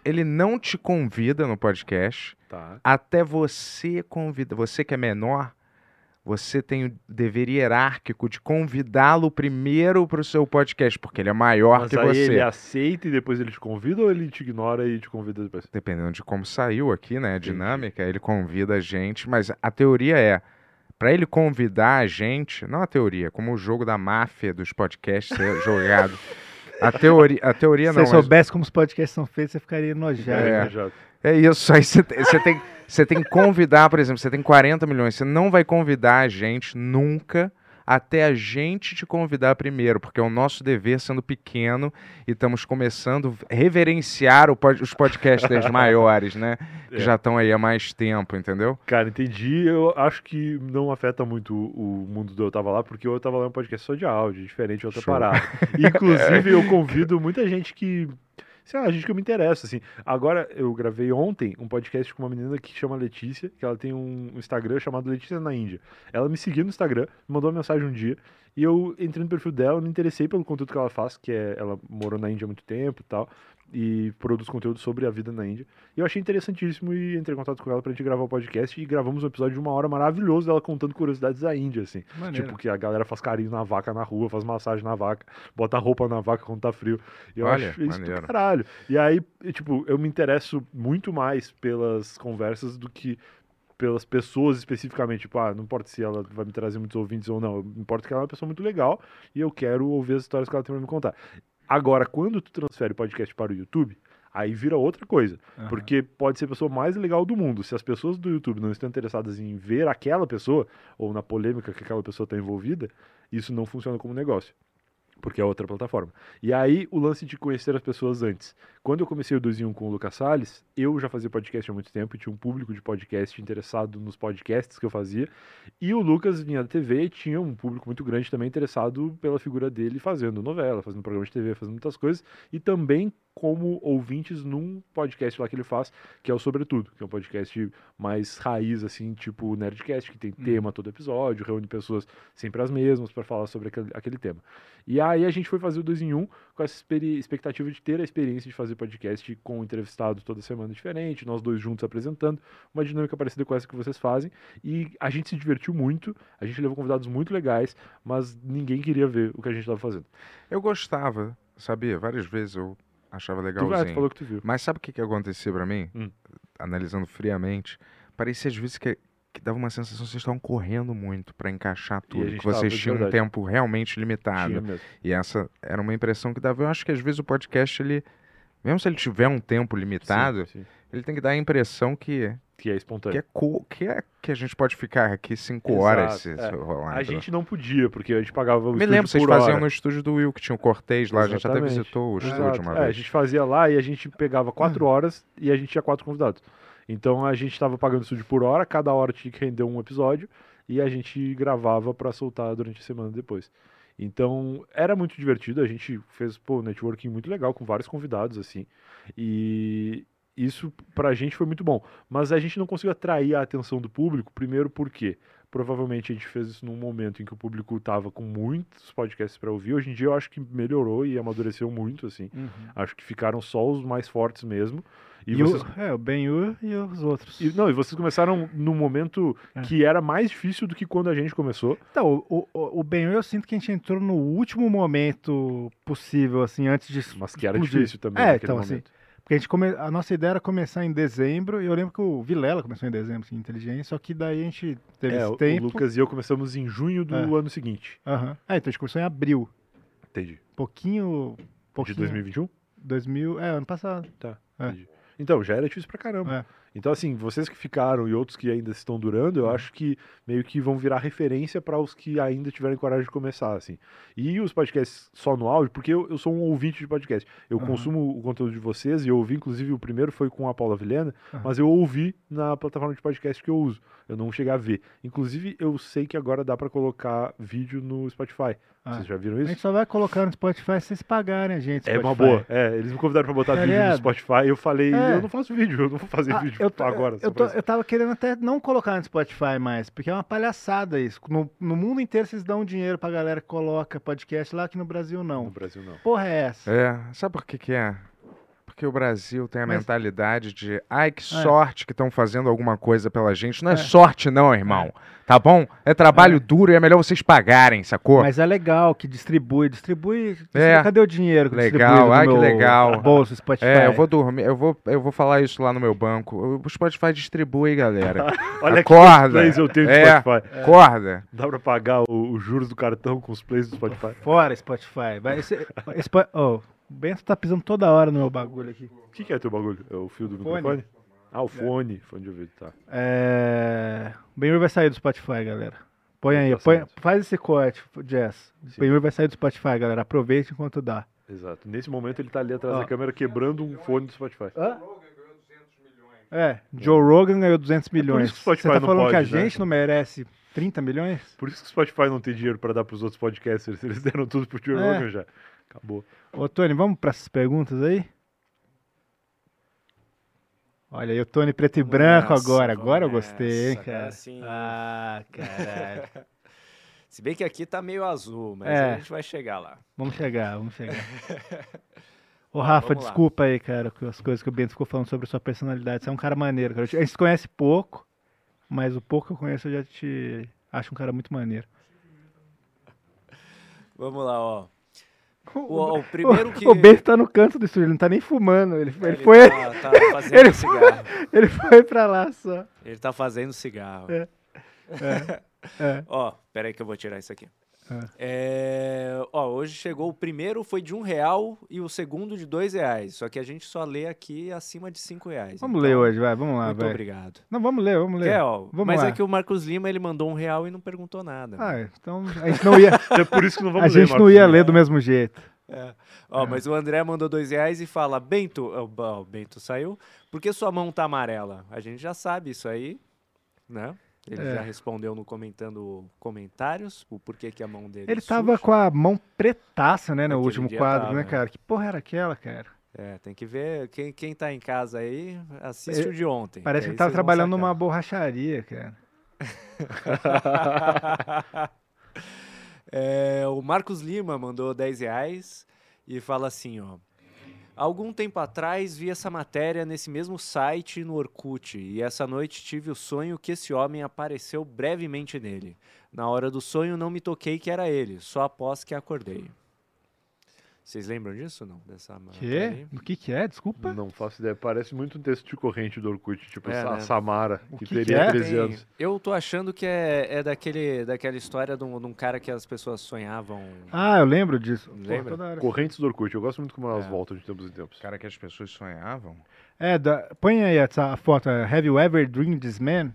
ele não te convida no podcast. Tá. Até você convida. Você que é menor, você tem o dever hierárquico de convidá-lo primeiro pro seu podcast, porque ele é maior Mas que aí você. ele aceita e depois ele te convida ou ele te ignora e te convida depois? Dependendo de como saiu aqui, né? A Entendi. dinâmica, ele convida a gente, mas a teoria é. Pra ele convidar a gente, não a teoria, como o jogo da máfia dos podcasts ser jogado. A teoria, a teoria Se não. você mas- soubesse como os podcasts são feitos, você ficaria enojado. É. já. É isso, aí você tem, você tem, você tem que convidar, por exemplo, você tem 40 milhões, você não vai convidar a gente nunca até a gente te convidar primeiro, porque é o nosso dever sendo pequeno e estamos começando a reverenciar pod- os podcasters maiores, né? Que É. já estão aí há mais tempo, entendeu? Cara, entendi. Eu acho que não afeta muito o mundo do Eu Tava Lá, porque o Eu Tava Lá é um podcast só de áudio, diferente de outra Show. parada. Inclusive, eu convido muita gente que. Sei lá, gente que eu me interesso, assim. Agora, eu gravei ontem um podcast com uma menina que chama Letícia, que ela tem um Instagram chamado Letícia na Índia. Ela me seguiu no Instagram, me mandou uma mensagem um dia, e eu entrei no perfil dela, me interessei pelo conteúdo que ela faz, que é, ela morou na Índia há muito tempo e tal, e produz conteúdo sobre a vida na Índia. E eu achei interessantíssimo e entrei em contato com ela pra gente gravar o podcast, e gravamos um episódio de uma hora maravilhoso dela contando curiosidades da Índia, assim. Maneiro. Tipo, que a galera faz carinho na vaca na rua, faz massagem na vaca, bota roupa na vaca quando tá frio. E eu Olha, acho isso maneiro. do caralho. E aí, tipo, eu me interesso muito mais pelas conversas do que pelas pessoas especificamente. Tipo, ah, não importa se ela vai me trazer muitos ouvintes ou não. Importa que ela é uma pessoa muito legal e eu quero ouvir as histórias que ela tem pra me contar. Agora, quando tu transfere o podcast para o YouTube, aí vira outra coisa. Aham. Porque pode ser a pessoa mais legal do mundo. Se as pessoas do YouTube não estão interessadas em ver aquela pessoa, ou na polêmica que aquela pessoa está envolvida, isso não funciona como negócio. Porque é outra plataforma. E aí, o lance de conhecer as pessoas antes. Quando eu comecei o 2 em 1 com o Lucas Salles, eu já fazia podcast há muito tempo e tinha um público de podcast interessado nos podcasts que eu fazia. E o Lucas vinha da TV e tinha um público muito grande também interessado pela figura dele fazendo novela, fazendo programa de TV, fazendo muitas coisas. E também como ouvintes num podcast lá que ele faz, que é o Sobretudo, que é um podcast mais raiz, assim, tipo Nerdcast, que tem tema todo episódio, reúne pessoas sempre as mesmas para falar sobre aquele, aquele tema. E aí a gente foi fazer o 2 em 1 com essa expectativa de ter a experiência de fazer podcast com um entrevistado toda semana diferente, nós dois juntos apresentando, uma dinâmica parecida com essa que vocês fazem. E a gente se divertiu muito, a gente levou convidados muito legais, mas ninguém queria ver o que a gente estava fazendo. Eu gostava, sabia? Várias vezes eu achava Tu, ah, legalzinho. tu falou que tu viu. Mas sabe o que, que acontecia pra mim? Hum. Analisando friamente, parecia às vezes que, que dava uma sensação que vocês estavam correndo muito pra encaixar tudo, que vocês tinham um tempo realmente limitado. E essa era uma impressão que dava. Eu acho que às vezes o podcast, ele, mesmo se ele tiver um tempo limitado, Sim, sim. ele tem que dar a impressão que, Que é que, espontâneo. é, co- que, é que a gente pode ficar aqui cinco Exato, horas se, se é. rolar. A gente não podia, porque a gente pagava o Me lembro, vocês faziam hora. no estúdio do Will, que tinha o Cortez lá, a gente até Exatamente. visitou o estúdio Exato. uma É, a vez. gente fazia lá e a gente pegava quatro horas e a gente tinha quatro convidados. Então a gente estava pagando estúdio por hora, cada hora tinha que render um episódio e a gente gravava para soltar durante a semana depois. Então era muito divertido, a gente fez pô, networking muito legal com vários convidados assim. E isso pra gente foi muito bom. Mas a gente não conseguiu atrair a atenção do público, primeiro porque provavelmente a gente fez isso num momento em que o público estava com muitos podcasts para ouvir. Hoje em dia eu acho que melhorou e amadureceu muito assim. Uhum. Acho que ficaram só os mais fortes mesmo. E, E, vocês, o, é, o Ben-Hur e os outros. e- não, e vocês começaram num momento É. que era mais difícil do que quando a gente começou. Então, o, o, o Ben-Hur eu sinto que a gente entrou no último momento possível, assim, antes de Mas que era explodir. difícil também É, então, assim, momento. Porque a, gente come... a nossa ideia era começar em dezembro, e eu lembro que o Vilela começou em dezembro, assim, inteligência, só que daí a gente teve É, esse o- tempo. o Lucas e eu começamos em junho do É. ano seguinte. Aham. Ah, então a gente começou em abril. Entendi. pouquinho De Pouquinho. 2021? 2000, é, ano passado. Tá. É. entendi. Então, já era difícil pra caramba. É. Então, assim, vocês que ficaram e outros que ainda estão durando, eu acho que meio que vão virar referência para os que ainda tiverem coragem de começar, assim. E os podcasts só no áudio, porque eu, eu sou um ouvinte de podcast. Eu Aham. consumo o conteúdo de vocês e eu ouvi, inclusive, o primeiro foi com a Paula Vilhena, Aham. mas eu ouvi na plataforma de podcast que eu uso. Eu não cheguei a ver. Inclusive, eu sei que agora dá para colocar vídeo no Spotify. Ah. Vocês já viram A isso? gente só vai colocar no Spotify se vocês pagarem a gente. É uma Spotify. boa. É, eles me convidaram pra botar Tá vídeo no? Spotify e eu falei, É. eu não faço vídeo, eu não vou fazer Ah, vídeo eu, tô- agora. eu, só tô- eu tava querendo até não colocar no Spotify mais, porque é uma palhaçada isso. No, no mundo inteiro vocês dão dinheiro pra galera que coloca podcast lá, aqui no Brasil No não. Brasil não. Porra é essa? É, sabe por que que é? Porque o Brasil tem a Mas- mentalidade de, ai, que sorte que estão fazendo alguma coisa pela gente. Não é, É. sorte não, irmão. Tá bom? É trabalho É. duro e é melhor vocês pagarem, sacou? Mas é legal que distribui, distribui. É. Cadê o dinheiro que Legal, distribui ai, que legal. bolso Spotify? É, eu vou dormir, eu vou, eu vou falar isso lá no meu banco. O Spotify distribui, galera. Olha Acorda. que plays eu tenho do É. Spotify. Acorda. Dá pra pagar o- os juros do cartão com os plays do Spotify. Fora Spotify. Vai, esse, esse, oh, o Bento tá pisando toda hora no meu bagulho aqui. O que, que é teu bagulho? É o fio do Fone. microfone? Ah, o fone. Fone de ouvido, tá. É... O Ben vai sair do Spotify, galera. Põe aí, Tá põe- certo. faz esse corte, Jess. O Sim. Ben vai sair do Spotify, galera. Aproveite enquanto dá. Exato. Nesse momento ele tá ali atrás Ó. da câmera quebrando um fone do Spotify. É, Joe Rogan ganhou 200 É. por milhões. isso que o Spotify Você tá não falando que a pode, né? gente não merece 30 milhões? Por isso que o Spotify não tem dinheiro pra dar pros outros podcasters. Eles deram tudo pro Joe É. Rogan já. Acabou. Ô, Tony, vamos para essas perguntas aí? Olha aí, o Tony preto e branco agora. Agora eu gostei, hein, cara. agora sim. Ah, caralho. Se bem que aqui tá meio azul, mas É. a gente vai chegar lá. Vamos chegar, vamos chegar. Ô, Rafa, vamos lá. desculpa aí, cara, com as coisas que o Bento ficou falando sobre a sua personalidade. Você é um cara maneiro, cara. A gente se conhece pouco, mas o pouco que eu conheço eu já te acho um cara muito maneiro. Vamos lá, ó. O, o primeiro que. O Bento tá no canto do estúdio, ele não tá nem fumando. Ele, ele ele foi, Tá, tá fazendo Ele cigarro. ele foi pra lá só. Ele tá fazendo cigarro. É. É. Ó, peraí que eu vou tirar isso aqui. É. É, ó, hoje chegou o primeiro foi de um real e o segundo de dois reais. Só que a gente só lê aqui acima de cinco reais. Vamos Então, ler hoje, vai, vamos lá, Muito vai. obrigado. Não, vamos ler, vamos ler. Quer, ó, Vamos mas lá. é que o Marcos Lima ele mandou um real e não perguntou nada. Ah, então a gente não ia, É por isso que não vamos a ler, gente não ia Lima. ler do mesmo jeito. É. Ó, mas o André mandou dois reais e fala: Bento, ó, ó, o Bento saiu, por que sua mão tá amarela? A gente já sabe isso aí, né? Ele É. já respondeu no comentando comentários o porquê que a mão dele. Ele tava suja. com a mão pretaça, né, no Aquele último quadro, tava, né, né? cara? Que porra era aquela, cara? É, tem que ver. Quem, quem tá em casa aí, assiste É, o de ontem. Parece que ele tava trabalhando numa borracharia, cara. É, o Marcos Lima mandou 10 reais e fala assim, ó. Algum tempo atrás vi essa matéria nesse mesmo site no Orkut e essa noite tive o sonho que esse homem apareceu brevemente nele. Na hora do sonho não me toquei que era ele, só após que acordei. Vocês lembram disso não? Dessa Que? O que que é? Desculpa. Não faço ideia. Parece muito um texto de corrente do Orkut, tipo É, a né? Samara, O que, que que teria é? 13 Tem- anos. Eu tô achando que é, é daquele, daquela história de um, de um cara que as pessoas sonhavam. Ah, eu lembro disso. Porra, Lembra? hora. Correntes do Orkut, eu gosto muito como elas É. voltam de tempos em tempos. Cara, que as pessoas sonhavam. É, da- põe aí essa foto. é, Have you ever dreamed this man?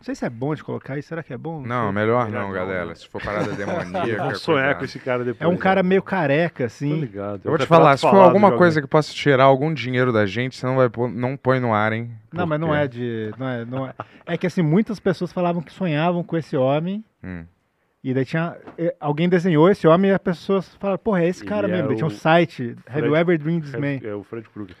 Não sei se é bom de colocar isso. Será que é bom? Não, sei. melhor, Melhor não, não, galera. né? Se for parada demoníaca. Cuidado. com esse cara depois. É um cara meio careca, Tô assim. ligado. Eu vou te falar, se for alguma coisa que possa tirar algum dinheiro da gente, você não vai pôr, não põe no ar, hein? Não, mas não é de. Não é, não é. é que assim, muitas pessoas falavam que sonhavam com esse homem. Hum. E daí tinha. Alguém desenhou esse homem e as pessoas falaram, porra, é esse cara é mesmo. Daí tinha um site, Have you Fred- ever dreamed this man? É, é o Fred Krueger.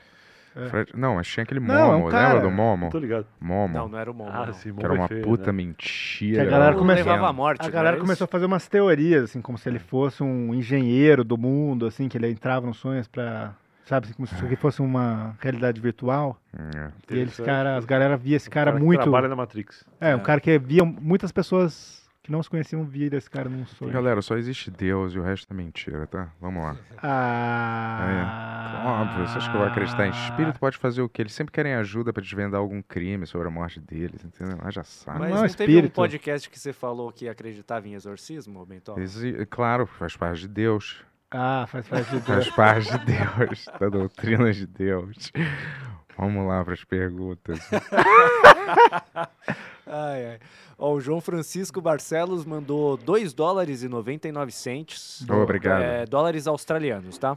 Fred- Não, mas tinha aquele Não, é um Momo, cara. lembra do Momo? Tô ligado. Momo. Não, não era o Momo. Ah, não. sim, que era uma feio, puta né? mentira. Que a galera começou- à morte. A não galera era começou a fazer umas teorias, assim, como se ele fosse um engenheiro do mundo, assim, que ele entrava nos sonhos pra. Sabe, assim, como se isso aqui fosse uma realidade virtual. É. E eles, cara, as galera via esse cara, Um que muito. trabalha na Matrix. É, um É. cara que via muitas pessoas que não se conheciam via esse cara num sonho. Galera, só existe Deus e o resto é mentira, tá? Vamos lá. Ah. Óbvio, você acha que eu vou acreditar em espírito? Pode fazer o quê? Eles sempre querem ajuda pra desvendar algum crime sobre a morte deles, entendeu? Ah, já sabe. Mas Não não, é teve um espírito. podcast que você falou que acreditava em exorcismo, Bentó? Exi- Claro, faz parte de Deus. Ah, faz parte de Faz Deus. parte de Deus, da doutrina de Deus. Vamos lá para as perguntas. Ai, ai. Ó, o João Francisco Barcelos mandou 2 dólares e 99 centes. Obrigado. É, dólares australianos, tá?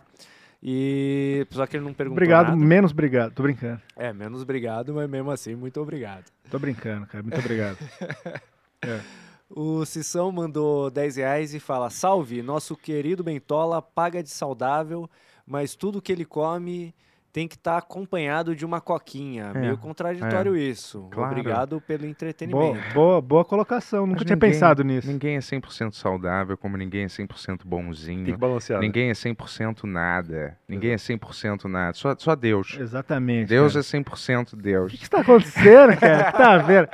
E só que ele não perguntou Obrigado, nada. menos obrigado. Tô brincando. É, menos obrigado, mas mesmo assim, muito obrigado. Tô brincando, cara. Muito obrigado. O Cissão mandou 10 reais e fala: Salve, nosso querido Bentola paga de saudável, mas tudo que ele come tem que estar acompanhado de uma coquinha. É, Meio contraditório isso. claro. Obrigado pelo boa, entretenimento. boa, boa colocação. Nunca Mas tinha ninguém- pensado nisso. Ninguém é 100% saudável, como ninguém é 100% Tem bonzinho. que balancear. né? Ninguém é 100% nada. Ninguém é 100% nada. Só, só Deus. Exatamente. Deus cara. é 100% O Deus. que, que está acontecendo, cara? Tá vendo?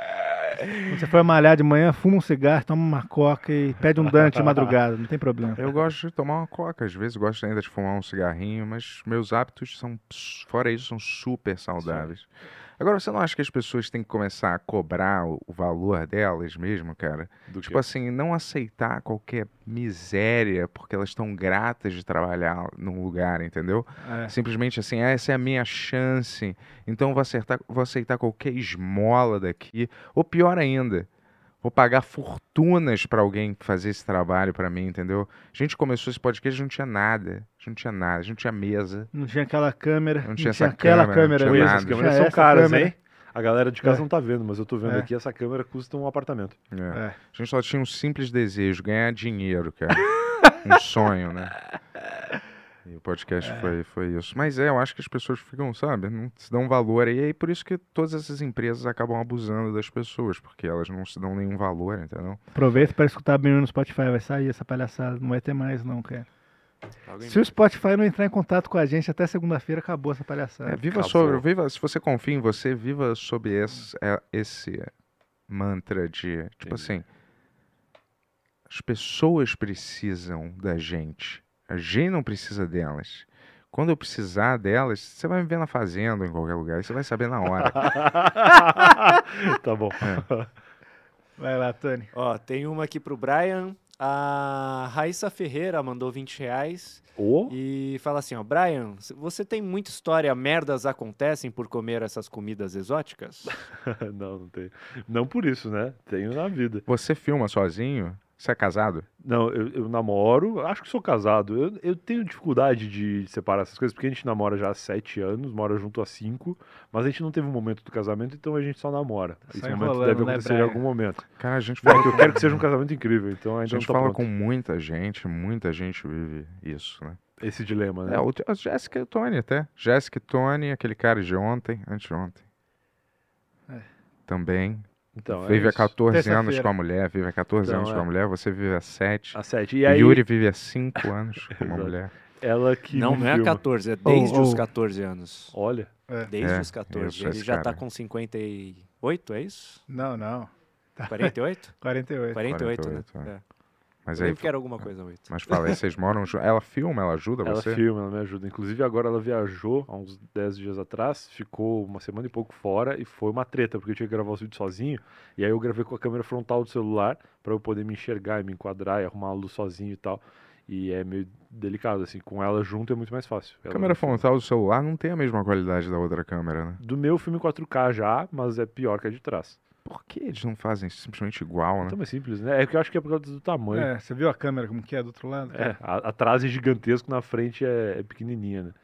Você for malhar de manhã, fuma um cigarro, toma uma coca e pede um Dante de madrugada. Não tem problema. Eu gosto de tomar uma coca, às vezes gosto ainda de fumar um cigarrinho, mas meus hábitos são, fora isso, são super saudáveis. Agora, você não acha que as pessoas têm que começar a cobrar o, o valor delas mesmo, cara? Do Tipo quê? assim, não aceitar qualquer miséria porque elas estão gratas de trabalhar num lugar, entendeu? É. Simplesmente assim, "Ah, essa é a minha chance, então vou, acertar, vou aceitar qualquer esmola daqui. Ou pior ainda, vou pagar fortunas para alguém fazer esse trabalho para mim, entendeu? A gente começou esse podcast, não tinha nada, a gente não tinha nada, a gente não tinha mesa. Não tinha aquela câmera. Não tinha essa aquela câmera, não câmera. tinha ali. nada. essas câmeras Tinha são caras, câmera. hein? A galera de casa É. não tá vendo, mas eu tô vendo É. aqui, essa câmera custa um apartamento. É. É. A gente só tinha um simples desejo, ganhar dinheiro, cara. um sonho, né? E o podcast foi, foi isso. Mas é, eu acho que as pessoas ficam, sabe, não se dão valor. E aí por isso que todas essas empresas acabam abusando das pessoas, porque elas não se dão nenhum valor, entendeu? Aproveita para escutar bem no Spotify. Vai sair essa palhaçada. Não vai ter mais, não, cara. Se o Spotify não entrar em contato com a gente até segunda-feira, acabou essa palhaçada. É, viva Acabou. sobre, viva, se você confia em você, viva sob esse, é, esse mantra de, tipo Entendi. assim, as pessoas precisam da gente, a gente não precisa delas. Quando eu precisar delas, você vai me ver na fazenda ou em qualquer lugar, você vai saber na hora. tá bom. Vai lá, Tony. Ó, tem uma aqui pro Brian. A Raíssa Ferreira mandou 20 reais Ô, e fala assim, ó, Brian, você tem muita história, merdas acontecem por comer essas comidas exóticas? não, não tem. Não por isso, né? Tenho na vida. Você filma sozinho? Você é casado? Não, eu, eu namoro, acho que sou casado. Eu, eu tenho dificuldade de separar essas coisas, porque a gente namora já há sete anos, mora junto há cinco, mas a gente não teve um momento do casamento, então a gente só namora. Só Esse momento deve né, acontecer em Brian? algum momento. Cara, a gente É fala, que eu quero que seja um casamento incrível, então a gente não tá fala pronto. com muita gente, muita gente vive isso, né? Esse dilema, né? É, o, a Jéssica e o Tony até. Jéssica e Tony, aquele cara de ontem, anteontem. É. Também. Então, é vive há isso. 14 anos com a mulher, vive há 14 Então, anos é. com a mulher, você vive há 7. Há sete. E aí, Yuri vive há 5 anos com uma mulher. ela que não, não é filma. 14, é desde Oh, os oh. 14 anos. Olha, Desde É, os 14. isso, Ele já tá cara. com 58, é isso? Não, não. 48? 48. 48, né? 48, é. É. Mas Eu aí, lembro que era alguma coisa 8. mas fala aí, vocês moram juntos. Ela filma, ela ajuda ela você? filma, ela me ajuda. Inclusive, agora ela viajou há uns 10 dias atrás, ficou uma semana e pouco fora e foi uma treta, porque eu tinha que gravar os vídeos sozinho. E aí eu gravei com a câmera frontal do celular pra eu poder me enxergar e me enquadrar e arrumar a luz sozinho e tal. E é meio delicado, assim, com ela junto é muito mais fácil. A Ela câmera frontal do celular não tem a mesma qualidade da outra câmera, né? Do meu filme 4K já, mas é pior que a de trás. Por que eles não fazem simplesmente igual, né? Então é simples, né? É que eu acho que é por causa do tamanho. É, você viu a câmera como que é do outro lado? É, a- atrás é gigantesco, na frente é, é pequenininha, né?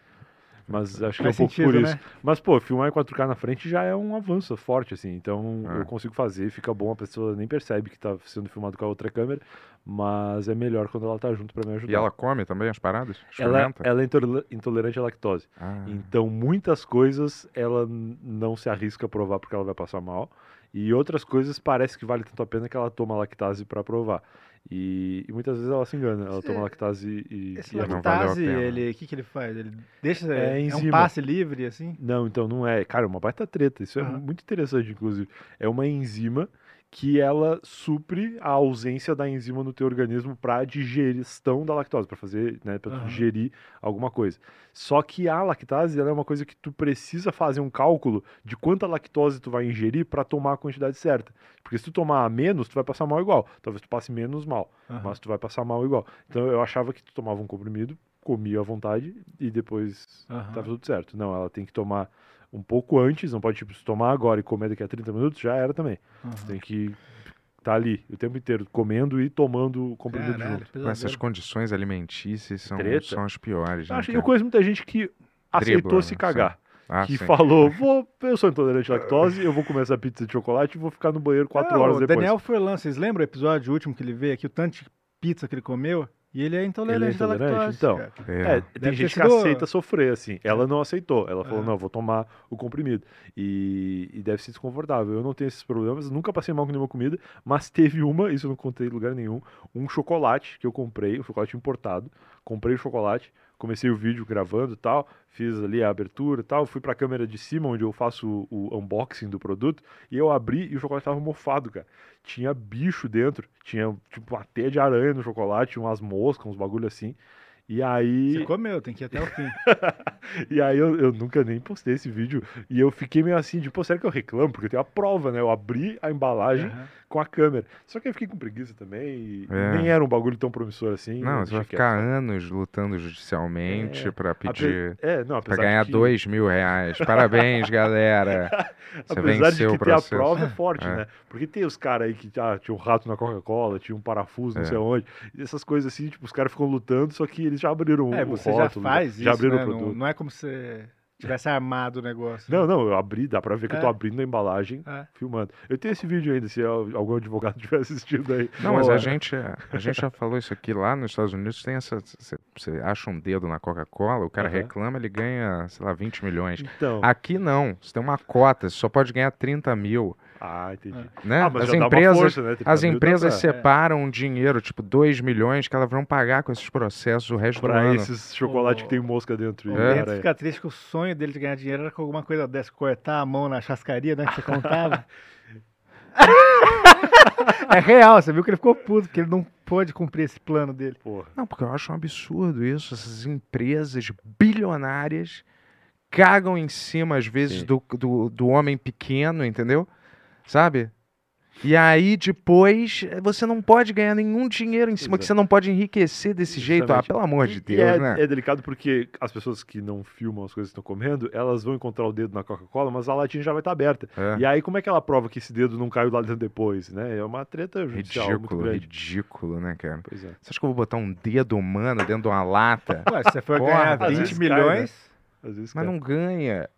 Mas acho que é um Faz pouco sentido, por isso. né? Mas, pô, filmar em 4K na frente já é um avanço forte, assim. Então É. eu consigo fazer, fica bom, a pessoa nem percebe que tá sendo filmado com a outra câmera, mas é melhor quando ela tá junto pra me ajudar. E ela come também as paradas? ela, ela é intole- intolerante à lactose. Ah, Então, muitas coisas ela não se arrisca a provar porque ela vai passar mal. E outras coisas parece que vale tanto a pena que ela toma lactase pra provar. E, e muitas vezes ela se engana. Ela Esse- toma lactase e. Esse e a lactase, ele, o que, que ele faz? Ele deixa, É é, um passe livre, assim? não, então não é. Cara, é uma baita treta. Isso é Aham. muito interessante, inclusive. É uma enzima que ela supre a ausência da enzima no teu organismo para digestão da lactose, para fazer, né, para digerir alguma coisa. Só que a lactase ela é uma coisa que tu precisa fazer um cálculo de quanta lactose tu vai ingerir para tomar a quantidade certa. Porque se tu tomar a menos, tu vai passar mal igual. Talvez tu passe menos mal, Aham. mas tu vai passar mal igual. Então eu achava que tu tomava um comprimido comia à vontade e depois Aham. tava tudo certo. Não, ela tem que tomar um pouco antes, não pode, tipo, se tomar agora e comer daqui a 30 minutos, já era também. Aham. Tem que estar ali o tempo inteiro, comendo e tomando o comprimido Caralho, junto. Com essas condições alimentícias são, Treta. são as piores. Eu, Né, acho, eu conheço muita gente que aceitou Dribla, se né? cagar. Ah, que sim. falou, vou, eu sou intolerante à lactose, eu vou comer essa pizza de chocolate e vou ficar no banheiro quatro É, horas o depois. Daniel Furlan, vocês lembram o episódio último que ele veio aqui, o tanto de pizza que ele comeu? E ele é intolerante, Ele é intolerante? à lactose. Então, cara. É. É, tem gente que aceita sofrer, assim. Ela não aceitou. Ela falou, É. não, vou tomar o comprimido. E, e deve ser desconfortável. Eu não tenho esses problemas, nunca passei mal com nenhuma comida, mas teve uma, isso eu não contei em lugar nenhum, um chocolate que eu comprei, um chocolate importado. Comprei o chocolate, comecei o vídeo gravando e tal, fiz ali a abertura e tal, fui pra câmera de cima, onde eu faço o, o unboxing do produto, e eu abri e o chocolate tava mofado, cara. Tinha bicho dentro, tinha tipo uma teia de aranha no chocolate, umas moscas, uns bagulho assim. E aí. Você comeu, tem que ir até o fim. E aí eu, eu nunca nem postei esse vídeo. E eu fiquei meio assim, de, pô, será que eu reclamo? Porque eu tenho a prova, né? Eu abri a embalagem Aham. com a câmera. Só que eu fiquei com preguiça também. E É. nem era um bagulho tão promissor assim. Não, eu você vai ficar quieto. anos lutando judicialmente É. pra Ape- pedir. É, não, Pra ganhar que, dois mil reais. Parabéns, galera. Você Apesar de venceu que ter a prova é forte, É. né? Porque tem os caras aí que ah, tinha um rato na Coca-Cola, tinha um parafuso, não É. sei onde. E essas coisas assim, tipo, os caras ficam lutando, só que eles já abriram É, o você já rótulo, faz isso, já abriram né? o Não, produto. não é como se tivesse armado o negócio. Não, não, eu abri, dá pra ver que eu tô É. abrindo a embalagem, É. filmando. Eu tenho esse vídeo ainda, se al- algum advogado tiver assistindo aí. Não, mas a gente, a gente já falou isso aqui lá nos Estados Unidos. Tem essa. Você acha um dedo na Coca-Cola, o cara Aham. reclama, ele ganha, sei lá, 20 milhões. Então. Aqui não, você tem uma cota, você só pode ganhar 30 mil. Ah, entendi. Né? Ah, mas as já dá uma empresas, força, né? 30 as dá empresas pra- separam um dinheiro, tipo 2 milhões, que elas vão pagar com esses processos o resto do Pra ano. esses chocolates que tem mosca dentro. O É. Fica triste que o sonho dele de ganhar dinheiro era com alguma coisa dessa, cortar a mão na chascaria, né? Que você contava. é real, você viu que ele ficou puto, porque ele não pôde cumprir esse plano dele. Porra. Não, porque eu acho um absurdo isso. Essas empresas bilionárias cagam em cima, às vezes, do, do, do homem pequeno, entendeu? Sabe? E aí, depois, você não pode ganhar nenhum dinheiro em cima, que Exato. você não pode enriquecer desse jeito. Ah, pelo amor de E- Deus, é, né? é delicado porque as pessoas que não filmam as coisas que estão comendo, elas vão encontrar o dedo na Coca-Cola, mas a latinha já vai estar aberta. É. E aí, como é que ela prova que esse dedo não caiu lá dentro depois, né? É uma treta judicial muito Ridículo, grande. ridículo, né, cara? Pois é. Você acha que eu vou botar um dedo humano dentro de uma lata? Ué, se você for Porra, ganhar às 20 vezes cai, milhões Às vezes Mas não ganha.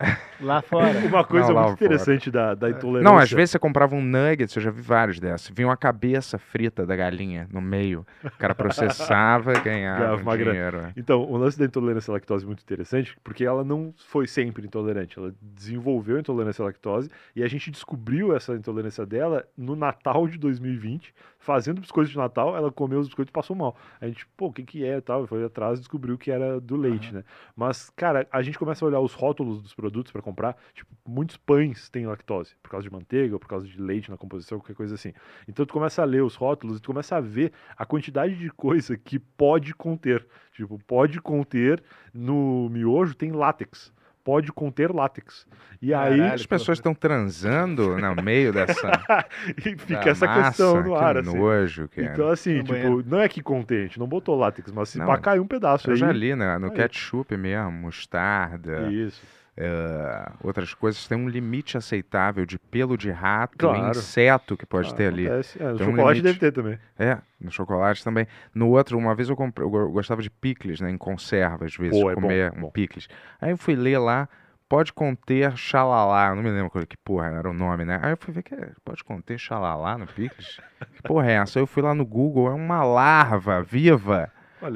lá fora. Uma coisa Não, muito interessante da, da intolerância. Não, às vezes você comprava um nuggets, eu já vi vários dessas. Vinha uma cabeça frita da galinha no meio. O cara processava e ganhava Ganhava um uma grana. dinheiro. é. Então, o lance da intolerância à lactose é muito interessante, porque ela não foi sempre intolerante. Ela desenvolveu a intolerância à lactose e a gente descobriu essa intolerância dela no Natal de 2020, fazendo biscoitos de Natal, ela comeu os biscoitos e passou mal. A gente, pô, o que que é e tal, foi atrás e descobriu que era do leite, né? Mas, cara, a gente começa a olhar os rótulos dos produtos para comprar, tipo, muitos pães têm lactose, por causa de manteiga, ou por causa de leite na composição, qualquer coisa assim. Então tu começa a ler os rótulos e tu começa a ver a quantidade de coisa que pode conter. Tipo, pode conter no miojo tem látex. Pode conter látex. E aí Caralho. As pessoas estão transando no meio dessa e fica essa massa, questão no que ar, assim. nojo, cara. Então, assim, No tipo, banheiro. não é que contém, a gente não botou látex, mas se Não, pá, cai um pedaço eu aí. já li né, no aí. ketchup mesmo, mostarda, Isso. Eh, outras coisas. Tem um limite aceitável de pelo de rato Claro. inseto que pode Ah, ter ali. acontece. É, o Tem um chocolate deve ter também. É, no chocolate também. No outro, uma vez eu comprei, eu go- gostava de picles, né, em conserva, às vezes, Pô, é bom, comer bom. um picles. Aí eu fui ler lá, pode conter xalalá, não me lembro qual- que porra era o nome, né? Aí eu fui ver que é, pode conter xalalá no picles? que porra é essa? Aí eu fui lá no Google, é uma larva viva.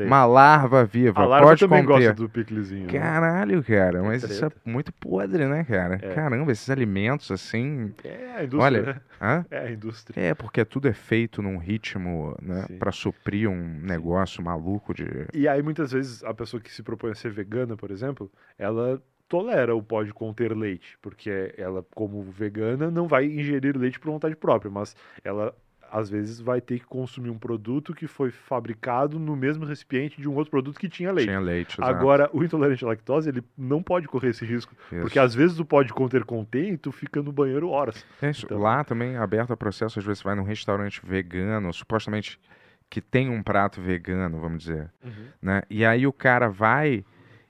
Uma larva viva, a Lara pode também conter. gosta do piclezinho. né? Caralho, cara, mas isso é muito podre, né, cara? É. Caramba, esses alimentos assim. É a indústria, Olha, né? hã? É a indústria. É, porque tudo é feito num ritmo, né, Sim. pra suprir um negócio maluco de. E aí, muitas vezes, a pessoa que se propõe a ser vegana, por exemplo, ela tolera o pode conter leite, porque ela, como vegana, não vai ingerir leite por vontade própria, mas ela, às vezes, vai ter que consumir um produto que foi fabricado no mesmo recipiente de um outro produto que tinha leite. Tinha leite. Agora, o intolerante à lactose, ele não pode correr esse risco, porque Isso. às vezes o pode conter contém e tu fica no banheiro horas. É isso. então- Lá também, aberto a processo, às vezes você vai num restaurante vegano, supostamente que tem um prato vegano, vamos dizer, Uhum. né? E aí o cara vai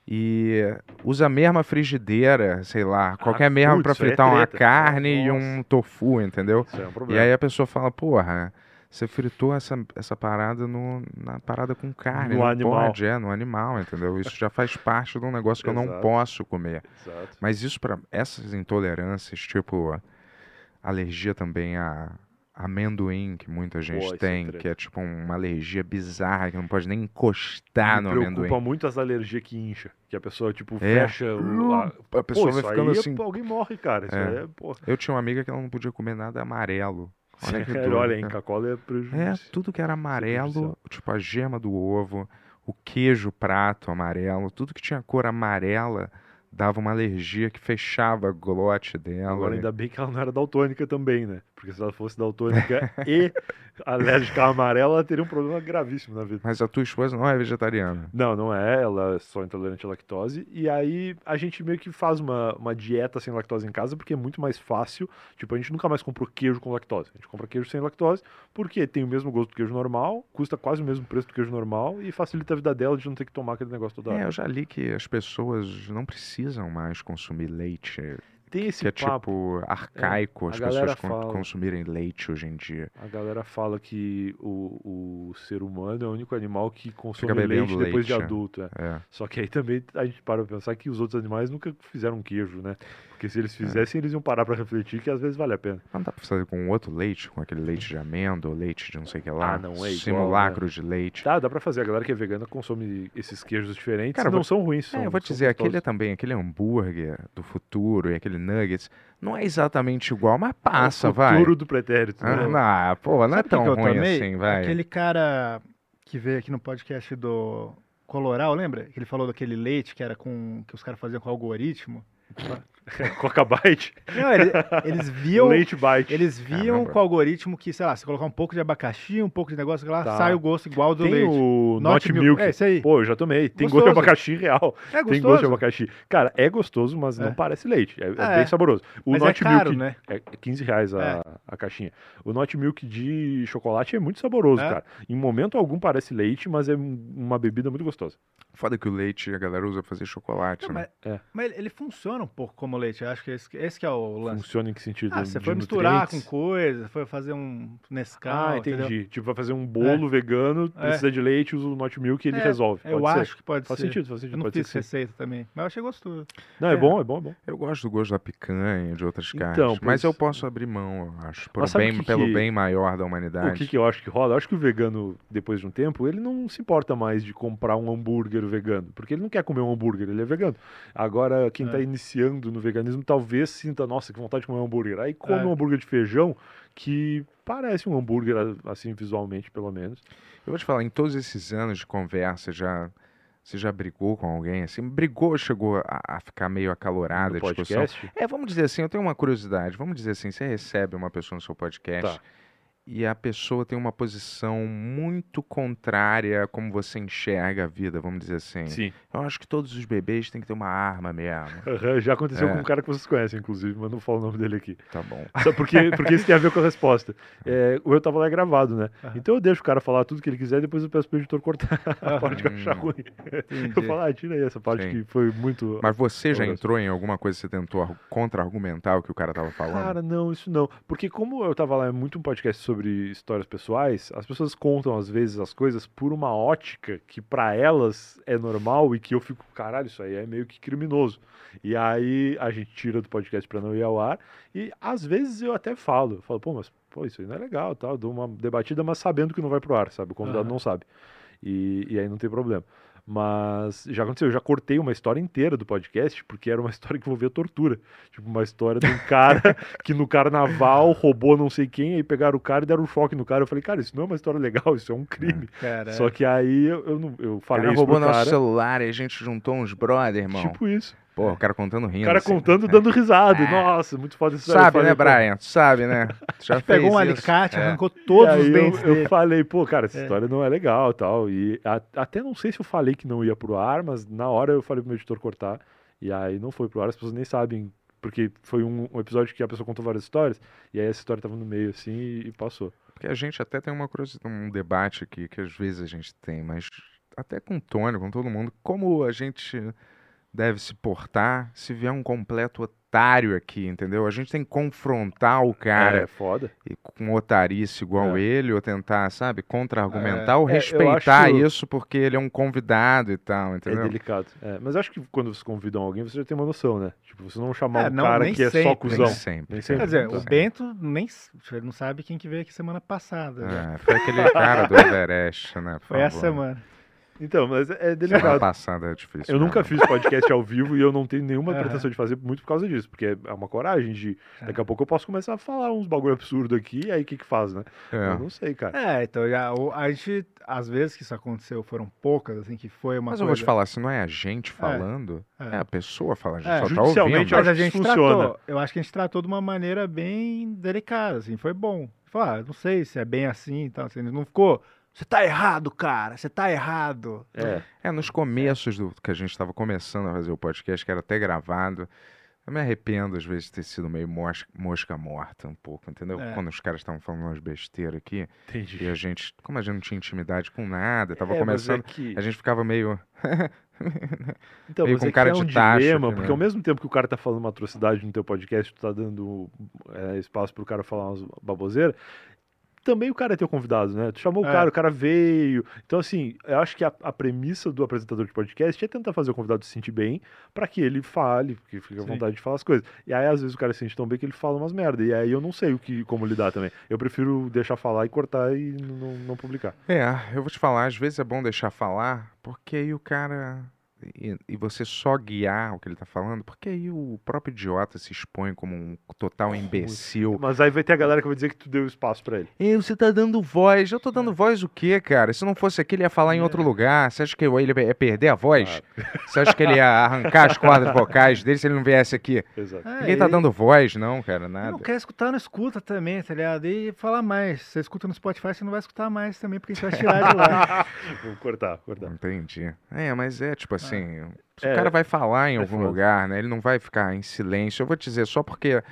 e usa a mesma frigideira, sei lá, qualquer mesmo putz, pra isso aí é fritar uma treta. carne e Nossa. um tofu, entendeu? Isso é um E problema. aí a pessoa fala, porra, você fritou essa, essa parada no, na parada com carne, No não animal. pode, é, no animal, entendeu? Isso já faz parte de um negócio que eu não posso comer. Exato. Mas isso para essas intolerâncias, tipo alergia também a amendoim, que muita gente isso é tem, treta. que é tipo uma alergia bizarra, que não pode nem encostar Me no preocupa amendoim. muito as alergias que incha. Que a pessoa, tipo, É. fecha o. A... A pessoa Pô, vai ficando é- assim. Alguém morre, cara. Isso É. é, pô. Eu tinha uma amiga que ela não podia comer nada amarelo. Olha que doido, olha. Coca-Cola é É, prejuízo. tudo que era amarelo, prejudicial. tipo a gema do ovo, o queijo prato amarelo, tudo que tinha cor amarela dava uma alergia que fechava a glote dela. Agora, né? ainda bem que ela não era daltônica também, né? Porque se ela fosse daltônica e alérgica amarela, ela teria um problema gravíssimo na vida. Mas a tua esposa não é vegetariana. Não, não é. Ela é só intolerante à lactose. E aí a gente meio que faz uma, uma dieta sem lactose em casa porque é muito mais fácil. Tipo, a gente nunca mais comprou queijo com lactose. A gente compra queijo sem lactose porque tem o mesmo gosto do queijo normal, custa quase o mesmo preço do queijo normal e facilita a vida dela de não ter que tomar aquele negócio toda É, hora. eu já li que as pessoas não precisam mais consumir leite. Tem esse que é papo. tipo arcaico a as pessoas fala. consumirem leite hoje em dia. A galera fala que o, o ser humano é o único animal que consome bebendo leite depois de leite, é. adulto. é. É. Só que aí também a gente para pra pensar que os outros animais nunca fizeram queijo, né? Porque se eles fizessem, eles iam parar pra refletir que às vezes vale a pena. Não dá pra fazer com outro leite, com aquele leite de amêndoa, leite de não sei o que lá. Ah, não é igual, Simulacro de leite. Tá, dá pra fazer. A galera que é vegana consome esses queijos diferentes Cara, não vou- são ruins. São, É, eu vou te dizer, aquele gostosos. também, aquele hambúrguer do futuro e aquele nuggets, não é exatamente igual, mas É passa, o vai. futuro do pretérito. Ah, né? não, pô, não é Sabe que tão ruim assim, vai. Aquele cara que veio aqui no podcast do Coloral, lembra? Que ele falou daquele leite que era com. que os caras faziam com algoritmo. Coca Bite, Não, ele- eles viam. Leite Bite. Eles viam Caramba. com o algoritmo que, sei lá, se colocar um pouco de abacaxi, um pouco de negócio lá, Tá. sai o gosto igual do Tem leite. o Not Not Milk. Milk. É, esse aí. Pô, eu já tomei. Tem Gostoso. gosto de abacaxi real. É Tem gostoso. gosto de abacaxi. Cara, é gostoso, mas É. não parece leite. É, é É. bem saboroso. O Mas é Not caro, Milk né? é 15 reais a, É. a caixinha. O Not Milk de chocolate é muito saboroso, É. cara. Em momento algum parece leite, mas é um- uma bebida muito gostosa. Foda que o leite a galera usa pra fazer chocolate, Não, né? mas, É. mas ele, ele funciona um pouco como leite. Eu acho que esse, esse que é o lance. Funciona em que sentido? Ah, você foi misturar com coisa, foi fazer um Nescau, Ah, entendi. entendeu? Tipo, vai fazer um bolo vegano, precisa de leite, usa o Not Milk e ele É, resolve. Eu Pode ser. acho que pode Faz ser. sentido, faz sentido. Eu não pode ser fiz sim. receita também, mas eu achei gostoso. Não, é É. bom, é bom, é bom. Eu gosto do gosto da picanha, de outras carnes. Então, mas pois- eu posso abrir mão, eu acho. Por bem, o que pelo que- bem maior da O humanidade. que, que eu acho que rola? Eu acho que o vegano, depois de um tempo, ele não se importa mais de comprar um hambúrguer vegano. Porque ele não quer comer um hambúrguer, ele é vegano. Agora, quem tá É. iniciando no veganismo talvez sinta, nossa, que vontade de comer um hambúrguer. Aí come É. um hambúrguer de feijão que parece um hambúrguer, assim, visualmente, pelo menos. Eu vou te falar, em todos esses anos de conversa, já. Você já brigou com alguém? Assim, brigou, chegou a, a ficar meio acalorada no a discussão? podcast. É, vamos dizer assim, eu tenho uma curiosidade. Vamos dizer assim, você recebe uma pessoa no seu podcast Tá. E a pessoa tem uma posição muito contrária a como você enxerga a vida, vamos dizer assim. Sim. Eu acho que todos os bebês têm que ter uma arma mesmo. Aham, Já aconteceu É. com um cara que vocês conhecem, inclusive, mas não falo o nome dele aqui. Tá bom. Só porque, porque isso tem a ver com a resposta. É, o eu tava lá gravado, né? Aham. Então eu deixo o cara falar tudo que ele quiser e depois eu peço pro editor cortar a parte que eu achar ruim. Entendi. Eu falo, ah, tira aí essa parte Sim. que foi muito. Mas você já entrou em alguma coisa que você tentou ar- contra-argumentar o que o cara tava falando? Cara, não, isso não. Porque como eu tava lá, é muito um podcast sobre histórias pessoais, as pessoas contam às vezes as coisas por uma ótica que pra elas é normal e que eu fico, caralho, isso aí é meio que criminoso. E aí a gente tira do podcast pra não ir ao ar e às vezes eu até falo, eu falo, pô, mas pô, isso aí não é legal, tal, dou uma debatida, mas sabendo que não vai pro ar, sabe? O convidado Aham. não sabe. E, e aí não tem problema. Mas já aconteceu, eu já cortei uma história inteira do podcast, porque era uma história que envolvia tortura. Tipo, uma história de um cara que no carnaval roubou não sei quem, aí pegaram o cara e deram um choque no cara. Eu falei, cara, isso não é uma história legal, isso é um crime. Cara, Só que aí eu, eu, não- eu falei cara isso roubou pro nosso cara. celular e a gente juntou uns brother, irmão. Tipo isso. Pô, o cara contando O rindo. cara assim. contando, dando risada. É. Nossa, muito foda isso. Sabe, falei, né, Brian? Tu sabe, né? Tu já pegou um isso. alicate, É. arrancou todos os dentes eu, eu falei, pô, cara, essa É. história não é legal e tal. E a- até não sei se eu falei que não ia pro ar, mas na hora eu falei pro meu editor cortar. E aí não foi pro ar, as pessoas nem sabem. Porque foi um, um episódio que a pessoa contou várias histórias, e aí essa história tava no meio assim e, e passou. porque a gente até tem uma curiosidade, um debate aqui que às vezes a gente tem, mas até com o Tony, com todo mundo, como a gente deve se portar se vier um completo otário aqui, entendeu? A gente tem que confrontar o cara É foda. e com otarice igual É. ele, ou tentar, sabe, contra-argumentar, ou É, respeitar acho- isso porque ele é um convidado e tal, É entendeu? delicado. É, mas acho que quando vocês convidam alguém, você já tem uma noção, né? Tipo, você não chamar É, um não, cara que é só sempre, cuzão. Nem sempre. Nem sempre. Quer dizer, o Bento nem ele não sabe quem que veio aqui semana passada. né? É, foi aquele cara do Everest, né? por Foi essa favor. semana. Então, mas é Semana delicado. passada é difícil. Eu nunca cara. fiz podcast ao vivo e eu não tenho nenhuma Aham. pretensão de fazer muito por causa disso, porque é uma coragem de. Daqui a pouco eu posso começar a falar uns bagulho absurdo aqui, aí o que que faz, né? É. Eu não sei, cara. É, então já, a gente, às vezes que isso aconteceu, foram poucas, assim, que foi uma Mas eu coisa... vou te falar, se não é a gente falando, é, é. a pessoa falando, a gente É, só tá ouvindo. eu Mas acho a gente funciona. tratou, eu acho que a gente tratou de uma maneira bem delicada, assim, foi bom. Falou, ah, não sei se é bem assim e tal, assim, não ficou, você tá errado, cara, você tá errado. É. É, nos começos do que a gente estava começando a fazer o podcast, que era até gravado, eu me arrependo às vezes de ter sido meio mosca, mosca morta um pouco, entendeu? É. Quando os caras estavam falando umas besteiras aqui, Entendi. e a gente, como a gente não tinha intimidade com nada, tava É, é começando, que- a gente ficava meio... Então, Meio com é cara é de um tacho dilema, aqui, porque né? ao mesmo tempo que o cara tá falando uma atrocidade no teu podcast, tu tá dando é, espaço pro cara falar umas baboseiras, também o cara é teu convidado, né? Tu chamou o É. cara, o cara veio. Então, assim, eu acho que a, a premissa do apresentador de podcast é tentar fazer o convidado se sentir bem pra que ele fale, que fique à vontade de falar as coisas. E aí, às vezes, o cara se sente tão bem que ele fala umas merda. E aí eu não sei o que, como lidar também. Eu prefiro deixar falar e cortar e não, não publicar. É, eu vou te falar, às vezes é bom deixar falar, porque aí o cara. E, e você só guiar o que ele tá falando, porque aí o próprio idiota se expõe como um total imbecil. Mas aí vai ter a galera que vai dizer que tu deu espaço pra ele. E você tá dando voz. Eu tô dando voz o quê, cara? Se não fosse aqui, ele ia falar em outro lugar. Você acha que ele ia perder a voz? Você acha que ele ia arrancar as cordas vocais dele se ele não viesse aqui? Exato. É, Ninguém tá e- dando voz, não, cara, nada. Não quer escutar, não escuta também, tá ligado? E falar mais. Você escuta no Spotify, você não vai escutar mais também, porque a gente vai tirar de lá. Vou cortar, cortar. Entendi. É, mas é tipo assim, se É, o cara vai falar em algum lugar, né? Ele não vai ficar em silêncio. Eu vou te dizer, só porque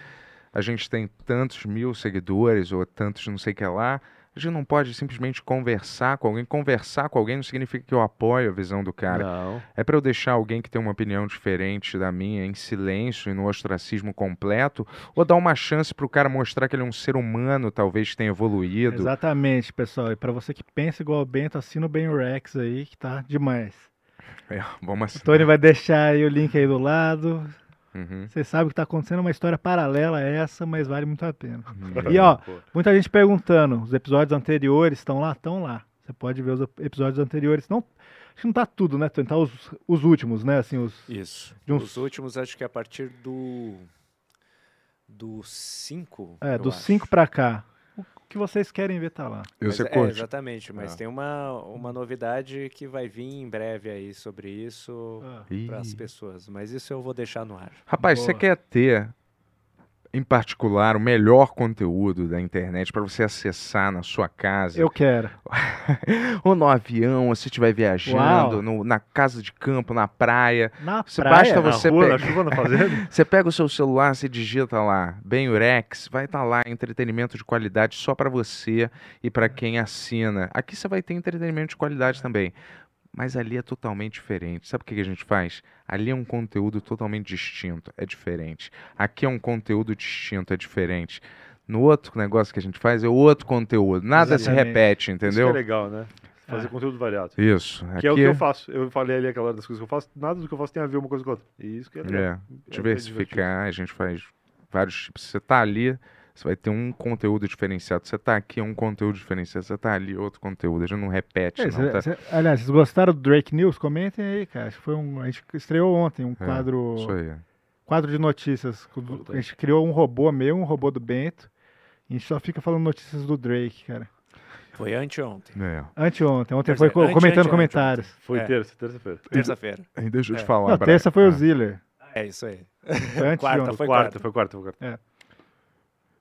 a gente tem tantos mil seguidores ou tantos não sei o que lá, a gente não pode simplesmente conversar com alguém. Conversar com alguém não significa que eu apoio a visão do cara. Não. É pra eu deixar alguém que tem uma opinião diferente da minha em silêncio e no ostracismo completo, ou dar uma chance pro cara mostrar que ele é um ser humano, talvez tenha evoluído. Exatamente, pessoal. E pra você que pensa igual o Bento, assina o Ben Rex aí, que tá demais. É, vamos O assim. Tony vai deixar aí o link aí do lado. Uhum. Você sabe o que tá acontecendo, é uma história paralela a essa, mas vale muito a pena. Uhum. E ó, muita gente perguntando, os episódios anteriores estão lá? Estão lá. Você pode ver os episódios anteriores. Não, acho que não tá tudo, né, Tony? Tá os, os últimos, né? Assim, os. Isso. De uns- Os últimos, acho que é a partir do. Do 5. É, dos cinco pra cá. O que vocês querem ver tá lá. E você é, curte? exatamente, mas Ah. tem uma, uma novidade que vai vir em breve aí sobre isso Ih. para as pessoas. Mas isso eu vou deixar no ar. Rapaz, você Boa. quer ter, em particular, o melhor conteúdo da internet para você acessar na sua casa, Eu quero. ou no avião, ou se estiver viajando, no- na casa de campo, na praia. Na Você praia. basta Na você rua, pe- na chuva, na fazenda. Você pega o seu celular, você digita lá, bem Urex, vai estar lá entretenimento de qualidade só para você e para quem assina. Aqui você vai ter entretenimento de qualidade também. Mas ali é totalmente diferente. Sabe o que a gente faz? Ali é um conteúdo totalmente distinto, é diferente. Aqui é um conteúdo distinto, é diferente. No outro negócio que a gente faz é outro conteúdo. Nada se repete, Isso que entendeu? é legal, né? Fazer É. conteúdo variado. Isso. Que é o que aqui eu faço. Eu falei ali aquela hora das coisas que eu faço. Nada do que eu faço tem a ver uma coisa com a outra. E isso que é legal. É, É diversificar, a gente faz vários tipos. Você tá ali, você vai ter um conteúdo diferenciado. Você tá aqui, é um conteúdo diferenciado. Você tá ali, outro conteúdo. A gente não repete, É, não. cê- Tá... cê- aliás, vocês gostaram do Drake News? Comentem aí, cara. Acho que Foi um, a gente estreou ontem um É, quadro, Isso aí. quadro de notícias. A gente criou um robô meu, um robô do Bento. E a gente só fica falando notícias do Drake, cara. Foi anteontem. É. Anteontem. Ontem Pois foi é, co- ante- comentando ante- comentários. Foi É. terça, terça-feira. Terça-feira. Deixa eu te É. falar. Não, terça foi o Ah, Ziller. É isso aí. Antes Quarta foi quarta, quarta. foi quarta, foi quarta.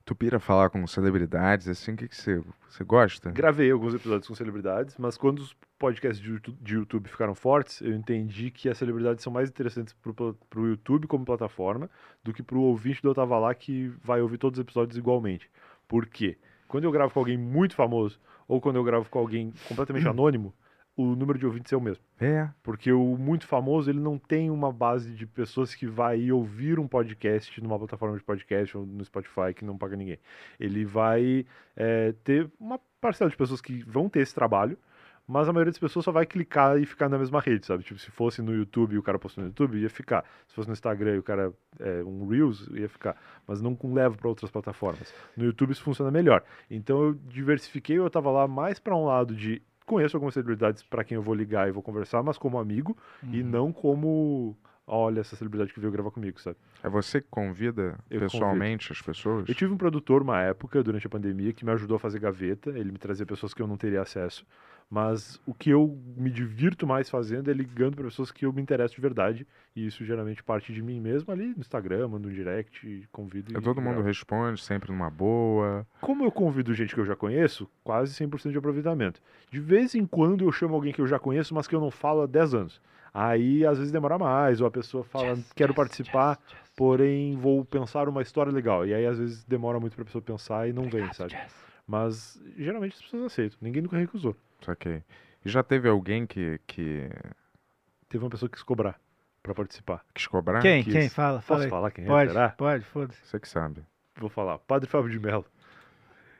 Tu pira falar com celebridades, assim, o que, que você, você gosta? Gravei alguns episódios com celebridades, mas quando os podcasts de YouTube, de YouTube ficaram fortes, eu entendi que as celebridades são mais interessantes pro, pla- pro YouTube como plataforma do que pro ouvinte do Eu Tava Lá que vai ouvir todos os episódios igualmente. Por quê? quando eu gravo com alguém muito famoso ou quando eu gravo com alguém completamente anônimo, o número de ouvintes é o mesmo. É. Porque o muito famoso, ele não tem uma base de pessoas que vai ir ouvir um podcast numa plataforma de podcast ou no Spotify que não paga ninguém. Ele vai é, ter uma parcela de pessoas que vão ter esse trabalho, mas a maioria das pessoas só vai clicar e ficar na mesma rede, sabe? Tipo, se fosse no YouTube e o cara postou no YouTube, ia ficar. Se fosse no Instagram e o cara é, um Reels, ia ficar. Mas não leva para outras plataformas. No YouTube isso funciona melhor. Então eu diversifiquei, eu tava lá mais para um lado de conheço algumas celebridades para quem eu vou ligar e vou conversar, mas como amigo e Uhum. não como olha essa celebridade que veio gravar comigo, sabe? É você que convida Eu pessoalmente as pessoas? Eu tive um produtor uma época, durante a pandemia, que me ajudou a fazer gaveta. Ele me trazia pessoas que eu não teria acesso. Mas o que eu me divirto mais fazendo é ligando para pessoas que eu me interesso de verdade. E isso geralmente parte de mim mesmo ali no Instagram, mando um direct, convido. É, e todo mundo gravo. responde, sempre numa boa. Como eu convido gente que eu já conheço, quase 100% de aproveitamento. De vez em quando eu chamo alguém que eu já conheço, mas que eu não falo há 10 anos. Aí às vezes demora mais, ou a pessoa fala, quero participar, porém vou pensar uma história legal. E aí às vezes demora muito pra pessoa pensar e não vem, sabe? Mas geralmente as pessoas aceitam, ninguém nunca recusou. Saquei. E já teve alguém que, que Teve uma pessoa que quis cobrar pra participar. quis cobrar? Quem? quis. Quem? Fala, fala Posso aí. falar quem é? Pode, Será? pode, foda-se. Você que sabe. Vou falar. Padre Fábio de Mello.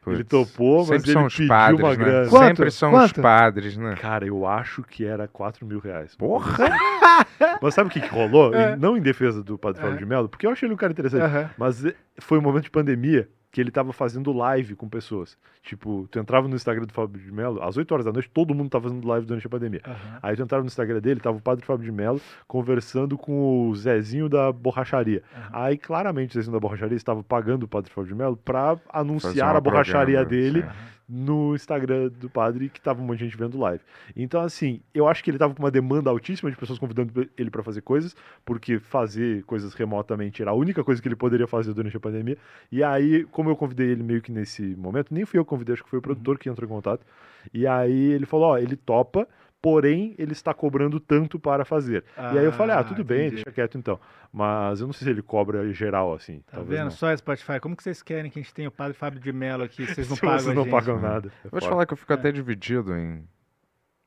Ele topou, mas Sempre ele são os pediu padres, uma né? grana. Quanto? Sempre são Quanto? os padres, né? Cara, eu acho que era 4 mil reais. Porra! Mas sabe o que, que rolou? É. Não em defesa do Padre Fábio É. de Mello, porque eu achei ele um cara interessante. Mas foi um momento de pandemia que ele tava fazendo live com pessoas. Tipo, tu entrava no Instagram do Fábio de Mello, às 8 horas da noite, todo mundo tava fazendo live durante a pandemia. Aham. Aí tu entrava no Instagram dele, tava o Padre Fábio de Mello conversando com o Zezinho da borracharia. Aham. Aí claramente o Zezinho da borracharia estava pagando o Padre Fábio de Mello pra Fazer anunciar a borracharia dele sim. No Instagram do padre que tava um monte de gente vendo live. Então, assim, eu acho que ele tava com uma demanda altíssima de pessoas convidando ele para fazer coisas, porque fazer coisas remotamente era a única coisa que ele poderia fazer durante a pandemia. E aí, como eu convidei ele meio que nesse momento, nem fui eu que convidei, acho que foi o produtor que entrou em contato. E aí ele falou: ó, ele topa. Porém, ele está cobrando tanto para fazer. e aí eu falei, ah, tudo bem, entendi. deixa quieto então. Mas eu não sei se ele cobra geral assim. Tá talvez vendo? não. Só Spotify. Como que vocês querem que a gente tenha o padre Fábio de Mello aqui? Vocês não pagam vocês a não gente? pagam né? nada. é Vou te falar que eu fico É. até dividido em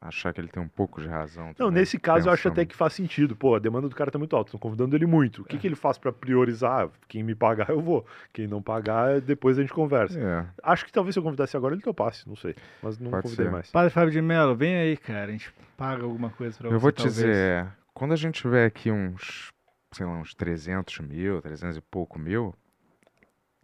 achar que ele tem um pouco de razão. Não, também, nesse caso eu acho pensando. até que faz sentido. Pô, a demanda do cara tá muito alta, estão convidando ele muito. O que, que ele faz pra priorizar? Quem me pagar, eu vou. Quem não pagar, depois a gente conversa. É, Acho que talvez se eu convidasse agora, ele topasse, não sei. Mas não Pode convidei ser. mais. Padre Fábio de Mello, vem aí, cara. A gente paga alguma coisa pra você, eu vou te talvez. dizer, quando a gente tiver aqui uns, sei lá, uns 300 mil, 300 e pouco mil,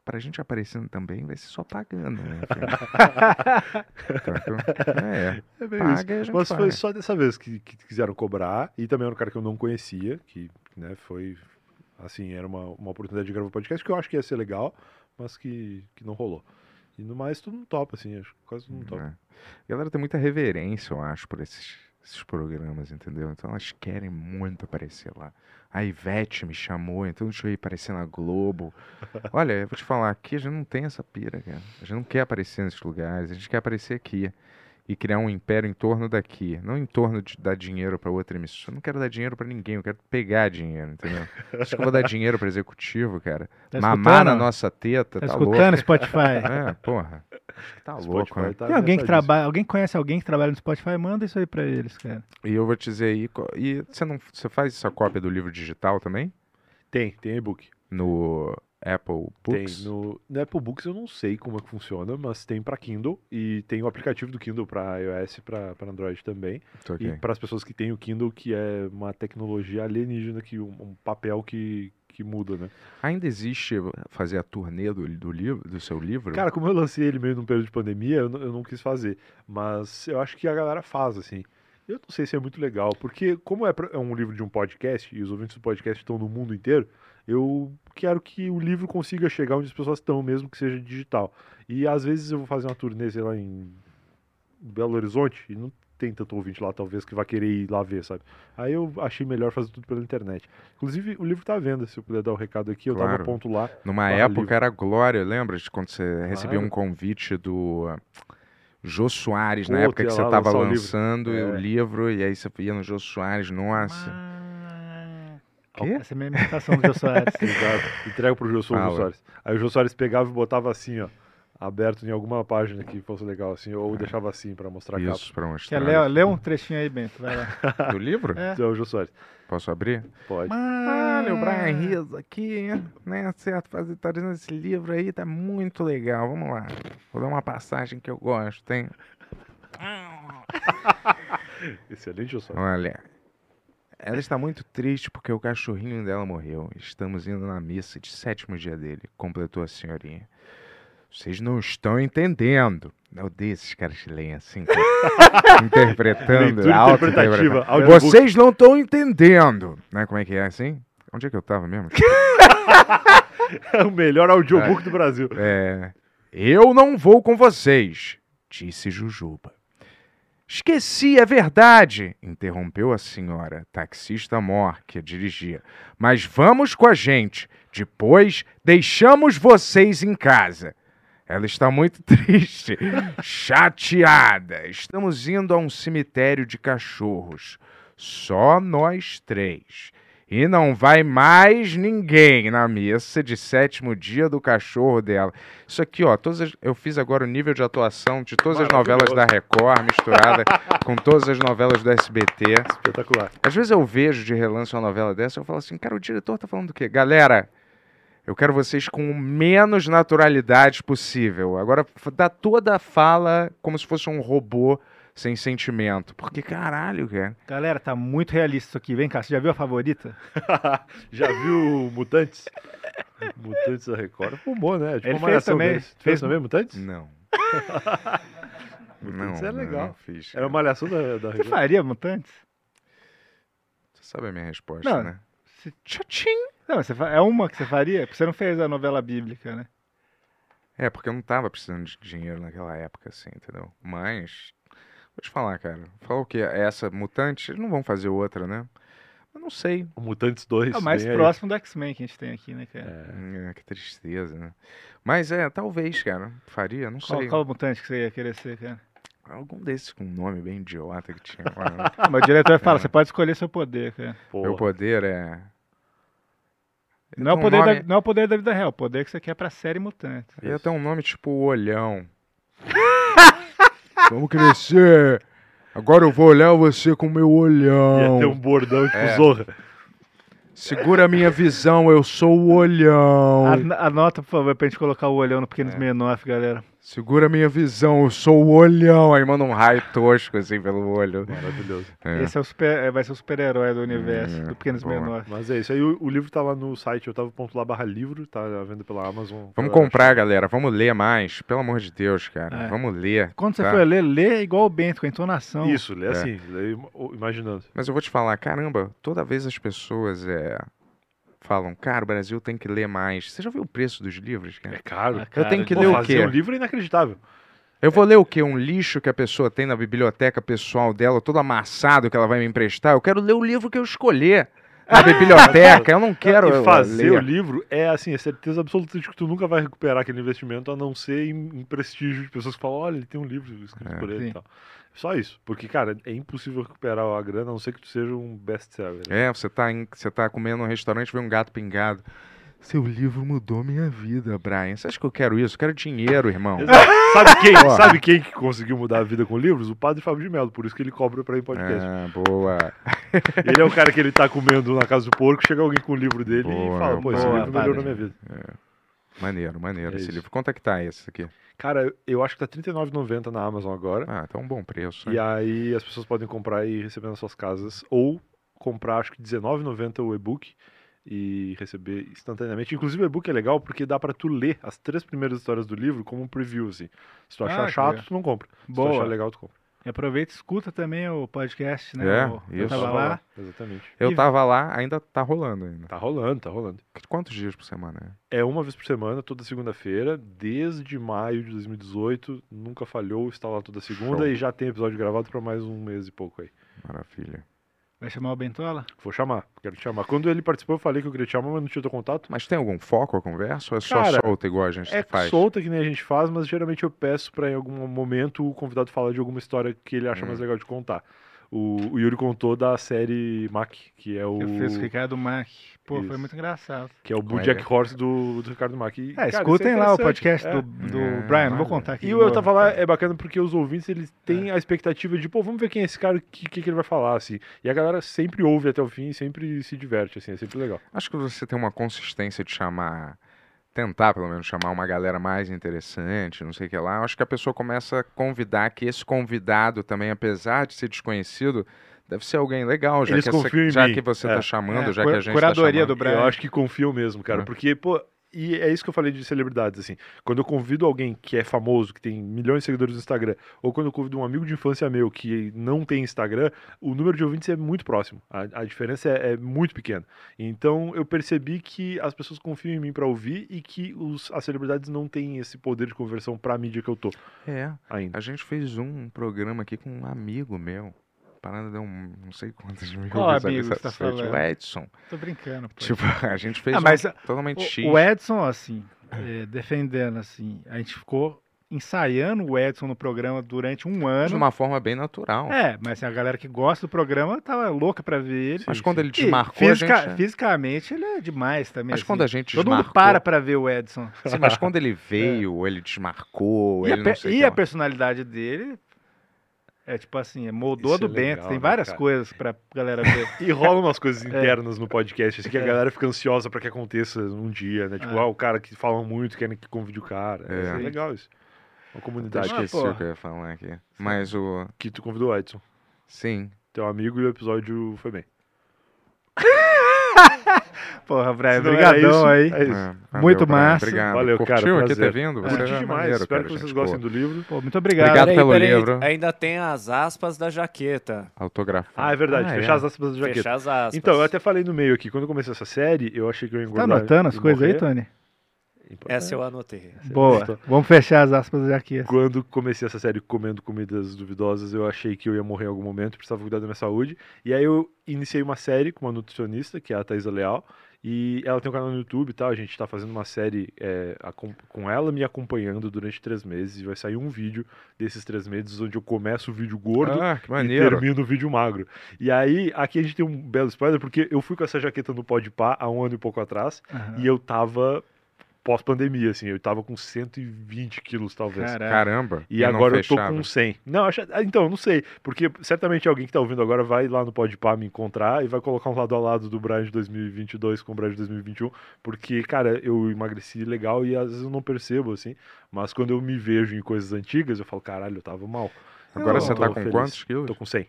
pra gente aparecendo também vai ser só pagando, né? é, É bem paga isso. Mas foi paga. só dessa vez que, que quiseram cobrar. E também era um cara que eu não conhecia, que né, foi. Assim, era uma, uma oportunidade de gravar um podcast que eu acho que ia ser legal, mas que, que não rolou. E no mais, tudo não topa, assim, acho que quase não topa. É. A galera tem muita reverência, eu acho, por esses, esses programas, entendeu? Então elas querem muito aparecer lá. A Ivete me chamou, então deixa eu ir aparecer na Globo. Olha, eu vou te falar, aqui a gente não tem essa pira, cara. A gente não quer aparecer nesses lugares, a gente quer aparecer aqui. E criar um império em torno daqui, não em torno de dar dinheiro para outra emissora. Eu não quero dar dinheiro para ninguém, eu quero pegar dinheiro, entendeu? Acho que eu vou dar dinheiro para executivo, cara. Tá Mamar na nossa teta, Tá tá, louco. escutando Spotify? É, porra. Tá louco, Spotify né? tá Tem alguém que trabalha, alguém conhece alguém que trabalha no Spotify? Manda isso aí pra eles, cara. E eu vou te dizer aí, e você não, você faz essa cópia do livro digital também? Tem, tem e-book. No Apple Books? Tem. No, no Apple Books eu não sei como é que funciona, mas tem pra Kindle e tem o aplicativo do Kindle pra iOS e pra pra Android também. Tô E para as pessoas que têm o Kindle, que é uma tecnologia alienígena, que um, um papel que, que muda, né? Ainda existe fazer a turnê do, do livro, do seu livro? Cara, como eu lancei ele meio num período de pandemia, eu não, eu não quis fazer. Mas eu acho que a galera faz, assim. Eu não sei se é muito legal, porque como é, é um livro de um podcast, e os ouvintes do podcast estão no mundo inteiro, eu quero que o livro consiga chegar onde as pessoas estão, mesmo que seja digital. E às vezes eu vou fazer uma turnê, sei lá, em Belo Horizonte, e não tem tanto ouvinte lá, talvez, que vai querer ir lá ver, sabe? Aí eu achei melhor fazer tudo pela internet. Inclusive, o livro tá à venda, se eu puder dar o recado aqui, eu tava Claro. a ponto lá. Numa Barra época livro. era glória, lembra de quando você recebia um Claro. convite do uh, Jô Soares, na Pô, época que você lá tava lançar o livro. lançando o É. livro, e aí você ia no Jô Soares, nossa. Quê? Essa é a minha imitação do Jô Soares. Exato. Entrega pro Jô Fala. Soares. Aí o Jô Soares pegava e botava assim, ó. aberto em alguma página que fosse legal, assim, ou deixava assim pra mostrar a Isso, pra Quer mostrar. ler, lê um trechinho aí, Bento? Vai lá. Do livro? É. capa. Então, Jô Soares, Posso abrir? pode. Olha, o Brian Rizzo aqui, né? Certo, fazer, tá dizendo esse livro aí, tá muito legal. Vamos lá. Vou dar uma passagem que eu gosto, tem. Excelente, Jô Soares. Olha, ela está muito triste porque o cachorrinho dela morreu. Estamos indo na missa de sétimo dia dele, completou a senhorinha. Vocês não estão entendendo. Eu odeio esses caras que leem assim, interpretando, interpretativa. Vocês não estão entendendo. Né? Como é que é assim? Onde é que eu tava mesmo? É o melhor audiobook do Brasil. É, eu não vou com vocês, disse Jujuba. Esqueci, é verdade, interrompeu a senhora, taxista mor que dirigia. Mas vamos com a gente. Depois deixamos vocês em casa. Ela está muito triste, chateada. Estamos indo a um cemitério de cachorros. Só nós três. E não vai mais ninguém na missa de sétimo dia do cachorro dela. Isso aqui, ó, todas as- eu fiz agora o nível de atuação de todas as novelas da Record misturada com todas as novelas do SBT. Espetacular. Às vezes eu vejo de relance uma novela dessa, eu falo assim, cara, o diretor tá falando do quê? Galera, eu quero vocês com o menos naturalidade possível. Agora, dá toda a fala como se fosse um robô sem sentimento. Porque, caralho, cara. Galera, tá muito realista isso aqui. Vem cá, você já viu a favorita? Já viu Mutantes? Mutantes da Record. Fumou, né? Tipo Ele uma fez também. Fez Fez- também Mutantes? Não. Mutantes não, é legal. Não, fiz. Era uma malhação da, da Você Record. faria Mutantes? Você sabe a minha resposta, Não. né? Se-! Não, você fa- é uma que você faria? Porque você não fez a novela bíblica, né? É, porque eu não tava precisando de dinheiro naquela época, assim, entendeu? Mas, vou te falar, cara. Falar o quê? Essa mutante, eles não vão fazer outra, né? Eu não sei. O Mutantes 2. É o mais vem aí. próximo do X-Men que a gente tem aqui, né, cara? É. É, que tristeza, né? Mas é, talvez, cara. Faria, não Qual, sei. qual mutante que você ia querer ser, cara? Algum desses com um nome bem idiota que tinha lá. né? Mas o diretor fala, É. você pode escolher seu poder, cara. Pô, Meu poder é. Não é, o um poder nome- da, não é o poder da vida real, o poder que você quer pra série mutante. Ele tem um nome tipo o Olhão. Vamos crescer. Agora eu vou olhar você com meu olhão. Ia ter um bordão tipo É. Zorra. Segura a minha visão, eu sou o olhão. An- Anota, por favor, pra gente colocar o olhão no Pequenos É. Menor, galera. Segura a minha visão, eu sou o olhão. Aí manda um raio tosco assim pelo olho. Maravilhoso. É. Esse é o super, é, vai ser o super-herói do universo, Hum, do Pequenos boa. Menor. Mas é isso. Aí o, o livro tá lá no site otavo.lá barra livro, tá à venda pela Amazon. Vamos comprar, galera. Vamos ler mais. Pelo amor de Deus, cara. É. Vamos ler. Quando você tá? for ler, lê igual o Bento, com a entonação. Isso, lê É. assim, lê im- imaginando. Mas eu vou te falar, caramba, toda vez as pessoas é, falam, cara, o Brasil tem que ler mais. Você já viu o preço dos livros, cara? É caro. Ah, Eu cara, tenho que Pô, ler o fazer quê? um livro é inacreditável. Eu vou ler o quê? Um lixo que a pessoa tem na biblioteca pessoal dela, todo amassado que ela vai me emprestar? Eu quero ler o livro que eu escolher na biblioteca. Eu não quero e fazer o livro é assim, é certeza absoluta de que tu nunca vai recuperar aquele investimento, a não ser em, em prestígio de pessoas que falam, olha, ele tem um livro escrito É. por ele Sim. e tal. Só isso. Porque, cara, é impossível recuperar a grana, a não ser que tu seja um best-seller. É, você tá, em, você tá comendo num restaurante e vê um gato pingado. Seu livro mudou minha vida, Brian. Você acha que eu quero isso? Eu quero dinheiro, irmão. Sabe quem, Ó. sabe quem que conseguiu mudar a vida com livros? O padre Fábio de Mello, por isso que ele cobra pra ir em podcast. Ah, boa. Ele é o cara que ele tá comendo na casa do porco, chega alguém com o livro dele Boa, e fala, pô, esse boa, livro melhorou padre. minha vida. Maneiro, maneiro É esse isso. livro. Quanto é que tá esse aqui? Cara, eu acho que tá R$39,90 na Amazon agora. Ah, tá um bom preço. E aí as pessoas podem comprar e receber nas suas casas. Ou comprar, acho que R$19,90 o e-book e receber instantaneamente. Inclusive o e-book é legal porque dá pra tu ler as três primeiras histórias do livro como um preview, assim. Se tu achar Ah, chato, legal. tu não compra. Se tu Boa. achar legal, tu compra. E aproveita e escuta também o podcast, né? É, O- eu isso. tava lá. Exatamente. Eu e- tava lá, ainda tá rolando ainda. Tá rolando, tá rolando. Quantos dias por semana é? É uma vez por semana, toda segunda-feira, desde maio de 2018. Nunca falhou, está lá toda segunda Show. e já tem episódio gravado pra mais um mês e pouco aí. Maravilha. Vai chamar o Bentola? Vou chamar, quero te chamar. Quando ele participou, eu falei que eu queria te chamar, mas não tinha teu contato. Mas tem algum foco a conversa ou é só Cara, solta igual a gente É faz? solta que nem a gente faz, mas geralmente eu peço pra em algum momento o convidado falar de alguma história que ele acha Hum. mais legal de contar. O, o Yuri contou da série Mac, que é o. Eu fiz o Ricardo Mack. Pô, foi Isso. muito engraçado. Que é o é Jack que Horse do, do Ricardo Mac. E, É, cara, isso escutem lá o podcast É. do, do É, Brian, não vou contar aqui. E o eu tava lá, é bacana porque os ouvintes, eles têm a expectativa de, pô, vamos ver quem é esse cara, o que, que, que ele vai falar, assim. E a galera sempre ouve até o fim, sempre se diverte, assim, é sempre legal. Acho que você tem uma consistência de chamar, tentar pelo menos chamar uma galera mais interessante, não sei o que lá. Eu acho que a pessoa começa a convidar que esse convidado também, apesar de ser desconhecido, deve ser alguém legal, já, Eles que, essa- já mim. que você É. tá chamando, É, já que a gente curadoria tá do chamando. Brian. Eu acho que confiam mesmo, cara, É. porque, pô, e é isso que eu falei de celebridades, assim. Quando eu convido alguém que é famoso, que tem milhões de seguidores no Instagram, ou quando eu convido um amigo de infância meu que não tem Instagram, o número de ouvintes é muito próximo. A, a diferença é, é muito pequena. Então eu percebi que as pessoas confiam em mim pra ouvir e que os, as celebridades não têm esse poder de conversão pra mídia que eu tô É, ainda. a gente fez um programa aqui com um amigo meu. A parada deu um, não sei quantas mil Qual amigo você tá falando? O Edson. Tô brincando, pô. Tipo, a gente fez Ah, um mas totalmente X. o, o Edson, assim, é, defendendo, assim, a gente ficou ensaiando o Edson no programa durante um de ano. uma forma bem natural. É, mas assim, a galera que gosta do programa tava louca pra ver ele. Mas quando ele desmarcou, fisica- a gente... Fisicamente ele é demais também. Mas assim. quando a gente Todo mundo desmarcou... para pra ver o Edson. Sim, mas quando ele veio, ele desmarcou, E, a, ele pe- não sei o e a personalidade dele é tipo assim, é moldou Isso do é Bento. Tem né, várias cara? coisas pra galera ver. E rolam umas coisas É. internas no podcast, assim, que a galera fica ansiosa pra que aconteça um dia, né? Tipo, É. ah, o cara que fala muito, querem que convide o cara. É. É, legal isso. Uma Eu comunidade Ah, esqueci o que eu ia falar aqui. Mas o... que tu convidou o Edson, Sim. teu amigo, e o episódio foi bem. Porra, Brian, Se não era brigadão isso, aí. É isso. É, Muito Brian, massa. Obrigado. Valeu, cara, Curtiu aqui ter vindo? Você é demais, maneiro, espero cara, que vocês gente gostem boa. do livro. Pô, muito obrigado. Obrigado Peraí, pelo peraí, livro. Ainda tem as aspas da jaqueta. Autografado. Ah, é verdade, Ah, fechar é. as aspas da jaqueta. Fechar as aspas. Então, eu até falei no meio aqui, quando eu comecei essa série, eu achei que eu ia Tá engordar. anotando as coisas aí, morrer. Tony? Essa eu anotei. Boa. gostou? Vamos fechar as aspas aqui. Quando comecei essa série comendo comidas duvidosas, eu achei que eu ia morrer em algum momento, precisava cuidar da minha saúde. E aí eu iniciei uma série com uma nutricionista, que é a Thaisa Leal. E ela tem um canal no YouTube e tal. A gente tá fazendo uma série é, com ela me acompanhando durante três meses. E vai sair um vídeo desses três meses, onde eu começo o vídeo gordo Ah, e termino o vídeo magro. E aí, aqui a gente tem um belo spoiler, porque eu fui com essa jaqueta no Podpah há um ano e pouco atrás. Aham. E eu tava pós-pandemia, assim. Eu tava com 120 quilos, talvez. Caramba. E, não agora eu tô com 100. Não, acho, ah, então, eu não sei. Porque certamente alguém que tá ouvindo agora vai lá no Podpah me encontrar e vai colocar um lado a lado do Brian de 2022 com o Brian de 2021. Porque, cara, eu emagreci legal e às vezes eu não percebo, assim. Mas quando eu me vejo em coisas antigas, eu falo, caralho, eu tava mal. Agora Eu você tá com feliz. quantos quilos? Tô com 100.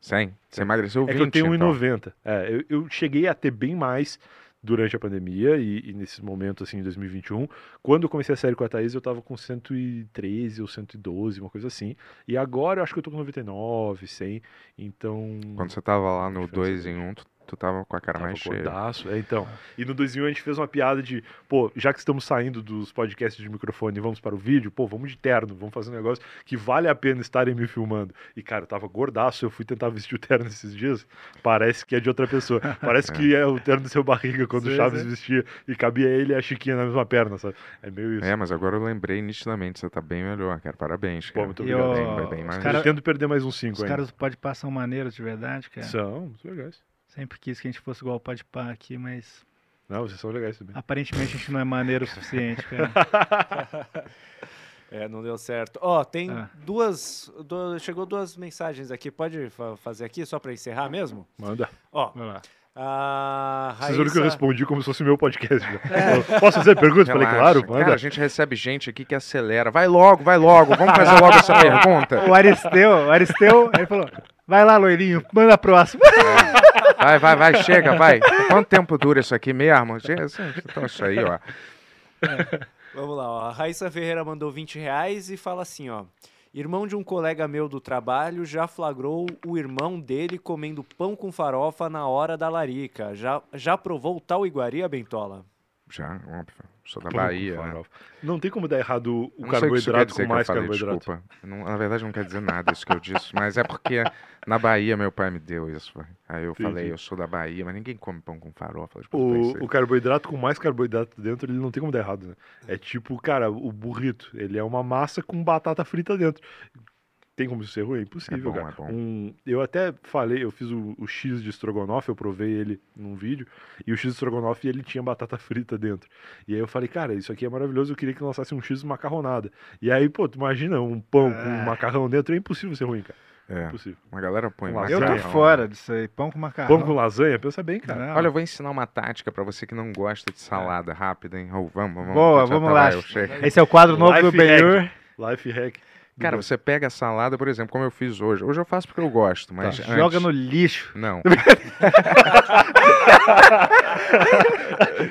100. Você emagreceu É 20, que eu tenho então. 1,90. É, eu, eu cheguei a ter bem mais durante a pandemia e, e nesse momento, assim, em 2021. Quando eu comecei a série com a Thaís, eu tava com 113 ou 112, uma coisa assim. E agora eu acho que eu tô com 99, 100. Então. Quando você tava lá no Diferença 2 em 1, tu, tu tava com a cara Tava mais cheia. gordaço, é, então. E no 2 em 1 a gente fez uma piada de, pô, já que estamos saindo dos podcasts de microfone e vamos para o vídeo, pô, vamos de terno, vamos fazer um negócio que vale a pena estarem me filmando. E, cara, eu tava gordaço, eu fui tentar vestir o terno esses dias, parece que é de outra pessoa. Parece que é o terno do seu barriga, quando o Chaves sim. vestia e cabia ele e a Chiquinha na mesma perna, sabe? É meio isso. É, mas agora eu lembrei nitidamente, você tá bem melhor, cara. Parabéns, Pô, cara. muito E obrigado. o- Bem, bem os mais. cara- Pretendo perder mais uns 5 Os ainda. caras do Podpah são maneiros de verdade, cara. São, muito legais. Sempre quis que a gente fosse igual o Podpah aqui, mas Não, vocês são legais também. aparentemente a gente não é maneiro o suficiente, cara. É, não deu certo. Ó, tem Ah. duas, duas- Chegou duas mensagens aqui. Pode fa- fazer aqui só pra encerrar mesmo? Manda. Ó, Vai lá. a Vocês viram que eu Raíssa- respondi como se fosse meu podcast. né? Posso fazer perguntas? Falei, claro, manda. Cara, a gente recebe gente aqui que acelera. Vai logo, vai logo. Vamos fazer logo essa pergunta. O Aristeu, o Aristeu, ele falou: vai lá, loirinho, manda a próxima. Vai, vai, vai, chega, vai. Quanto tempo dura isso aqui mesmo? Então, isso aí, ó. Vamos lá, ó. A Raíssa Ferreira mandou 20 reais e fala assim, ó. Irmão de um colega meu do trabalho já flagrou o irmão dele comendo pão com farofa na hora da larica. Já, já provou o tal iguaria, Bentola? Já, óbvio. Sou da Bahia. né? Não tem como dar errado o que carboidrato com mais falei, carboidrato. Desculpa. Não- na verdade, não quer dizer nada isso que eu disse. Mas é porque na Bahia meu pai me deu isso. Aí eu Entendi. falei, eu sou da Bahia, mas ninguém come pão com farofa. O, o carboidrato com mais carboidrato dentro, ele não tem como dar errado, né? É tipo, cara, o burrito. Ele é uma massa com batata frita dentro. Tem como isso ser ruim? É É impossível, bom, cara. é bom. Um- eu até falei, eu fiz o, o X de estrogonofe, eu provei ele num vídeo, e o X de estrogonofe ele tinha batata frita dentro. E aí eu falei, cara, isso aqui é maravilhoso, eu queria que lançasse um X de macarronada. E aí, pô, tu imagina um pão com um macarrão dentro, é impossível ser ruim, cara. É, Impossível. uma galera põe Uma Eu tô fora disso aí. Pão com macarrão. Pão com lasanha, pensa bem, cara. Não. Olha, eu vou ensinar uma tática pra você que não gosta de salada rápida, hein? Raul, vamos, vamos. Boa, vamos lá. Esse é o quadro novo do Life Benhur. Life hack. Cara, você pega a salada, por exemplo, como eu fiz hoje. Hoje eu faço porque eu gosto, mas Tá, Joga antes- no lixo. Não.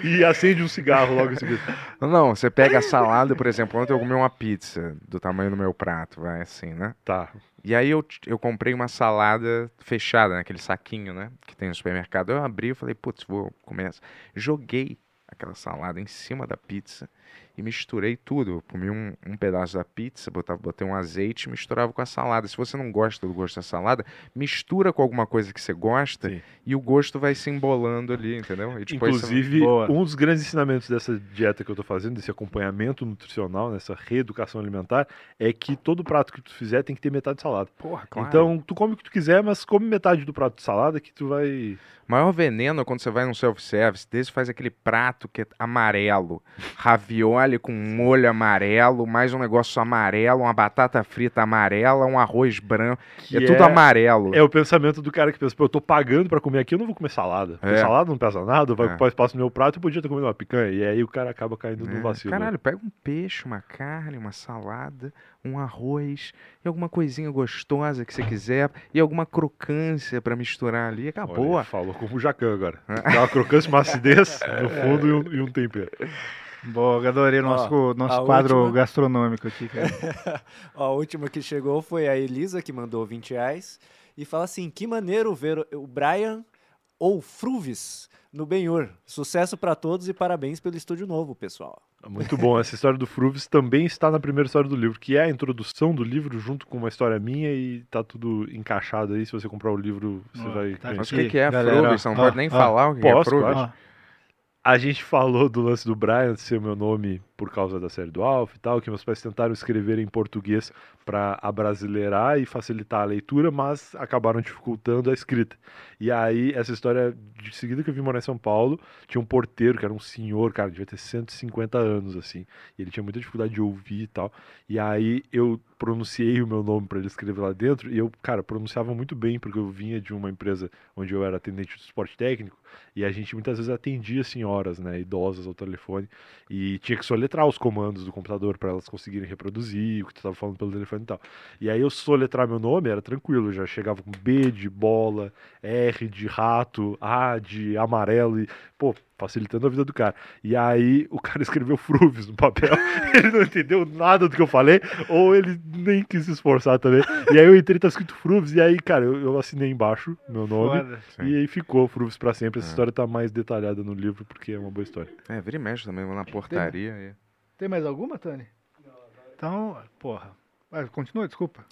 E acende um cigarro logo em seguida. Não, você pega a salada, por exemplo, ontem eu comi uma pizza do tamanho do meu prato, vai assim, né? Tá. E aí eu, eu comprei uma salada fechada, naquele saquinho, né? Que tem no supermercado. Eu abri e falei, putz, vou comer essa. Joguei aquela salada em cima da pizza e misturei tudo. Eu comi um, um pedaço da pizza, botava, botei um azeite e misturava com a salada. Se você não gosta do gosto da salada, mistura com alguma coisa que você gosta Sim. e o gosto vai se embolando ali, entendeu? Você- Inclusive, Boa. um dos grandes ensinamentos dessa dieta que eu tô fazendo, desse acompanhamento nutricional, nessa reeducação alimentar, é que todo prato que tu fizer tem que ter metade de salada. Porra, claro. Então, tu come o que tu quiser, mas come metade do prato de salada que tu vai. Maior veneno é quando você vai num self-service, desse faz aquele prato que é amarelo. Ravioli com molho amarelo, mais um negócio amarelo, uma batata frita amarela, um arroz branco. que é tudo amarelo. É o pensamento do cara que pensa, pô, eu tô pagando pra comer aqui, eu não vou comer salada. É. salada não pesa nada, vai É. ocupar espaço no meu prato, eu podia ter comido uma picanha. E aí o cara acaba caindo no É, vacilo. Caralho, pega um peixe, uma carne, uma salada, um arroz e alguma coisinha gostosa que você quiser e alguma crocância pra misturar ali. Olha, Acabou. falou como o Jacan agora. Dá uma crocância, uma acidez no fundo e um, e um tempero. Boa, adorei nosso, nosso a quadro última- gastronômico aqui, cara. Ó, a última que chegou foi a Elisa, que mandou 20 reais. E fala assim: que maneiro ver o- Brian ou Fruvis no Benhur. Sucesso pra todos e parabéns pelo estúdio novo, pessoal. Muito bom. Essa história do Fruvis também está na primeira história do livro, que é a introdução do livro junto com uma história minha e tá tudo encaixado aí. Se você comprar o livro, você Ó, vai tá Mas o que, que é Fruvis? Você não ó, pode nem ó, falar o que, é posso, Fruvis. claro. A gente falou do lance do Brian ser o meu nome por causa da série do Alf e tal, que meus pais tentaram escrever em português para abrasileirar e facilitar a leitura, mas acabaram dificultando a escrita. E aí, essa história, de seguida que eu vim morar em São Paulo, tinha um porteiro que era um senhor, cara, devia ter 150 anos, assim, e ele tinha muita dificuldade de ouvir e tal. E aí eu pronunciei o meu nome para ele escrever lá dentro, e eu, cara, pronunciava muito bem, porque eu vinha de uma empresa onde eu era atendente de suporte técnico, e a gente muitas vezes atendia senhoras, né, idosas ao telefone, e tinha que soletrar os comandos do computador para elas conseguirem reproduzir o que tu estava falando pelo telefone e tal. E aí eu soletrar meu nome era tranquilo, já chegava com B de bola, R de rato, A de amarelo e, pô, facilitando a vida do cara. E aí o cara escreveu Fruvis no papel, ele não entendeu nada do que eu falei, ou ele nem quis se esforçar também. E aí eu entrei, tá escrito Fruvis, e aí, cara, eu, eu assinei embaixo meu nome. foda. E aí ficou Fruvis pra sempre. Essa É. história tá mais detalhada no livro porque é uma boa história. É, vira e mexe também, vou na portaria. E... Tem mais alguma, Tony? Então, porra. Vai, continua, desculpa.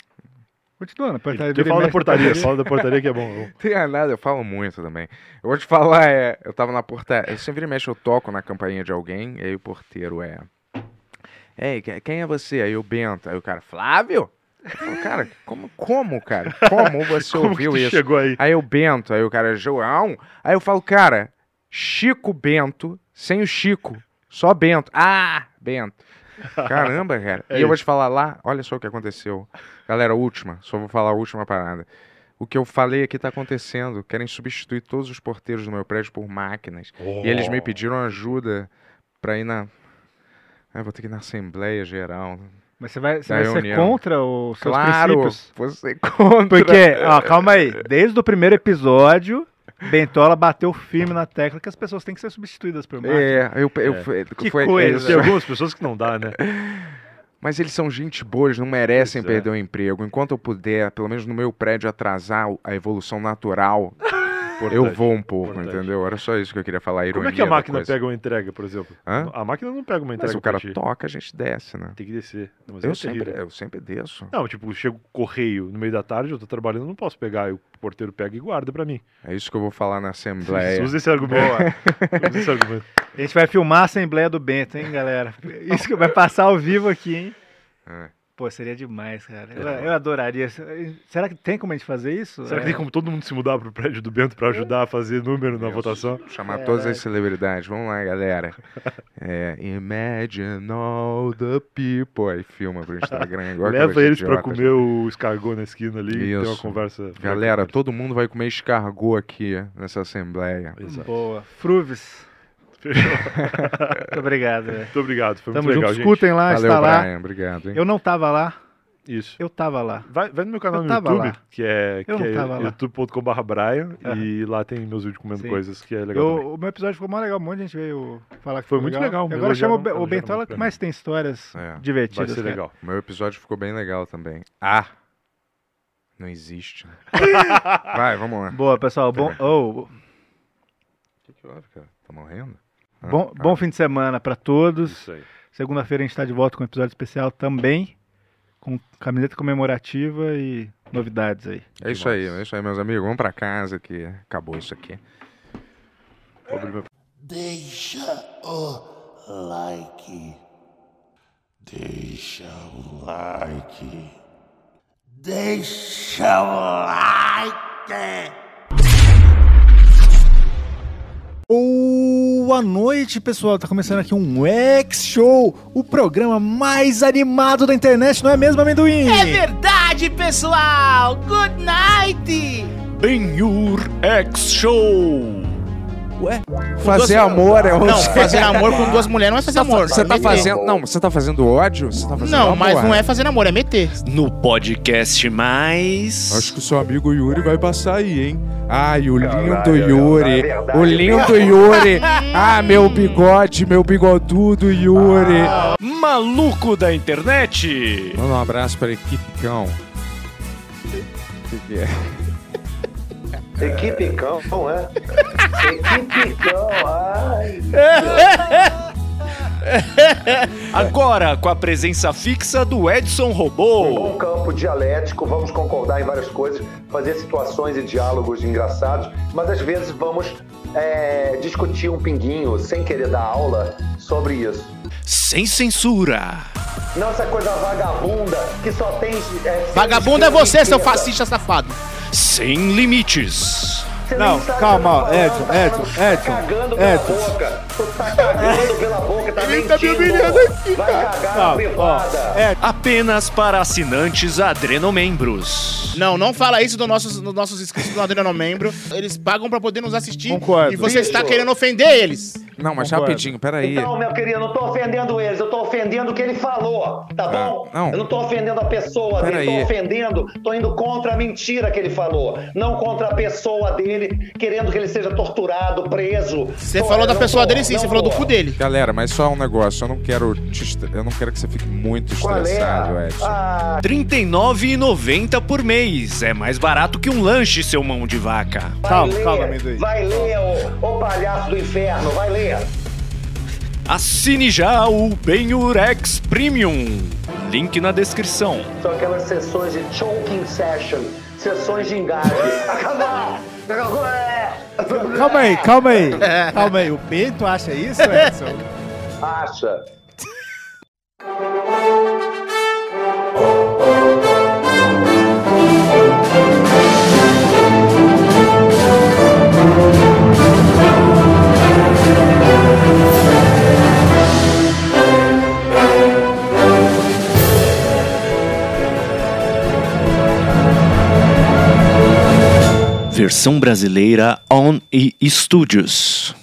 Continua, na portaria. Tu fala da portaria, fala da portaria que é bom. Não tem nada, eu falo muito também. Eu vou te falar, é, eu tava na portaria, eu sempre mexe, eu toco na campainha de alguém, e aí o porteiro é. Ei, que- quem é você? Aí o Bento, aí o cara, Flávio? Eu falo, cara, como, como, cara? Como você Como ouviu isso? chegou aí? Aí o Bento, aí o cara, João. Aí eu falo, cara, Chico Bento, sem o Chico, só Bento. Ah, Bento. Caramba, cara. É e eu vou te falar lá, olha só o que aconteceu. Galera, última, só vou falar a última parada. O que eu falei aqui tá acontecendo. Querem substituir todos os porteiros do meu prédio por máquinas. E eles me pediram ajuda pra ir na. Ah, vou ter que ir na Assembleia Geral. Mas você vai, você vai ser contra os seus claro, princípios? você contra. Porque, ó, calma aí. Desde o primeiro episódio, Bentola bateu firme na tecla que as pessoas têm que ser substituídas por máquina. É, eu, eu, É. foi- Que foi- coisa. Tem algumas pessoas que não dá, né? Mas eles são gente boa, eles não merecem Pois é. perder o emprego. Enquanto eu puder, pelo menos no meu prédio, atrasar a evolução natural, eu Importante, vou um pouco, importante. entendeu? Era só isso que eu queria falar. A Como é que a máquina pega uma entrega, por exemplo? Hã? A máquina não pega uma entrega Mas o pra cara ti. toca, a gente desce, né? Tem que descer. Mas Eu é sempre, terrível. eu sempre desço. Não, tipo, chega o correio no meio da tarde, eu tô trabalhando, eu não posso pegar. E o porteiro pega e guarda pra mim. É isso que eu vou falar na Assembleia. Usa esse argumento. Usa esse argumento. A gente vai filmar a Assembleia do Bento, hein, galera? Isso que vai passar ao vivo aqui, hein? É. Pô, seria demais, cara. Eu, eu adoraria. Será que tem como a gente fazer isso? Será que É. tem como todo mundo se mudar pro prédio do Bento pra ajudar a fazer número na votação? Chamar todas as celebridades. Vamos lá, galera. É, imagine all the people. Aí filma pro Instagram. Igual Leva eles pra idiotas. comer o escargot na esquina ali e ter uma Isso. conversa. Galera, todo mundo vai comer escargot aqui nessa assembleia. Exato. Boa. Fruves. Fechou. Muito obrigado, velho. Muito obrigado, foi Tamo muito legal, junto. gente. Escutem lá, Valeu, está lá. Brian. Obrigado, hein? Eu não tava lá. Isso. Eu tava lá. Vai, vai no meu canal Eu no tava YouTube, lá. que é, que é youtube.com.br Brian, Ah. e lá tem meus vídeos comendo Sim. coisas, que é legal Eu- o meu episódio ficou mó legal. Um monte de gente veio falar que Foi ficou muito legal, me agora chama o, Bentola elogiaram que mais tem histórias É, Vai divertidas. ser cara. legal. O meu episódio ficou bem legal também. Ah! Não existe. né? Vai, vamos lá. Boa, pessoal. Bom, oh, O que, que houve, cara? Tá morrendo? Ah, bom, ah. bom fim de semana pra todos. Segunda-feira a gente tá de volta com um episódio especial também. Com camiseta comemorativa e novidades aí. É isso aí, é isso aí, meus amigos. Vamos pra casa que acabou isso aqui. Deixa o like. Deixa o like. Deixa o like. Boa noite, pessoal. Tá começando aqui um X-Show, o programa mais animado da internet, não é mesmo, amendoim? É verdade, pessoal! Good night! Ben-Hur X Show. Ué? Fazer duas- amor é Não, fazer amor com duas mulheres não é fazer amor. Você é tá meter. fazendo. Não, você tá fazendo ódio? Você tá fazendo Não, amor. mas não é fazer amor, é meter. No podcast mais. Acho que o seu amigo Yuri vai passar aí, hein? Ai, o lindo Yuri. O lindo Yuri. Ah, meu bigode, meu bigodudo Yuri. Maluco da internet. Manda um abraço pra equipe cão. O que, que é? Equipe cão, não é? Equipe cão, ai. Agora com a presença fixa do Edson Um Robô. bom campo dialético, vamos concordar em várias coisas, fazer situações e diálogos engraçados, mas às vezes vamos é, discutir um pinguinho, sem querer dar aula, sobre isso. Sem censura. Não essa coisa vagabunda que só tem. É, Vagabundo é você, seu fascista safado. Sem limites. Não, calma, Edson, Edson, tá Edson, Tá cagando pela Edson. boca. Tu tá cagando pela boca, tá Ele tá me mentindo. humilhando aqui, Vai cagar na Não, ó, privada. é, Apenas para assinantes adrenomembros. Não, não fala isso dos nossos, dos nossos inscritos do Adriano Membro. Eles pagam pra poder nos assistir. Concordo. E você está querendo ofender eles. Não, mas Concordo. rapidinho, peraí. Então, meu querido, eu não tô ofendendo eles, eu tô ofendendo o que ele falou, tá bom? não. Eu não tô ofendendo a pessoa Pera dele, tô ofendendo, tô indo contra a mentira que ele falou, não contra a pessoa dele, querendo que ele seja torturado, preso. Você falou eu da pessoa tô, dele sim, você falou do cu dele. Galera, mas só um negócio. Eu não quero te Eu não quero que você fique muito Qual estressado, é? Edson. Ah, R$ 39,90 por mês. É mais barato que um lanche, seu mão de vaca. vai Calma, ler, calma, amendoim. Vai ler, ô, ô palhaço do inferno, vai ler. Assine já o Ben-Hur X Premium. Link na descrição. São aquelas sessões de choking session, sessões de engasgue. Acabou! Calma aí, calma aí. Calma aí, o Bento acha isso, Edson? Acha. Versão brasileira On e Studios.